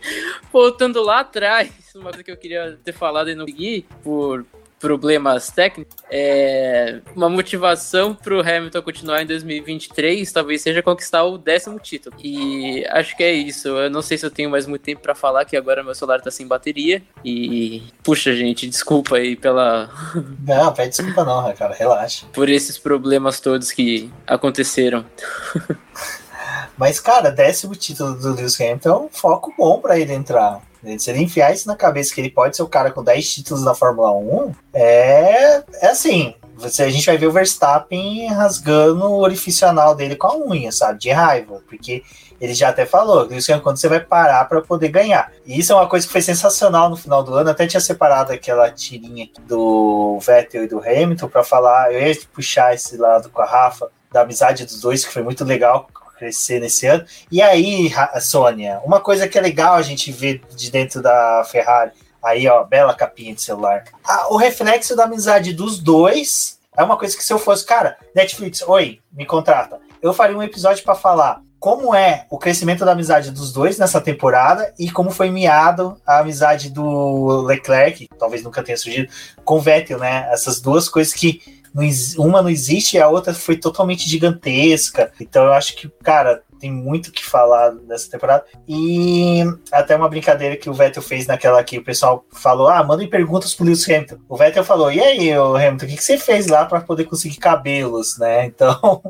voltando lá atrás, uma coisa que eu queria ter falado e não consegui, por problemas técnicos, é, uma motivação para o Hamilton continuar em 2023 talvez seja conquistar o décimo título. E acho que é isso. Eu não sei se eu tenho mais muito tempo para falar, que agora meu celular tá sem bateria. E puxa, gente, desculpa aí pela Não, pede desculpa não, né, cara, relaxa. por esses problemas todos que aconteceram. Mas, cara, décimo título do Lewis Hamilton é um foco bom pra ele entrar. Se ele enfiar isso na cabeça que ele pode ser o cara com 10 títulos na Fórmula 1, é, é assim. Você, a gente vai ver o Verstappen rasgando o orifício anal dele com a unha, sabe? De raiva. Porque ele já até falou, Lewis Hamilton, quando você vai parar para poder ganhar. E isso é uma coisa que foi sensacional no final do ano. Até tinha separado aquela tirinha do Vettel e do Hamilton para falar. Eu ia puxar esse lado com a Rafa, da amizade dos dois, que foi muito legal crescer nesse ano. E aí, Sônia, uma coisa que é legal a gente ver de dentro da Ferrari, aí ó, bela capinha de celular. Ah, o reflexo da amizade dos dois é uma coisa que se eu fosse, cara, Netflix, oi, me contrata. Eu faria um episódio para falar como é o crescimento da amizade dos dois nessa temporada e como foi miado a amizade do Leclerc, talvez nunca tenha surgido, com o Vettel, né? Essas duas coisas que não uma não existe e a outra foi totalmente gigantesca. Então eu acho que, cara, tem muito que falar nessa temporada. E até uma brincadeira que o Vettel fez naquela que o pessoal falou: ah, mandem perguntas pro Lewis Hamilton. O Vettel falou: e aí, Hamilton, o que, que você fez lá para poder conseguir cabelos, né? Então,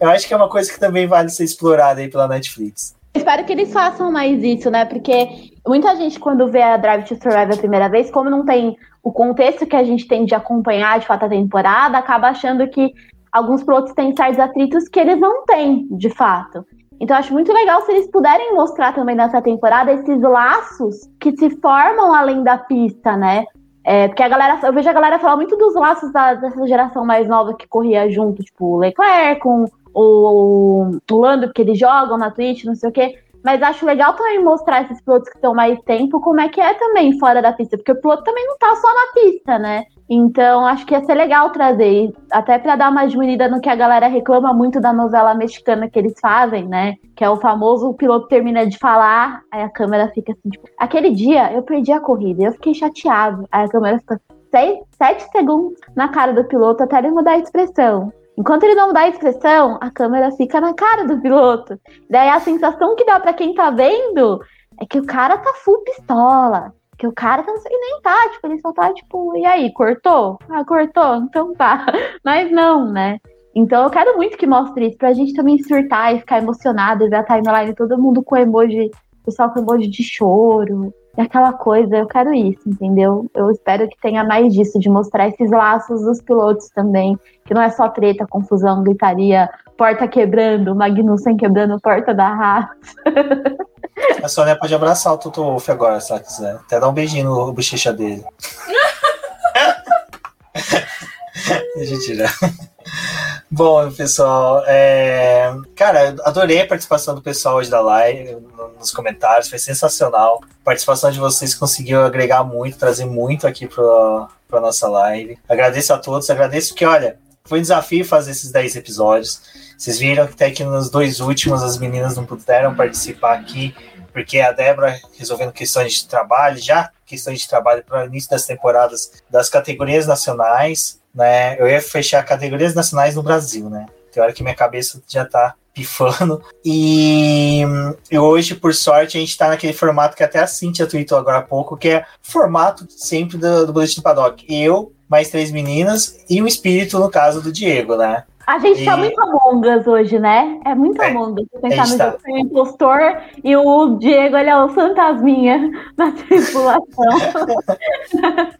eu acho que é uma coisa que também vale ser explorada aí pela Netflix. Espero que eles façam mais isso, né? Porque muita gente, quando vê a Drive to Survive a primeira vez, como não tem o contexto que a gente tem de acompanhar de fato a temporada, acaba achando que alguns pilotos têm certos atritos que eles não têm, de fato. Então acho muito legal se eles puderem mostrar também nessa temporada esses laços que se formam além da pista, né? É, porque a galera, eu vejo a galera falar muito dos laços da, dessa geração mais nova que corria junto, tipo o Leclerc com o, o Lando, que eles jogam na Twitch, não sei o quê. Mas acho legal também mostrar esses pilotos que estão mais tempo como é que é também fora da pista, porque o piloto também não tá só na pista, né? Então acho que ia ser legal trazer, até para dar uma diminuída no que a galera reclama muito da novela mexicana que eles fazem, né? Que é o famoso o piloto termina de falar, aí a câmera fica assim, tipo, aquele dia eu perdi a corrida, eu fiquei chateado. Aí a câmera fica seis, sete segundos na cara do piloto até ele mudar a expressão. Enquanto ele não dá expressão, a câmera fica na cara do piloto. Daí a sensação que dá para quem tá vendo é que o cara tá full pistola. Que o cara tá, e nem tá, tipo, ele só tá, tipo, e aí, cortou? Ah, cortou? Então tá. Mas não, né? Então eu quero muito que mostre isso, pra gente também surtar e ficar emocionado e ver a timeline todo mundo com emoji, pessoal com emoji de choro, e aquela coisa, eu quero isso, entendeu? Eu espero que tenha mais disso, de mostrar esses laços dos pilotos também, que não é só treta, confusão, gritaria, porta quebrando, Magnussen quebrando porta da Haas. A Sônia pode abraçar o Toto Wolff agora, se ela quiser. Até dar um beijinho no bochecha dele. Deixa eu tirar. Bom, pessoal, é... cara, adorei a participação do pessoal hoje da live, nos comentários, foi sensacional. A participação de vocês conseguiu agregar muito, trazer muito aqui para a nossa live. Agradeço a todos, agradeço que, olha, foi um desafio fazer esses 10 episódios. Vocês viram que até que nos dois últimos as meninas não puderam participar aqui, porque a Débora resolvendo questões de trabalho, já questões de trabalho para o início das temporadas das categorias nacionais né? Eu ia fechar categorias nacionais no Brasil, né? Tem hora que minha cabeça já tá pifando. E, e, hoje, por sorte, a gente tá naquele formato que até a Cintia tweetou agora há pouco, que é formato sempre do, do Boletim do Paddock. Eu, mais três meninas e um espírito, no caso do Diego, né? A gente tá e... tá muito Among Us hoje, né? É muito é, Among Us. Pensar no tá... o impostor e o Diego, ele é o fantasminha na tripulação.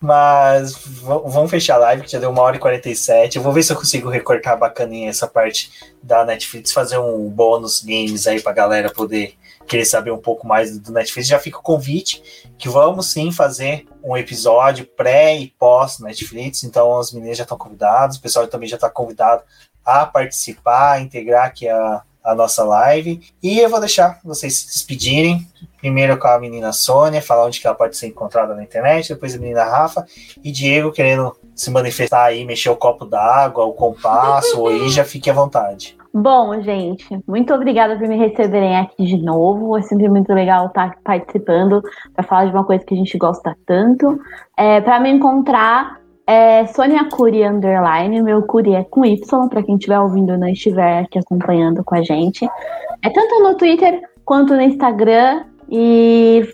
Mas vamos fechar a live, que já deu uma hora e 47. Eu vou ver se eu consigo recortar bacaninha essa parte da Netflix, fazer um bônus games aí pra galera poder querer saber um pouco mais do Netflix. Já fica o convite que vamos sim fazer um episódio pré e pós Netflix. Então as meninas já estão convidadas, o pessoal também já está convidado a participar, a integrar aqui a, a nossa live. E eu vou deixar vocês se despedirem. Primeiro com a menina Sônia, falar onde que ela pode ser encontrada na internet, depois a menina Rafa e Diego querendo se manifestar aí, mexer o copo d'água, o compasso, ou aí já fique à vontade. Bom, gente, muito obrigada por me receberem aqui de novo. É sempre muito legal estar participando para falar de uma coisa que a gente gosta tanto. É, para me encontrar, é Sônia Cury Underline. Meu Cury é com Y, para quem estiver ouvindo e não estiver aqui acompanhando com a gente. É tanto no Twitter quanto no Instagram. E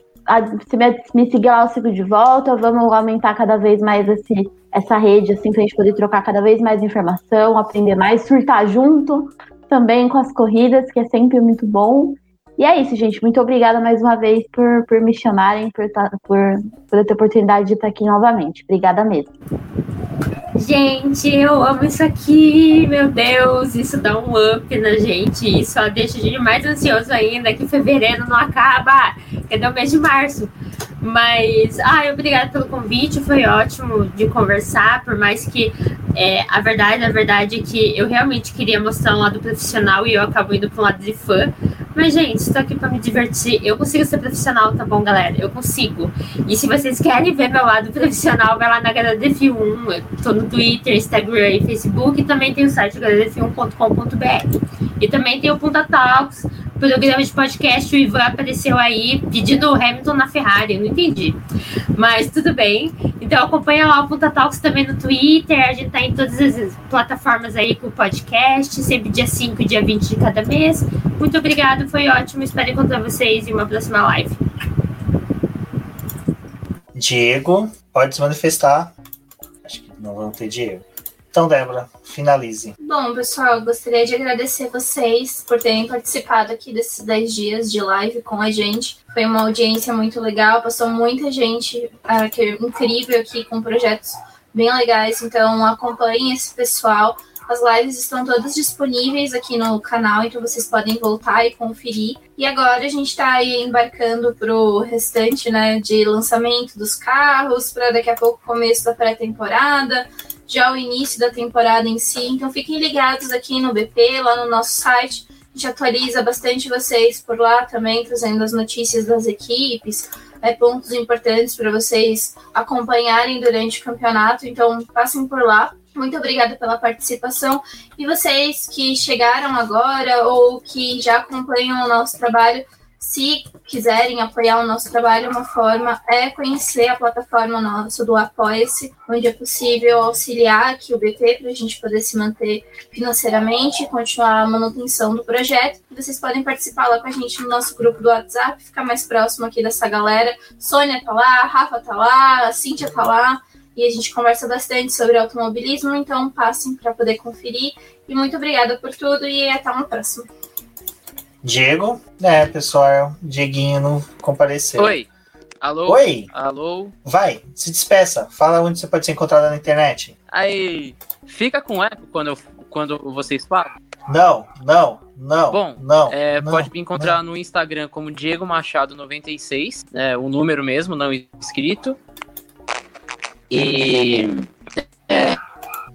se me, me seguir lá, eu sigo de volta. Vamos aumentar cada vez mais esse, essa rede, assim, pra gente poder trocar cada vez mais informação, aprender mais, surtar junto também com as corridas, que é sempre muito bom. E é isso, gente. Muito obrigada mais uma vez por, por me chamarem, por, tá, por, por ter a oportunidade de estar aqui novamente. Obrigada mesmo. Gente, eu amo isso aqui, meu Deus, isso dá um up na gente, isso deixa a gente mais ansioso ainda, que fevereiro não acaba, cadê o mês de março? Mas, ai, obrigada pelo convite, foi ótimo de conversar, por mais que é, a verdade, a verdade é que eu realmente queria mostrar um lado profissional e eu acabo indo para um lado de fã. Mas, gente, estou aqui para me divertir. Eu consigo ser profissional, tá bom, galera? Eu consigo. E se vocês querem ver meu lado profissional, vai lá na HDF1. Eu tô no Twitter, Instagram e Facebook. E também tem o site hdf1.com.br. E também tem o Punta Talks, programa de podcast. O Ivan apareceu aí pedindo o Hamilton na Ferrari. Não entendi. Mas tudo bem. Então acompanha lá o Punta Talks também no Twitter. A gente tá em todas as plataformas aí com o podcast, sempre dia 5 e dia 20 de cada mês. Muito obrigado, foi ótimo. Espero encontrar vocês em uma próxima live. Diego, pode se manifestar. Acho que não vamos ter Diego. Então, Débora, finalize. Bom, pessoal, gostaria de agradecer vocês por terem participado aqui desses 10 dias de live com a gente. Foi uma audiência muito legal, passou muita gente uh, que, é incrível aqui com projetos bem legais. Então, acompanhem esse pessoal. As lives estão todas disponíveis aqui no canal, então vocês podem voltar e conferir. E agora a gente está embarcando para o restante né, de lançamento dos carros, para daqui a pouco começo da pré-temporada já o início da temporada em si. Então fiquem ligados aqui no BP, lá no nosso site. A gente atualiza bastante vocês por lá também, trazendo as notícias das equipes, é, pontos importantes para vocês acompanharem durante o campeonato. Então passem por lá. Muito obrigada pela participação. E vocês que chegaram agora ou que já acompanham o nosso trabalho, se quiserem apoiar o nosso trabalho, uma forma é conhecer a plataforma nossa do Apoia-se, onde é possível auxiliar aqui o BP para a gente poder se manter financeiramente e continuar a manutenção do projeto. Vocês podem participar lá com a gente no nosso grupo do WhatsApp, ficar mais próximo aqui dessa galera. Sônia tá lá, Rafa tá lá, Cíntia tá lá. E a gente conversa bastante sobre automobilismo, então passem para poder conferir. E muito obrigada por tudo e até uma próxima. Diego, é, pessoal, Dieguinho não compareceu. Oi. Alô? Oi. Alô? Vai, se despeça. Fala onde você pode ser encontrado na internet. Aí, fica com eco quando, eu, quando vocês falam? Não, não, não. Bom, não, é, não, pode me encontrar não. no Instagram como Diego Machado 96, é, o número mesmo, não escrito. E é,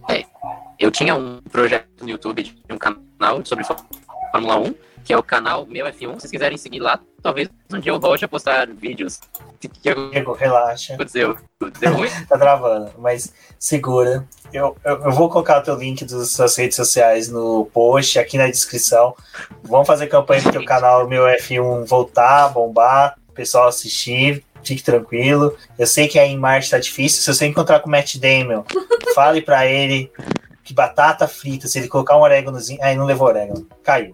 é, eu tinha um projeto no YouTube de um canal sobre Fórmula 1 que é o canal Meu F1. Se vocês quiserem seguir lá, talvez um dia eu volte a postar vídeos. Diego, relaxa. Aconteceu. Deu ruim? tá travando, mas segura. Eu, eu, eu, vou colocar o teu link das suas redes sociais no post, aqui na descrição. Vamos fazer campanha para o canal Meu F1 voltar, bombar, o pessoal assistir. Fique tranquilo. Eu sei que aí em Marte tá difícil. Se você encontrar com o Matt Damon, fale para ele que batata frita, se ele colocar um oréganozinho. Aí não levou orégano. Caiu.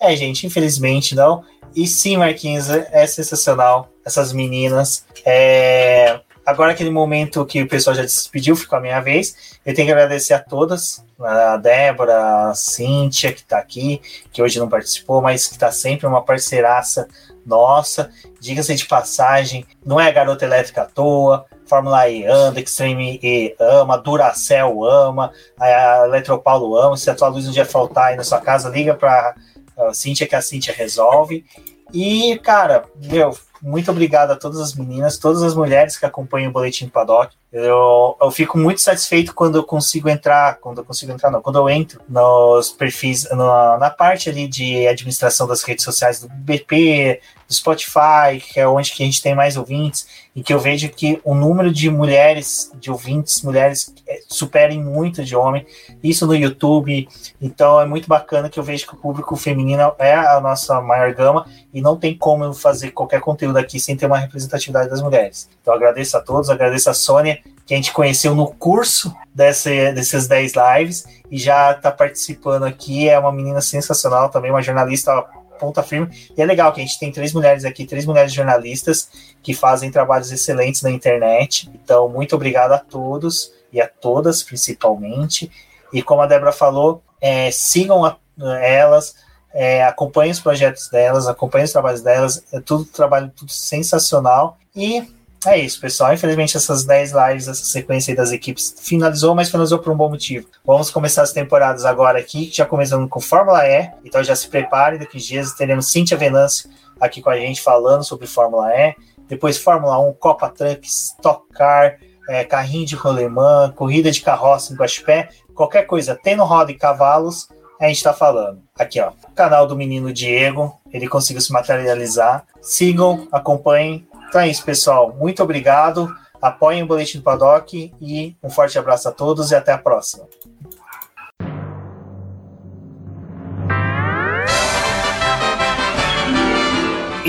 É, gente, infelizmente não. E sim, Marquinhos, é sensacional. Essas meninas. É... Agora, aquele momento que o pessoal já despediu, ficou a minha vez. Eu tenho que agradecer a todas. A Débora, a Cíntia, que está aqui, que hoje não participou, mas que está sempre uma parceiraça nossa. Diga-se de passagem, não é garota elétrica à toa. Fórmula E anda, Extreme E ama, Duracell ama, a Eletropaulo ama. Se a tua luz um dia faltar aí na sua casa, liga para a Cíntia que a Cíntia resolve. E, cara, meu, muito obrigado a todas as meninas, todas as mulheres que acompanham o Boletim Paddock. Eu, eu fico muito satisfeito quando eu consigo entrar, quando eu consigo entrar, não, quando eu entro nos perfis, na, na parte ali de administração das redes sociais do BP, Spotify, que é onde que a gente tem mais ouvintes, e que eu vejo que o número de mulheres, de ouvintes, mulheres, superem muito de homem, isso no YouTube, então é muito bacana que eu vejo que o público feminino é a nossa maior gama, e não tem como eu fazer qualquer conteúdo aqui sem ter uma representatividade das mulheres. Então agradeço a todos, agradeço a Sônia, que a gente conheceu no curso desse, desses 10 lives, e já está participando aqui, é uma menina sensacional também, uma jornalista ponta firme. E é legal que a gente tem três mulheres aqui, três mulheres jornalistas que fazem trabalhos excelentes na internet. Então, muito obrigado a todos e a todas, principalmente. E como a Débora falou, é, sigam a, elas, é, acompanhem os projetos delas, acompanhem os trabalhos delas. É tudo trabalho tudo sensacional. E é isso, pessoal. Infelizmente, essas 10 lives, essa sequência aí das equipes finalizou, mas finalizou por um bom motivo. Vamos começar as temporadas agora aqui, já começando com Fórmula E. Então já se prepare, daqui a dias teremos Cíntia Venâncio aqui com a gente falando sobre Fórmula E. Depois Fórmula 1, Copa Trucks, Stock Car, é, carrinho de rolemã, corrida de carroça em Guaxupé, qualquer coisa, tendo roda e cavalos, a gente está falando. Aqui, ó, canal do menino Diego, ele conseguiu se materializar. Sigam, acompanhem, então é isso, pessoal. Muito obrigado. Apoiem o Boletim do Paddock e um forte abraço a todos e até a próxima.